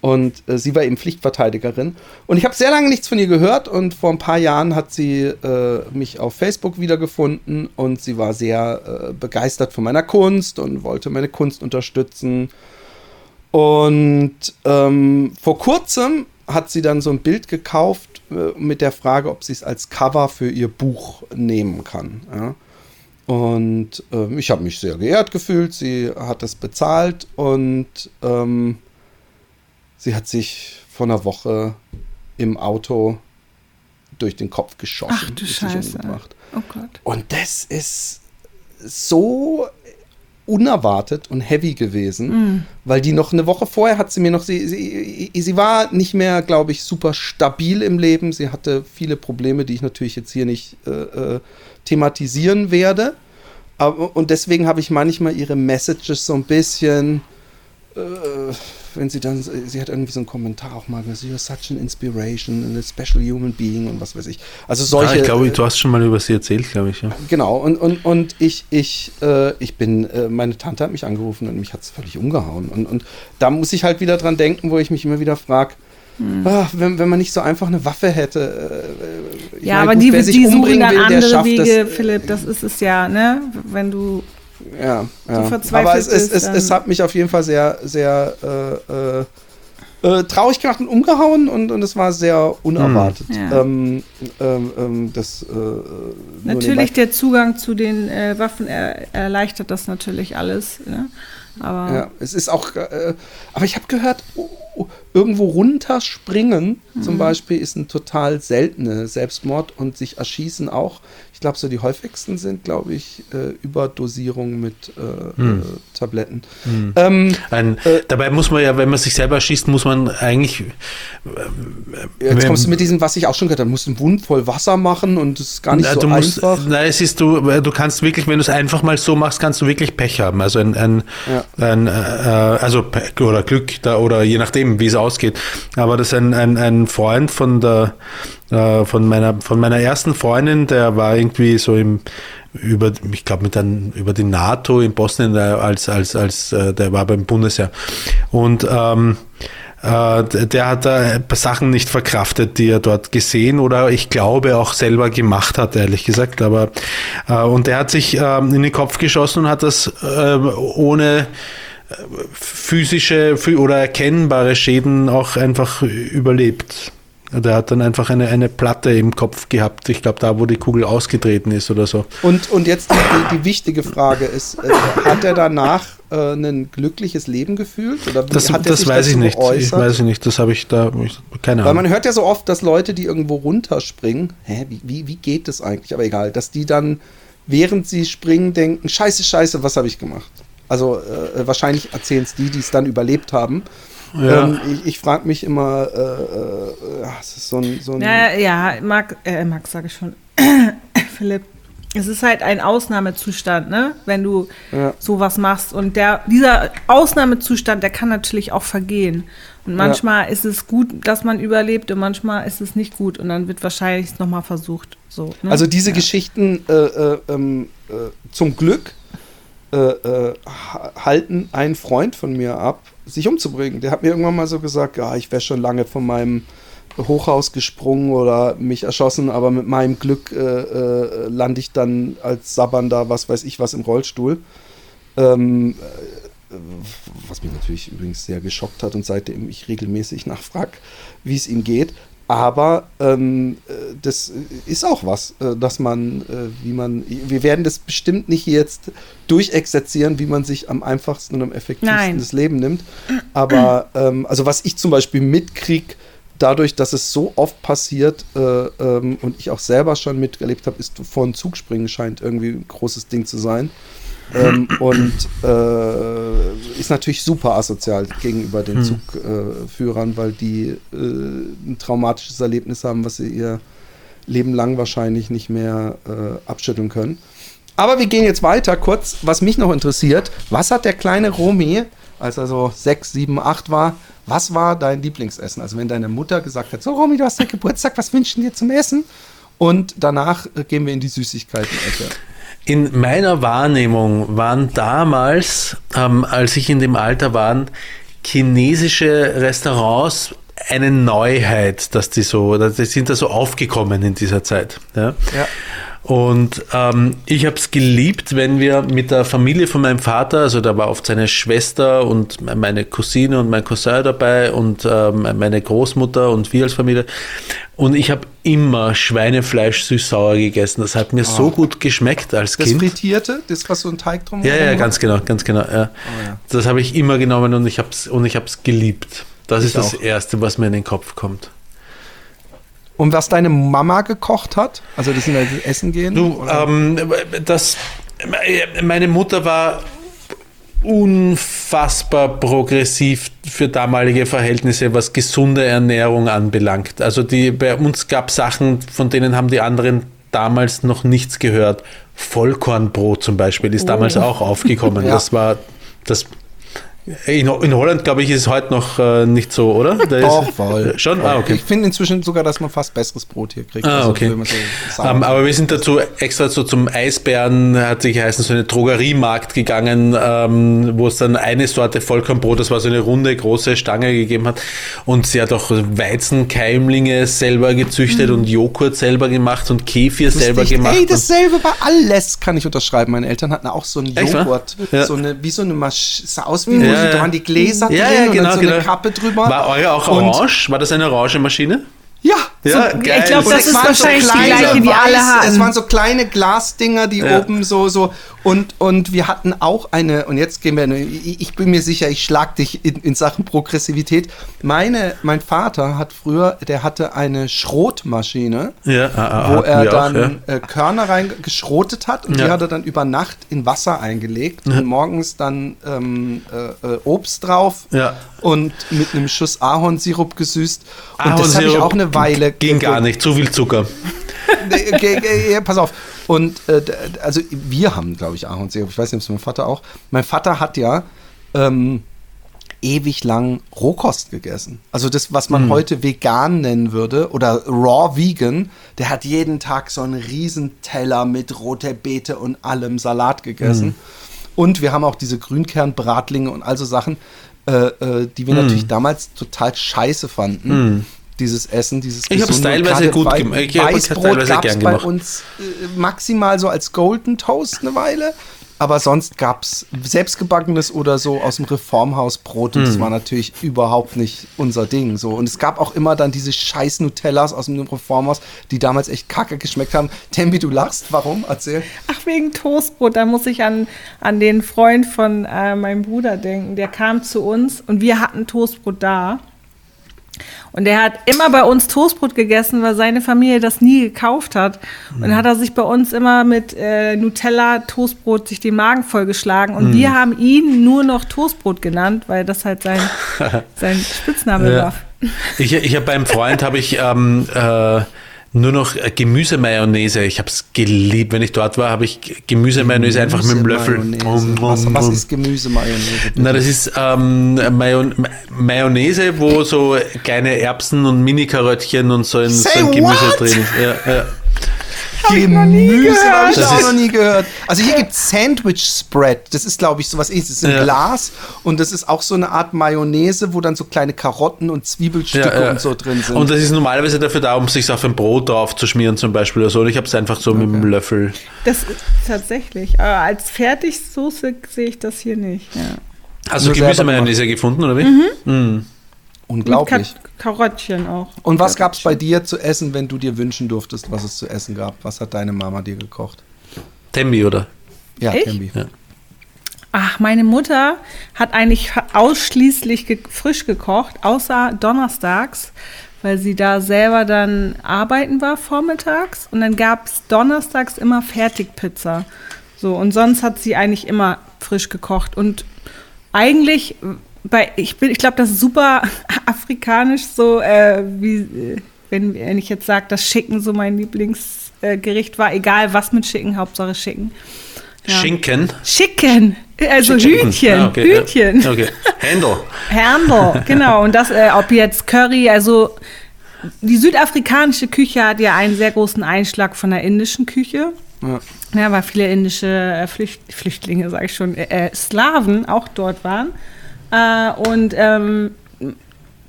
Und äh, sie war eben Pflichtverteidigerin. Und ich habe sehr lange nichts von ihr gehört und vor ein paar Jahren hat sie äh, mich auf Facebook wiedergefunden und sie war sehr äh, begeistert von meiner Kunst und wollte meine Kunst unterstützen. Und ähm, vor kurzem hat sie dann so ein Bild gekauft äh, mit der Frage, ob sie es als Cover für ihr Buch nehmen kann. Ja? Und ähm, ich habe mich sehr geehrt gefühlt. Sie hat es bezahlt und ähm, sie hat sich vor einer Woche im Auto durch den Kopf geschossen. Ach du Scheiße. Oh Gott. Und das ist so unerwartet und heavy gewesen, weil die noch eine Woche vorher hat sie mir noch, sie, sie, sie war nicht mehr, glaube ich, super stabil im Leben. Sie hatte viele Probleme, die ich natürlich jetzt hier nicht äh, äh, thematisieren werde. Aber, und deswegen habe ich manchmal ihre Messages so ein bisschen, äh, wenn sie dann, sie hat irgendwie so einen Kommentar auch mal, you're such an inspiration and a special human being und was weiß ich. Also solche. ja, ich glaube, äh, du hast schon mal über sie erzählt, glaube ich. Ja. Genau, und, und, und ich, ich, äh, ich bin, äh, meine Tante hat mich angerufen und mich hat es völlig umgehauen. Und, und da muss ich halt wieder dran denken, wo ich mich immer wieder frage, Hm. wenn, wenn man nicht so einfach eine Waffe hätte. Äh, ich Ja, meine, aber gut, die, wer sich die suchen umbringen dann will, andere Wege, das. Philipp, das ist es ja, ne? Wenn du Ja, ja. verzweifelt Aber es, es, es, es hat mich auf jeden Fall sehr, sehr äh, äh, äh, traurig gemacht und umgehauen und, und es war sehr unerwartet. Hm, ja. Ähm, ähm, ähm, das, äh, Natürlich der Zugang zu den äh, Waffen er, erleichtert das natürlich alles. Ne? Aber Ja, es ist auch, äh, aber ich habe gehört, irgendwo runterspringen zum Beispiel ist ein total seltene Selbstmord und sich erschießen auch. Ich glaube, so die häufigsten sind, glaube ich, äh, Überdosierung mit äh, äh, Tabletten. Ähm, Ein, dabei muss man ja, wenn man sich selber schießt, muss man eigentlich. jetzt wenn- kommst du mit diesem, was ich auch schon gehört habe, du musst einen Wund voll Wasser machen und das ist gar nicht Na, so du musst, einfach. Nein, es ist du, du kannst wirklich, wenn du es einfach mal so machst, kannst du wirklich Pech haben. Also ein, ein, ein äh, also Pech oder Glück da, oder je nachdem, wie es ausgeht. Aber das ist ein, ein, ein Freund von der äh, von meiner von meiner ersten Freundin, der war irgendwie so im über, ich glaube, mit dann über die NATO in Bosnien äh, als, als, als äh, der war beim Bundesheer. Und ähm, äh, der hat da ein paar Sachen nicht verkraftet, die er dort gesehen oder ich glaube auch selber gemacht hat, ehrlich gesagt. Aber äh, und der hat sich ähm, in den Kopf geschossen und hat das ähm, ohne äh, physische oder erkennbare Schäden auch einfach überlebt. Der hat dann einfach eine, eine Platte im Kopf gehabt. Ich glaube, da, wo die Kugel ausgetreten ist oder so. Und, und jetzt die, die wichtige Frage ist, äh, hat er danach äh, ein glückliches Leben gefühlt? Oder Das, hat er das sich weiß ich nicht. Ich geäußert? weiß ich nicht. Das habe ich da ich, keine Weil Ahnung. man hört ja so oft, dass Leute, die irgendwo runterspringen, hä, wie, wie, wie geht das eigentlich? Aber egal, dass die dann, während sie springen, denken, scheiße, scheiße, was habe ich gemacht? Also äh, wahrscheinlich erzählen es die, die es dann überlebt haben. Ja. Ähm, ich ich frage mich immer, äh, äh, ja, es ist so ein, so ein Ja, ja, Max, äh, Max sage ich schon. Philipp, es ist halt ein Ausnahmezustand, ne? Wenn du Ja. sowas machst. Und der, dieser Ausnahmezustand, der kann natürlich auch vergehen. Und manchmal ist es gut, dass man überlebt und manchmal ist es nicht gut. Und dann wird wahrscheinlich nochmal versucht. So, ne? Also diese Geschichten äh, äh, ähm, äh, zum Glück äh, äh, ha- halten einen Freund von mir ab, sich umzubringen. Der hat mir irgendwann mal so gesagt, ja, ich wäre schon lange von meinem Hochhaus gesprungen oder mich erschossen, aber mit meinem Glück äh, äh, lande ich dann als sabbernder, was weiß ich was, im Rollstuhl. Ähm, äh, was mich natürlich übrigens sehr geschockt hat und seitdem ich regelmäßig nachfrage, wie es ihm geht. Aber ähm, äh, das ist auch was, äh, dass man, äh, wie man, wir werden das bestimmt nicht jetzt durchexerzieren, wie man sich am einfachsten und am effektivsten Nein. das Leben nimmt. Aber ähm, also was ich zum Beispiel mitkriege, dadurch, dass es so oft passiert äh, ähm, und ich auch selber schon miterlebt habe, ist vor einen Zug springen scheint irgendwie ein großes Ding zu sein. Ähm, und äh, ist natürlich super asozial gegenüber den Zugführern, weil die äh, ein traumatisches Erlebnis haben, was sie ihr Leben lang wahrscheinlich nicht mehr äh, abschütteln können. Aber wir gehen jetzt weiter. Kurz, was mich noch interessiert, was hat der kleine Romy, als er so sechs, sieben, acht war, was war dein Lieblingsessen? Also wenn deine Mutter gesagt hat, so Romy, du hast deinen Geburtstag, was wünschen dir zum Essen? Und danach gehen wir in die Süßigkeiten-Ecke. In meiner Wahrnehmung waren damals, ähm, als ich in dem Alter war, chinesische Restaurants eine Neuheit, dass die so, dass die sind da so aufgekommen in dieser Zeit. Ja. Ja. Und ähm, ich habe es geliebt, wenn wir mit der Familie von meinem Vater, also da war oft seine Schwester und meine Cousine und mein Cousin dabei und ähm, meine Großmutter und wir als Familie. Und ich habe immer Schweinefleisch süß-sauer gegessen. Das hat mir so gut geschmeckt als Das Kind. Frittierte, das was so ein Teig drum Ja, ja, ganz genau, ganz genau. Ja. Oh, ja. Das habe ich immer genommen und ich habe es und ich habe es geliebt. Das Ich ist das auch. Erste, was mir in den Kopf kommt. Und was deine Mama gekocht hat? Also das sind also Essen gehen? Du, ähm, das, meine Mutter war unfassbar progressiv für damalige Verhältnisse, was gesunde Ernährung anbelangt. Also die, bei uns gab Sachen, von denen haben die anderen damals noch nichts gehört. Vollkornbrot zum Beispiel ist damals auch aufgekommen. Ja. Das war das. In, in Holland, glaube ich, ist es heute noch äh, nicht so, oder? Da Doch, ist, voll. Schon? Ah, okay. Ich finde inzwischen sogar, dass man fast besseres Brot hier kriegt. Ah, Also, okay. man so sauer- Ähm, aber wir sind dazu extra so zum Eisbären, hat sich heißen, so eine Drogeriemarkt gegangen, ähm, wo es dann eine Sorte Vollkornbrot, das war so eine runde, große Stange gegeben hat. Und sie hat auch Weizenkeimlinge selber gezüchtet und Joghurt selber gemacht und Kefir selber Lustig. gemacht. Ey, dasselbe bei alles kann ich unterschreiben. Meine Eltern hatten auch so einen Echt, wa? Joghurt. Ja. So eine, wie so eine Maschine. Sah aus wie, Ja, da waren die Gläser ja, drin ja, genau, und so genau. eine Kappe drüber. War eure auch Und- orange? War das eine orange Maschine? Ja, Ja, So, geil. ich glaube, das ist waren wahrscheinlich die kleine gleiche, die alle weiß- hatten. Es waren so kleine Glasdinger, die Ja. oben so, so. Und, und wir hatten auch eine, und jetzt gehen wir, ich, ich bin mir sicher, ich schlag dich in, in Sachen Progressivität. Meine, mein Vater hat früher, der hatte eine Schrotmaschine, Ja, ah, ah, wo er wir auch, dann äh, Körner reingeschrotet hat und Ja. die hat er dann über Nacht in Wasser eingelegt und morgens dann ähm, äh, äh, Obst drauf Ja. und mit einem Schuss Ahornsirup gesüßt. Und das habe ich Ahornsirup auch eine Weile Ging gar nicht, zu viel Zucker. Okay, okay, pass auf. Und äh, also wir haben, glaube ich, Ahornsirup. Ich weiß nicht, ob es mein Vater auch. Mein Vater hat ja ähm, ewig lang Rohkost gegessen. Also das, was man heute vegan nennen würde oder raw vegan, der hat jeden Tag so einen riesen Teller mit roter Beete und allem Salat gegessen. Und wir haben auch diese Grünkernbratlinge und also Sachen, äh, äh, die wir natürlich damals total scheiße fanden. Dieses Essen, dieses Ich hab's Gesunde. Und teilweise gut gemacht. Ich hab's Weißbrot teilweise gern bei gemacht. uns äh, maximal so als Golden Toast eine Weile. Aber sonst gab es selbstgebackenes oder so aus dem Reformhaus Brot und Hm. das war natürlich überhaupt nicht unser Ding. So. Und es gab auch immer dann diese scheiß Nutellas aus dem Reformhaus, die damals echt kacke geschmeckt haben. Tembi, du lachst, warum? Erzähl. Ach, wegen Toastbrot. Da muss ich an, an den Freund von äh, meinem Bruder denken. Der kam zu uns und wir hatten Toastbrot da. Und der hat immer bei uns Toastbrot gegessen, weil seine Familie das nie gekauft hat. Und dann hat er sich bei uns immer mit äh, Nutella Toastbrot sich den Magen vollgeschlagen. Und wir haben ihn nur noch Toastbrot genannt, weil das halt sein, sein Spitzname Ja. war. Ich, ich habe beim Freund habe ich ähm, äh, nur noch äh, Gemüsemayonnaise. Ich habe es geliebt. Wenn ich dort war, habe ich Gemüsemayonnaise einfach mit dem Löffel. Gemüsemayonnaise. Was, was ist Gemüsemayonnaise? Na, das ist ähm, Mayon Mayonnaise, wo so kleine Erbsen und Mini-Karöttchen und so ein, so Gemüse what? drin ist. Ja, ja. Gemüse habe ich Das auch ist- noch nie gehört. Also hier gibt es Sandwich Spread. Das ist, glaube ich, sowas ähnliches. Das ist ein Ja. Glas und das ist auch so eine Art Mayonnaise, wo dann so kleine Karotten und Zwiebelstücke Ja, ja. und so drin sind. Und das ist normalerweise dafür da, um sich auf ein Brot drauf zu schmieren zum Beispiel oder so. Und ich habe es einfach so mit dem Löffel. Das ist tatsächlich. Aber als Fertigsoße sehe ich das hier nicht. Ja. Hast du Gemüsemayonnaise gefunden oder wie? Mit Unglaublich. Ka Karottchen auch. Und was gab es bei dir zu essen, wenn du dir wünschen durftest, was es zu essen gab? Was hat deine Mama dir gekocht? Tembi, oder? Ja, Ich? Tembi. Ja. Ach, meine Mutter hat eigentlich ausschließlich ge frisch gekocht, außer donnerstags, weil sie da selber dann arbeiten war vormittags. Und dann gab es donnerstags immer Fertigpizza. So, und sonst hat sie eigentlich immer frisch gekocht. Und eigentlich, bei, ich, bin- ich glaube, das ist super afrikanisch, so äh, wie, äh, wenn, wenn ich jetzt sage, dass Schicken so mein Lieblingsgericht äh, war, egal was mit Schicken, Hauptsache Schicken. Ja. Schinken. Chicken, also Chicken. Hühnchen, Ah, okay, Hühnchen. Ja. Okay. Händel. Händel, genau. Und das, äh, ob jetzt Curry, also die südafrikanische Küche hat ja einen sehr großen Einschlag von der indischen Küche. Ja. Ja, weil viele indische äh, Flücht Flüchtlinge, sage ich schon, äh, äh, Slawen auch dort waren. Äh, und ähm,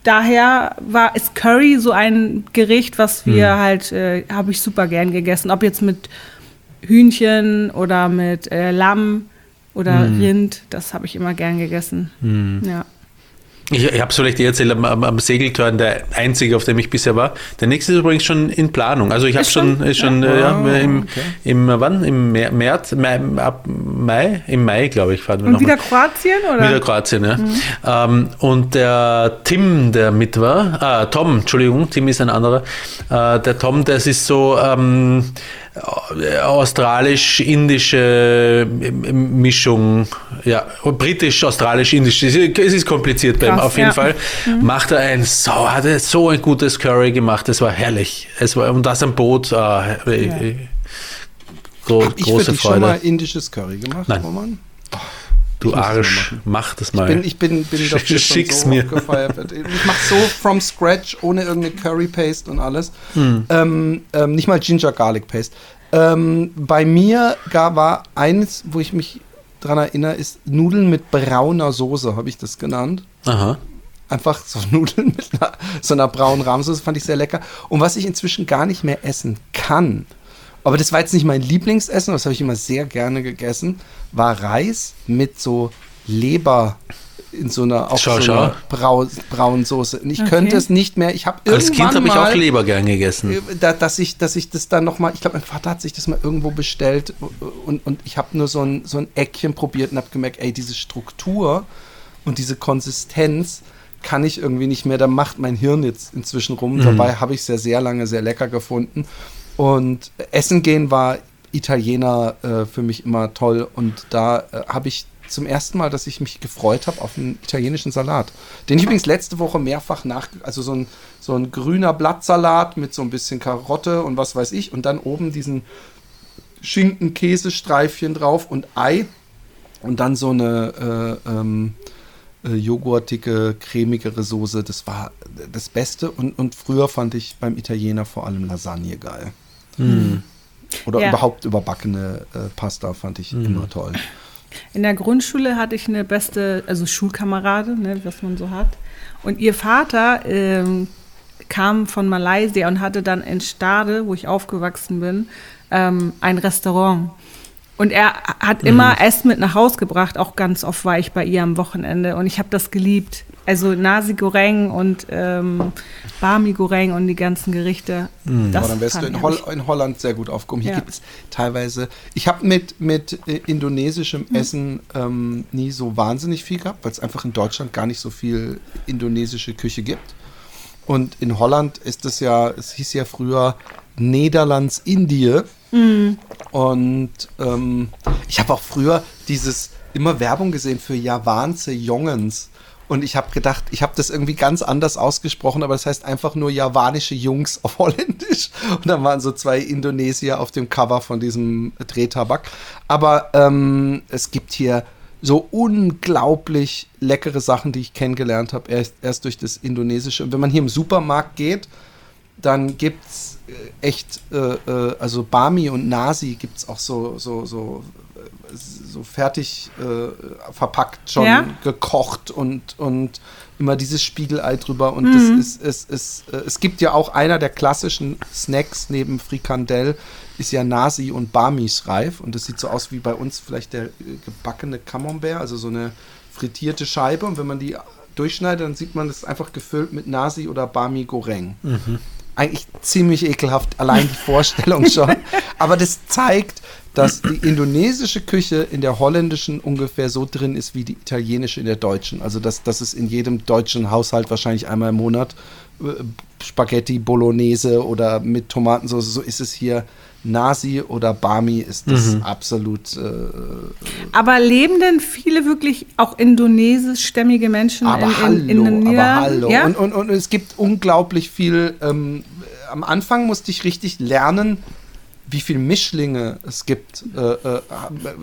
daher war ist Curry so ein Gericht, was wir halt, äh, habe ich super gern gegessen. Ob jetzt mit Hühnchen oder mit äh, Lamm oder Rind, das habe ich immer gern gegessen. Ja. Ich, ich habe es vielleicht eh erzählt, am, am, am Segeltörn, der einzige, auf dem ich bisher war. Der nächste ist übrigens schon in Planung. Also ich habe schon, ist schon Ja. äh, ja, Ah, im, okay. im, äh, wann? Im Mä- März, Mai, ab Mai, im Mai, glaube ich, fahren wir Und noch wieder mal. Kroatien oder? Wieder Kroatien, ja. Ähm, und der Tim, der mit war, ah, Tom, Entschuldigung, Tim ist ein anderer. Äh, der Tom, das ist so ähm, äh, australisch-indische Mischung, ja, britisch-australisch-indisch. Es ist- es ist kompliziert bei ihm, Krass, auf jeden ja. Fall. Macht er ein, so, hat er so ein gutes Curry gemacht, das war herrlich. Es war, und das am Boot, ah, äh, äh, gro Hab ich für große dich schon mal Freude. indisches Curry gemacht, Nein. Roman? Du ich das Arsch, mach das mal. bin, ich bin, bin dafür Schick's so mir. gefeiert. wird. Ich mache so from scratch, ohne irgendeine Curry Paste und alles. Hm. Ähm, ähm, nicht mal Ginger Garlic Paste. Ähm, bei mir gar war eines, wo ich mich dran erinnere, ist Nudeln mit brauner Soße, habe ich das genannt. Aha. Einfach so Nudeln mit einer, so einer braunen Rahmsoße, fand ich sehr lecker. Und was ich inzwischen gar nicht mehr essen kann, aber das war jetzt nicht mein Lieblingsessen, das habe ich immer sehr gerne gegessen, war Reis mit so Leber, in so einer, auch Schau, so einer Brau, braunen Soße. Und ich Okay. könnte es nicht mehr. Ich habe Als Kind habe ich auch Leber gern gegessen. äh, da, dass ich, dass ich das dann noch mal, ich glaube, mein Vater hat sich das mal irgendwo bestellt und, und ich habe nur so ein, so ein Eckchen probiert und habe gemerkt, ey, diese Struktur und diese Konsistenz kann ich irgendwie nicht mehr. Da macht mein Hirn jetzt inzwischen rum. Dabei habe ich es ja sehr lange sehr lecker gefunden. Und Essen gehen war Italiener äh, für mich immer toll. Und da äh, habe ich zum ersten Mal, dass ich mich gefreut habe auf einen italienischen Salat. Den ich übrigens letzte Woche mehrfach nach, also so ein, so ein grüner Blattsalat mit so ein bisschen Karotte und was weiß ich. Und dann oben diesen Schinken-Käsestreifchen drauf und Ei. Und dann so eine äh, ähm, äh, joghurtige, cremigere Soße. Das war das Beste. Und, und früher fand ich beim Italiener vor allem Lasagne geil. Oder Ja. überhaupt überbackene äh, Pasta fand ich immer toll. In der Grundschule hatte ich eine beste, also Schulkamerade, ne, was man so hat. Und ihr Vater ähm, kam von Malaysia und hatte dann in Stade, wo ich aufgewachsen bin, ähm, ein Restaurant. Und er hat immer Essen mit nach Haus gebracht. Auch ganz oft war ich bei ihr am Wochenende und ich habe das geliebt. Also Nasi Goreng und ähm, Bami Goreng und die ganzen Gerichte. Das Aber dann wärst du in, Holl in Holland sehr gut aufgehoben. Hier Ja. gibt es teilweise, ich habe mit, mit äh, indonesischem Hm. Essen ähm, nie so wahnsinnig viel gehabt, weil es einfach in Deutschland gar nicht so viel indonesische Küche gibt. Und in Holland ist es ja, es hieß ja früher Niederlands Indie. Und ähm, ich habe auch früher dieses immer Werbung gesehen für Javanse Jongens. Und ich habe gedacht, ich habe das irgendwie ganz anders ausgesprochen, aber das heißt einfach nur javanische Jungs auf Holländisch. Und dann waren so zwei Indonesier auf dem Cover von diesem Drehtabak. Aber ähm, es gibt hier so unglaublich leckere Sachen, die ich kennengelernt habe, erst, erst durch das Indonesische. Und wenn man hier im Supermarkt geht, dann gibt es echt, äh, äh, also Bami und Nasi gibt es auch so, so, so, äh, so fertig äh, verpackt, schon Ja? gekocht und, und immer dieses Spiegelei drüber. Und das ist, ist, ist, äh, es gibt ja auch einer der klassischen Snacks neben Frikandel, ist ja Nasi und Bamis reif. Und das sieht so aus wie bei uns vielleicht der äh, gebackene Camembert, also so eine frittierte Scheibe. Und wenn man die durchschneidet, dann sieht man das einfach gefüllt mit Nasi oder Bami Goreng eigentlich ziemlich ekelhaft, allein die Vorstellung schon. Aber das zeigt, dass die indonesische Küche in der holländischen ungefähr so drin ist wie die italienische in der deutschen. Also dass, dass es in jedem deutschen Haushalt wahrscheinlich einmal im Monat äh, Spaghetti Bolognese oder mit Tomatensauce, so ist es hier. Nasi oder Bami ist das absolut. Äh, Aber leben denn viele wirklich auch indonesischstämmige Menschen aber in, hallo, in, in den aber hallo. Ja? Und, und, und es gibt unglaublich viel. Ähm, am Anfang musste ich richtig lernen, wie viel Mischlinge es gibt. Äh, äh,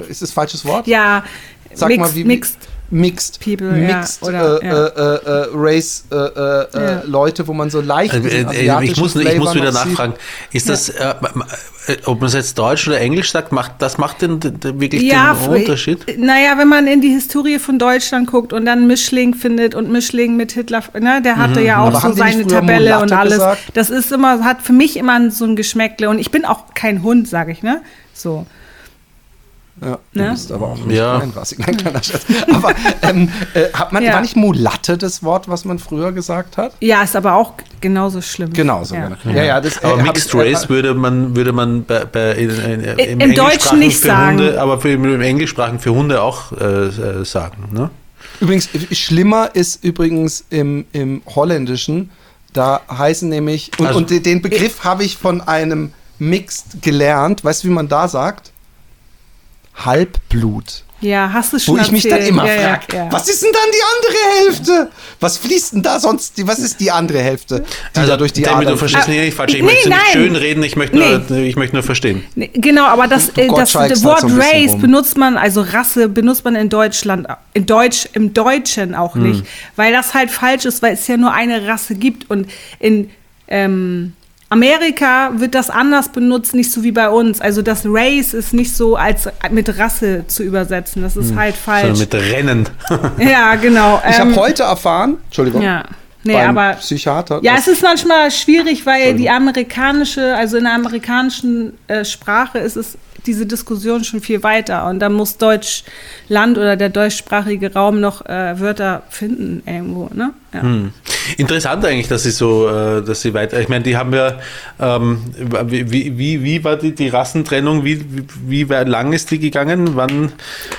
ist das falsches Wort? ja, Sag mixed, mal, wie mixed. Mixed, People, ja, mixed oder- äh, ja. äh, äh, Race äh, äh, Ja. äh, Leute, wo man so leicht Äh, äh, ich, muss, ich muss wieder nachfragen. Ist das, äh, äh, ob man es jetzt Deutsch oder Englisch sagt, macht, das macht den, den, wirklich Ja, den Unterschied? Naja, wenn man in die Historie von Deutschland guckt und dann Mischling findet und Mischling mit Hitler, ne, der hatte ja auch Aber so seine Tabelle Mulatte und alles. gesagt? Das ist immer, hat für mich immer so ein Geschmäckle und ich bin auch kein Hund, sage ich, ne? So. Ja, du Ne? bist aber auch nicht Ja. kleinrassig. Nein, kleiner Scherz. Aber ähm, äh, hat man, Ja. war nicht Mulatte das Wort, was man früher gesagt hat? Ja, ist aber auch genauso schlimm. Genau so. Ja. genau. Ja, ja, das, äh, Aber hab Mixed äh, Race würde man, würde man bei, bei, in, in, im, Im Deutschen Englischsprachigen nicht für sagen. Hunde, aber für, im Englischsprachigen für Hunde auch äh, äh, sagen. Ne? Übrigens, äh, schlimmer ist übrigens im, im Holländischen, da heißen nämlich, und, Also- und de- den Begriff habe ich von einem Mixed gelernt, weißt du, wie man da sagt? Halbblut. Ja, hast du schon Wo ich mich dann immer ja, frage, ja, ja. was ist denn dann die andere Hälfte? Was fließt denn da sonst? Die, was ist die andere Hälfte, die da durch die Damit Adern du verstehst Ah, mich nicht falsch. Ich nee, möchte nicht nein. schön reden, ich möchte, nur, ich möchte nur verstehen. Nee, Genau, aber das, äh, das, gottschalkst Wort halt so Race rum. benutzt man, also Rasse benutzt man in Deutschland, in Deutsch, im Deutschen auch Hm. nicht, weil das halt falsch ist, weil es ja nur eine Rasse gibt und in ähm, Amerika wird das anders benutzt, nicht so wie bei uns. Also das Race ist nicht so als mit Rasse zu übersetzen, das ist halt falsch. Sondern mit Rennen. ja, genau. Ich ähm, habe heute erfahren, Entschuldigung, ja. Nee, beim aber Psychiater. ja, es ist manchmal schwierig, weil die amerikanische, also in der amerikanischen äh, Sprache ist es diese Diskussion schon viel weiter und da muss Deutschland oder der deutschsprachige Raum noch äh, Wörter finden irgendwo, ne? Ja. Hm. Interessant eigentlich, dass sie so, äh, dass sie weiter. Ich meine, die haben ja, ähm, wie, wie, wie war die, die Rassentrennung? Wie, wie, wie lang ist die gegangen? Wann?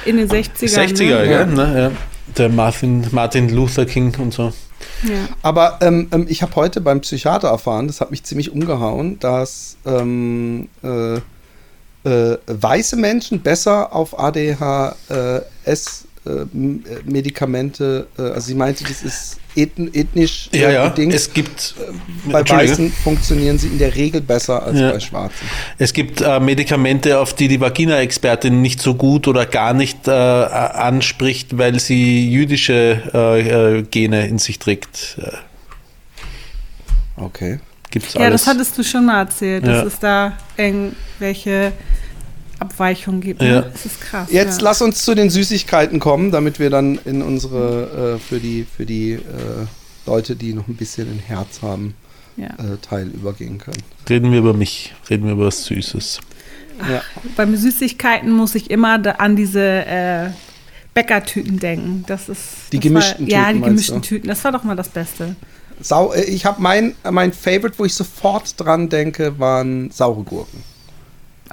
In den 60ern. 60er, ne? ja. Ne? ja. Der Martin, Martin Luther King und so. Ja. Aber ähm, ähm, ich habe heute beim Psychiater erfahren, das hat mich ziemlich umgehauen, dass ähm, äh, äh, weiße Menschen besser auf ADHS-Medikamente, äh, also sie meinte, das ist ethn ethnisch äh, Ja, ja. bedingt. Es gibt, bei. Weißen funktionieren sie in der Regel besser als Ja. bei Schwarzen. Es gibt äh, Medikamente, auf die die Vagina-Expertin nicht so gut oder gar nicht äh, anspricht, weil sie jüdische äh, äh, Gene in sich trägt. Äh, Okay. gibt's ja, alles. das hattest du schon mal erzählt, Ja. dass es da irgendwelche Abweichungen gibt. Ne? Ja. Das ist krass. Jetzt ja. lass uns zu den Süßigkeiten kommen, damit wir dann in unsere, äh, für die, für die äh, Leute, die noch ein bisschen ein Herz haben, Ja. äh, Teil übergehen können. Reden wir über mich, reden wir über was Süßes. Ja. Beim Süßigkeiten muss ich immer da an diese äh, Bäckertüten denken. Das ist Die das gemischten war, Ja, Tüten, die meinst gemischten du? Tüten. Das war doch mal das Beste. Sau, äh, ich habe mein, mein Favorite, wo ich sofort dran denke, waren saure Gurken.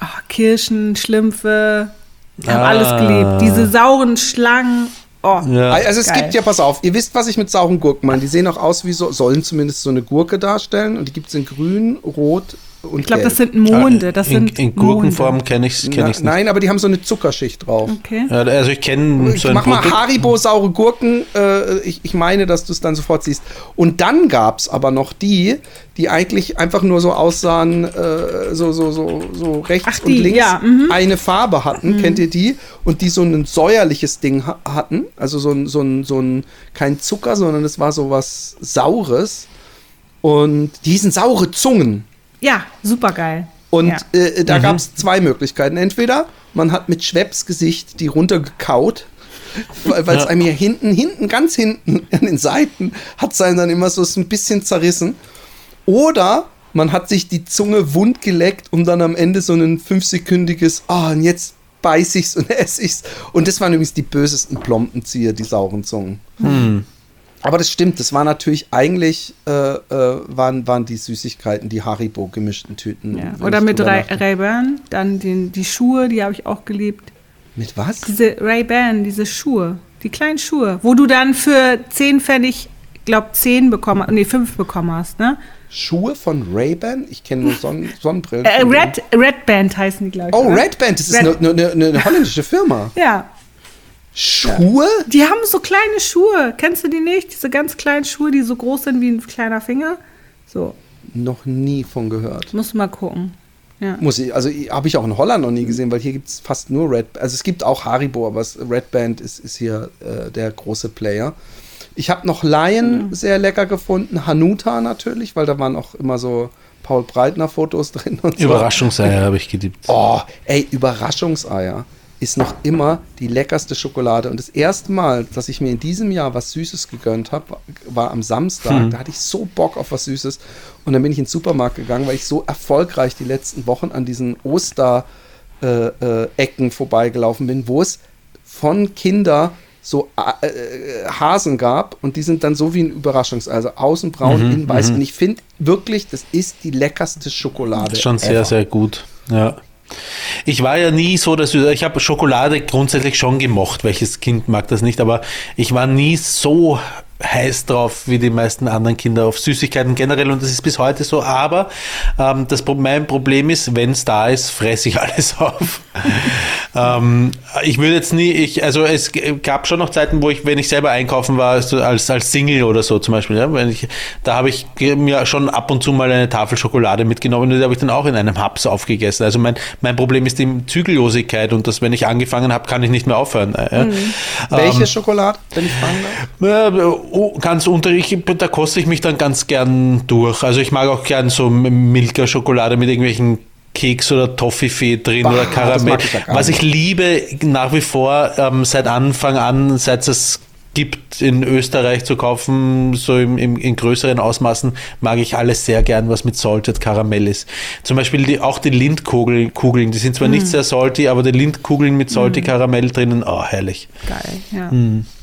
Oh, Kirschen, Schlümpfe. Ich habe Ah. alles geliebt. Diese sauren Schlangen. Oh, Ja. Also es Geil. gibt ja, pass auf, ihr wisst, was ich mit sauren Gurken meine. Die sehen auch aus wie so, sollen zumindest so eine Gurke darstellen. Und die gibt es in grün, rot ich glaube, das sind Monde. Das Ah, in, sind in Gurkenform kenne ich es Na, kenn ich's nicht. Nein, aber die haben so eine Zuckerschicht drauf. Okay. Ja, also ich kenne so ein mach mal Produkt. Haribo saure Gurken. Äh, ich, ich meine, dass du es dann sofort siehst. Und dann gab es aber noch die, die eigentlich einfach nur so aussahen, äh, so, so, so, so rechts Ach, und die, links ja, mhm. eine Farbe hatten. Kennt ihr die? Und die so ein säuerliches Ding ha hatten. Also so ein, so ein, so ein, kein Zucker, sondern es war so was Saures. Und die hießen saure Zungen. Ja, super geil. Und ja. äh, da gab es zwei Möglichkeiten. Entweder man hat mit Schwepps Gesicht die runtergekaut, weil es Ja. einem hier hinten, hinten, ganz hinten an den Seiten, hat es dann immer so ein bisschen zerrissen. Oder man hat sich die Zunge wund geleckt, um dann am Ende so ein fünfsekündiges, ah, und jetzt beiß ich's und ess ich's. Und das waren übrigens die bösesten Plompenzieher, die sauren Zungen. Hm. Aber das stimmt, das war natürlich eigentlich, äh, äh, waren, waren die Süßigkeiten, die Haribo gemischten Tüten. ja. Oder mit. Ray-Ban. Dann den, die Schuhe, die habe ich auch geliebt. Mit was? Diese Ray-Ban, diese Schuhe. Die kleinen Schuhe. Wo du dann für 10 Pfennig, glaub 10 bekommen, nee, 5 bekommen hast, ne? Schuhe von Ray-Ban? Ich kenne nur Sonnenbrillen. Äh, von denen. Red, Red Band heißen die, glaube ich. Oh, oder? Red Band, das ist eine ne, ne, ne holländische Firma. Ja. Schuhe? Die haben so kleine Schuhe. Kennst du die nicht? Diese ganz kleinen Schuhe, die so groß sind wie ein kleiner Finger. So, Noch nie von gehört. musst du mal gucken. Ja. Muss ich, also habe ich auch in Holland noch nie gesehen, weil hier gibt es fast nur Red Also es gibt auch Haribo, aber es, Red Band ist, ist hier äh, der große Player. Ich habe noch Lion Mhm. sehr lecker gefunden. Hanuta natürlich, weil da waren auch immer so Paul Breitner Fotos drin und so. Überraschungseier habe ich geliebt. Oh, ey, Überraschungseier ist noch immer die leckerste Schokolade. Und das erste Mal, dass ich mir in diesem Jahr was Süßes gegönnt habe, war am Samstag. Da hatte ich so Bock auf was Süßes. Und dann bin ich in den Supermarkt gegangen, weil ich so erfolgreich die letzten Wochen an diesen Oster-Ecken äh, Ecken vorbeigelaufen bin, wo es von Kinder so äh, äh, Hasen gab und die sind dann so wie ein Überraschungsei, also außen braun, innen weiß. Und ich finde wirklich, das ist die leckerste Schokolade. Schon sehr, ever. sehr gut. Ja. Ich war ja nie so, dass ich habe Schokolade grundsätzlich schon gemocht. Welches Kind mag das nicht? Aber ich war nie so heiß drauf wie die meisten anderen Kinder auf Süßigkeiten generell und das ist bis heute so. Aber ähm, das, mein Problem ist, wenn es da ist, fresse ich alles auf. ähm, ich würde jetzt nie, ich, also es gab schon noch Zeiten, wo ich, wenn ich selber einkaufen war, als, als Single oder so zum Beispiel, ja, wenn ich, da habe ich mir schon ab und zu mal eine Tafel Schokolade mitgenommen und die habe ich dann auch in einem Haps aufgegessen. Also mein, mein Problem ist die Zügellosigkeit und dass, wenn ich angefangen habe, kann ich nicht mehr aufhören. äh, ja. Welche Ähm, Schokolade, wenn ich fragen darf? oh, ganz unter, ich, da koste ich mich dann ganz gern durch. Also ich mag auch gern so Milka-Schokolade mit irgendwelchen Keks oder Toffifee drin Bah, oder Karamell. ich Was ich liebe nach wie vor ähm, seit Anfang an, seit es gibt in Österreich zu kaufen, so im, im, in größeren Ausmaßen, mag ich alles sehr gern, was mit Salted Karamell ist. Zum Beispiel die, auch die Lindkugeln, Kugeln, die sind zwar nicht sehr salty, aber die Lindkugeln mit Salty Karamell drinnen, oh, herrlich. Geil, ja.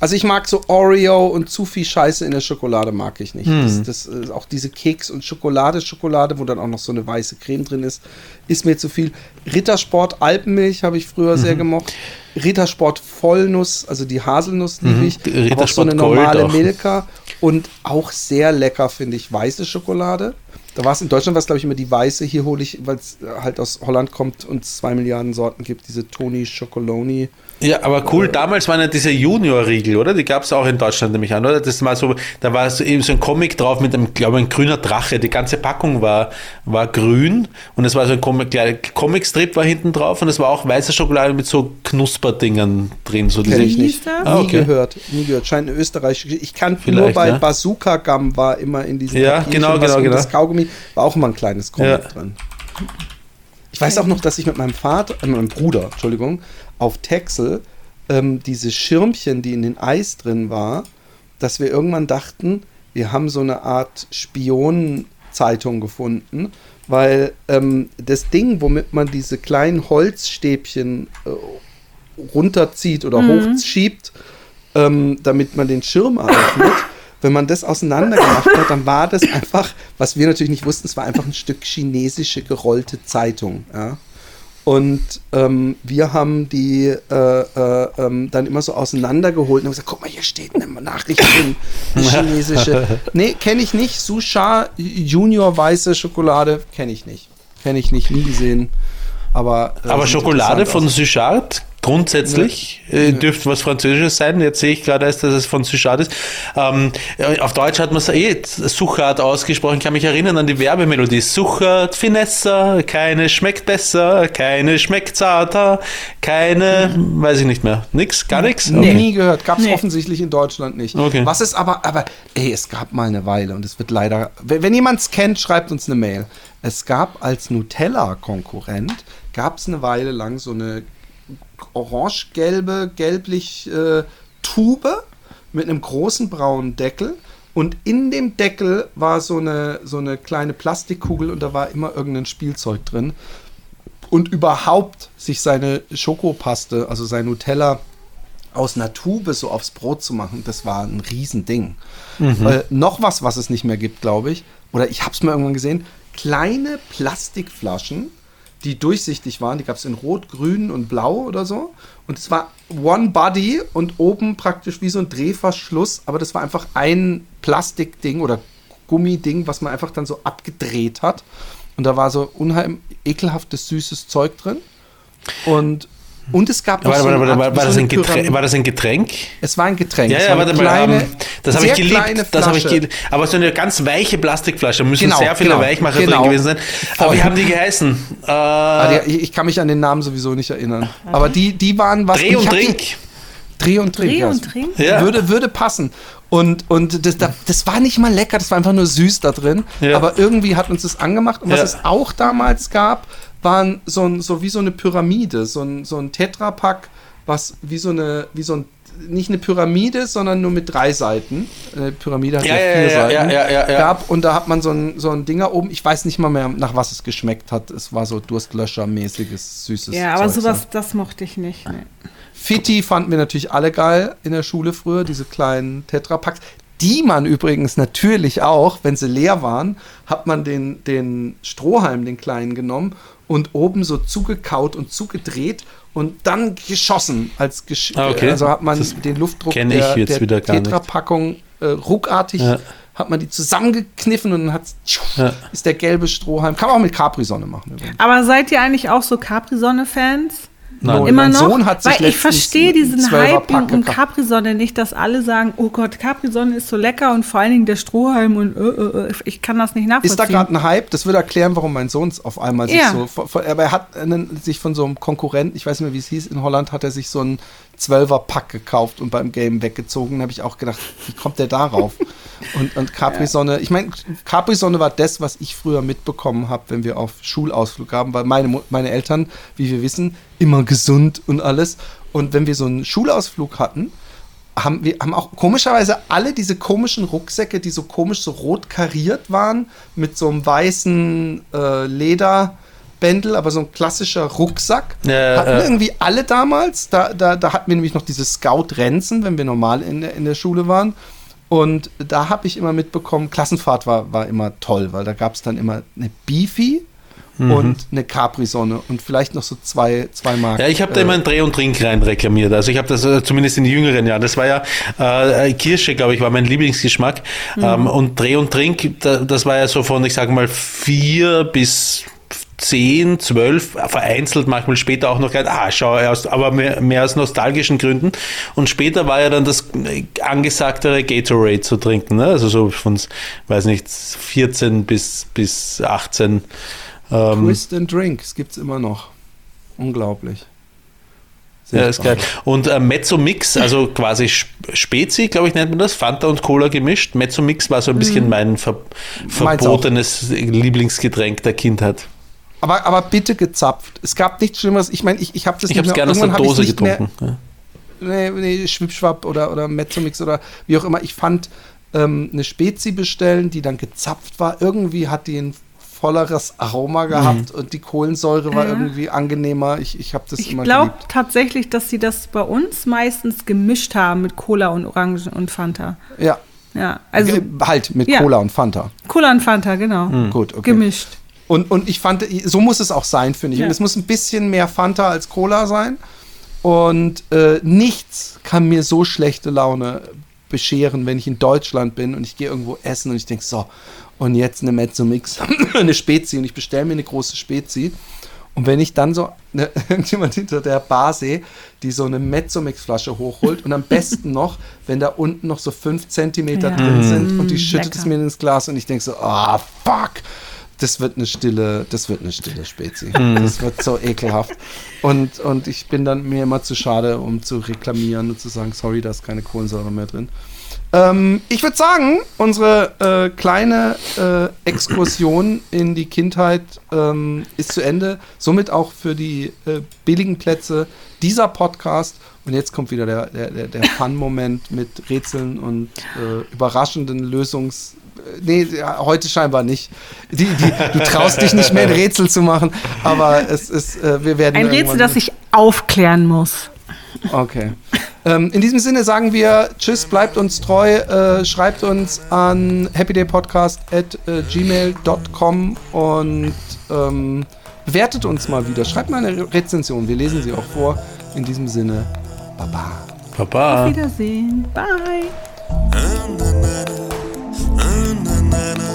Also ich mag so Oreo und zu viel Scheiße in der Schokolade mag ich nicht. Hm. Das, das ist auch diese Keks- und Schokolade-Schokolade, wo dann auch noch so eine weiße Creme drin ist, ist mir zu viel. Rittersport Alpenmilch habe ich früher sehr Mhm. gemocht. Rittersport Vollnuss, also die Haselnuss liebe ich. Die aber auch so eine Gold normale auch. Milka. Und auch sehr lecker finde ich weiße Schokolade. Da war es in Deutschland, war es glaube ich immer die weiße. Hier hole ich, weil es halt aus Holland kommt und es zwei Milliarden Sorten gibt, diese Toni Chocoloni. Ja, aber cool, damals waren ja diese Junior-Riegel, oder? Die gab es auch in Deutschland nämlich an, oder? Das war so, da war so eben so ein Comic drauf mit einem, glaube ich, ein grüner Drache. Die ganze Packung war, war grün und es war so ein Comic, kleiner Comicstrip war hinten drauf und es war auch weiße Schokolade mit so Knusperdingern drin. So Kenn ich nicht. Ah, Nie okay. gehört, nie gehört. Scheint eine österreichische. Ich kann nur bei ne? Bazooka Gum war immer in diesem Ja, Papierchen genau, genau, genau. Das Kaugummi war auch immer ein kleines Comic Ja. drin. Ich weiß auch noch, dass ich mit meinem Vater, äh, mit meinem Bruder, Entschuldigung, auf Texel ähm, diese Schirmchen, die in den Eis drin war, dass wir irgendwann dachten, wir haben so eine Art Spionenzeitung gefunden, weil ähm, das Ding, womit man diese kleinen Holzstäbchen äh, runterzieht oder hochschiebt, ähm, damit man den Schirm eröffnet. Wenn man das auseinander gemacht hat, dann war das einfach, was wir natürlich nicht wussten, es war einfach ein Stück chinesische gerollte Zeitung. Ja? Und ähm, wir haben die äh, äh, ähm, dann immer so auseinandergeholt und haben gesagt, guck mal, hier steht eine Nachricht drin, eine chinesische. Nee, kenne ich nicht. Susha Junior weiße Schokolade kenne ich nicht. Kenne ich nicht, nie gesehen. Aber, äh, aber Schokolade von aus. Grundsätzlich äh, dürfte was Französisches sein. Jetzt sehe ich gerade erst, dass es von Suchard ist. Ähm, äh, auf Deutsch hat man es eh Suchard ausgesprochen. Ich kann mich erinnern an die Werbemelodie. Suchard Finesse, keine schmeckt besser, keine schmeckt zarter, keine, weiß ich nicht mehr. Nix, gar nichts? Nee. Nie gehört. Gab es Nee. offensichtlich in Deutschland nicht. Okay. Was ist aber, aber, ey, es gab mal eine Weile und es wird leider, wenn, wenn jemand es kennt, schreibt uns eine Mail. Es gab als Nutella-Konkurrent, gab es eine Weile lang so eine orange-gelbe, gelblich äh, Tube mit einem großen braunen Deckel. Und in dem Deckel war so eine, so eine kleine Plastikkugel und da war immer irgendein Spielzeug drin. Und überhaupt sich seine Schokopaste, also sein Nutella, aus einer Tube so aufs Brot zu machen, das war ein Riesending. Äh, noch was, was es nicht mehr gibt, glaube ich, oder ich habe es mal irgendwann gesehen, kleine Plastikflaschen, die durchsichtig waren, die gab es in Rot, Grün und Blau oder so. Und es war One Body und oben praktisch wie so ein Drehverschluss, aber das war einfach ein Plastikding oder Gummiding, was man einfach dann so abgedreht hat. Und da war so unheimlich ekelhaftes, süßes Zeug drin. Und, und es gab noch Warte, so warte, eine warte, Art- war, das so ein Getränk, Pyramide. war das ein Getränk? Es war ein Getränk. Ja, es ja, war warte eine mal. kleine, das habe ich geliebt. Das habe ich geliebt. Aber so eine ganz weiche Plastikflasche. Da müssen Genau, sehr viele genau, Weichmacher genau. drin gewesen sein. Aber wie haben die geheißen? Äh, Ah, die, ich, ich kann mich an den Namen sowieso nicht erinnern. Aber die, die waren was. Dreh und hab die- Trink. Dreh und Trink. Dreh und Trink? Ja. Würde, würde passen. Und, und das, das, das war nicht mal lecker, das war einfach nur süß da drin. Ja. Aber irgendwie hat uns das angemacht. Und was Ja. es auch damals gab, waren so, ein, so wie so eine Pyramide, so ein, so ein Tetrapack, was wie so eine, wie so ein, nicht eine Pyramide, sondern nur mit drei Seiten. Eine Pyramide hat ja, Ja, ja, vier ja, Seiten. ja, ja, ja, ja. Gab, und da hat man so ein, so ein Dinger oben, ich weiß nicht mal mehr, nach was es geschmeckt hat. Es war so Durstlöscher-mäßiges, süßes Ja, aber Zeug, sowas, das mochte ich nicht. Nee. Fitti fanden wir natürlich alle geil in der Schule früher, diese kleinen Tetrapacks. Die man übrigens natürlich auch, wenn sie leer waren, hat man den, den Strohhalm, den kleinen, genommen und oben so zugekaut und zugedreht und dann geschossen. Als gesch Ah, okay. Also hat man Das den Luftdruck der, jetzt der. Tetrapackung äh, ruckartig, Ja. hat man die zusammengekniffen und dann Ja. ist der gelbe Strohhalm. Kann man auch mit Capri-Sonne machen übrigens. Aber seid ihr eigentlich auch so Capri-Sonne-Fans? Nein. Immer mein noch? Sohn hat sich Weil ich verstehe diesen 12er Hype um, um. Capri-Sonne nicht, dass alle sagen, oh Gott, Capri-Sonne ist so lecker und vor allen Dingen der Strohhalm und äh, äh, ich kann das nicht nachvollziehen. Ist da gerade ein Hype? Das würde erklären, warum mein Sohn es auf einmal sich Ja. so. von- von- Aber er hat einen, sich von so einem Konkurrenten, ich weiß nicht mehr, wie es hieß, in Holland hat er sich so einen 12er-Pack gekauft und beim Game weggezogen. Da habe ich auch gedacht, wie kommt der darauf? und, und Capri-Sonne, ich meine, Capri-Sonne war das, was ich früher mitbekommen habe, wenn wir auf Schulausflug haben, weil meine, meine Eltern, wie wir wissen, immer gesund und alles. Und wenn wir so einen Schulausflug hatten, haben wir haben auch komischerweise alle diese komischen Rucksäcke, die so komisch so rot kariert waren, mit so einem weißen äh, Lederbändel, aber so ein klassischer Rucksack. Ja, hatten äh. irgendwie alle damals. Da, da, da hatten wir nämlich noch diese Scout-Renzen, wenn wir normal in der, in der Schule waren. Und da habe ich immer mitbekommen, Klassenfahrt war, war immer toll, weil da gab es dann immer eine Beefy Mhm. und eine Capri-Sonne und vielleicht noch so zwei, zwei Mark. Ja, ich habe da äh, immer ein Dreh- und Trink rein reklamiert. Also ich habe das äh, zumindest in den jüngeren Jahren. Das war ja äh, Kirsche, glaube ich, war mein Lieblingsgeschmack. Ähm, und Dreh und Trink, da, das war ja so von, ich sage mal, vier bis 10, 12, vereinzelt manchmal später auch noch ah, schau, aber mehr, mehr aus nostalgischen Gründen. Und später war ja dann das angesagtere Gatorade zu trinken, ne? also so von, weiß nicht, 14 bis, bis 18. Ähm, Twist and Drink, das gibt es immer noch. Unglaublich. Ja, ist geil. Und äh, Mezzo Mix, also quasi Sp- Spezi, glaube ich, nennt man das, Fanta und Cola gemischt. Mezzo Mix war so ein bisschen mein ver verbotenes Lieblingsgetränk der Kindheit. Aber, aber bitte gezapft. Es gab nichts Schlimmeres. Ich meine, ich, ich habe das Ich habe es mehr- gerne aus der Dose nicht mehr- getrunken. Ja. nee, nee, Schwipschwapp oder, oder Mezzomix oder wie auch immer. Ich fand ähm, eine Spezi bestellen, die dann gezapft war. Irgendwie hat die ein volleres Aroma gehabt und die Kohlensäure war Ja. irgendwie angenehmer. Ich, ich habe das Ich immer glaube geliebt. tatsächlich, dass sie das bei uns meistens gemischt haben mit Cola und Orangen und Fanta. Ja, Ja, also halt mit ja. Cola und Fanta. Cola und Fanta, genau. Gut, okay. Gemischt. Und, und ich fand, so muss es auch sein, finde ich. Ja. Und es muss ein bisschen mehr Fanta als Cola sein. Und äh, nichts kann mir so schlechte Laune bescheren, wenn ich in Deutschland bin und ich gehe irgendwo essen und ich denke, so, und jetzt eine Mezzo-Mix, eine Spezi und ich bestelle mir eine große Spezi. Und wenn ich dann so ne, irgendjemand hinter der Bar sehe, die so eine Mezzo-Mix-Flasche hochholt und am besten noch, wenn da unten noch so fünf Zentimeter Ja. drin sind und die Mm, schüttet es lecker. mir ins Glas und ich denke so, ah, fuck, das wird eine stille, das wird eine stille Spezi. Das wird so ekelhaft. Und, und ich bin dann mir immer zu schade, um zu reklamieren und zu sagen, sorry, da ist keine Kohlensäure mehr drin. Ähm, ich würde sagen, unsere äh, kleine äh, Exkursion in die Kindheit ähm, ist zu Ende. Somit auch für die äh, billigen Plätze dieser Podcast. Und jetzt kommt wieder der, der, der, der Fun-Moment mit Rätseln und äh, überraschenden Lösungs... Nee, heute scheinbar nicht. Die, die, du traust dich nicht mehr, ein Rätsel zu machen, aber es ist, äh, wir werden. Ein Rätsel, das ich aufklären muss. Okay. Ähm, in diesem Sinne sagen wir Tschüss, bleibt uns treu, äh, schreibt uns an happydaypodcast at äh, gmail.com und ähm, bewertet uns mal wieder. Schreibt mal eine Rezension, wir lesen sie auch vor. In diesem Sinne, Baba. Baba. Auf Wiedersehen. Bye. and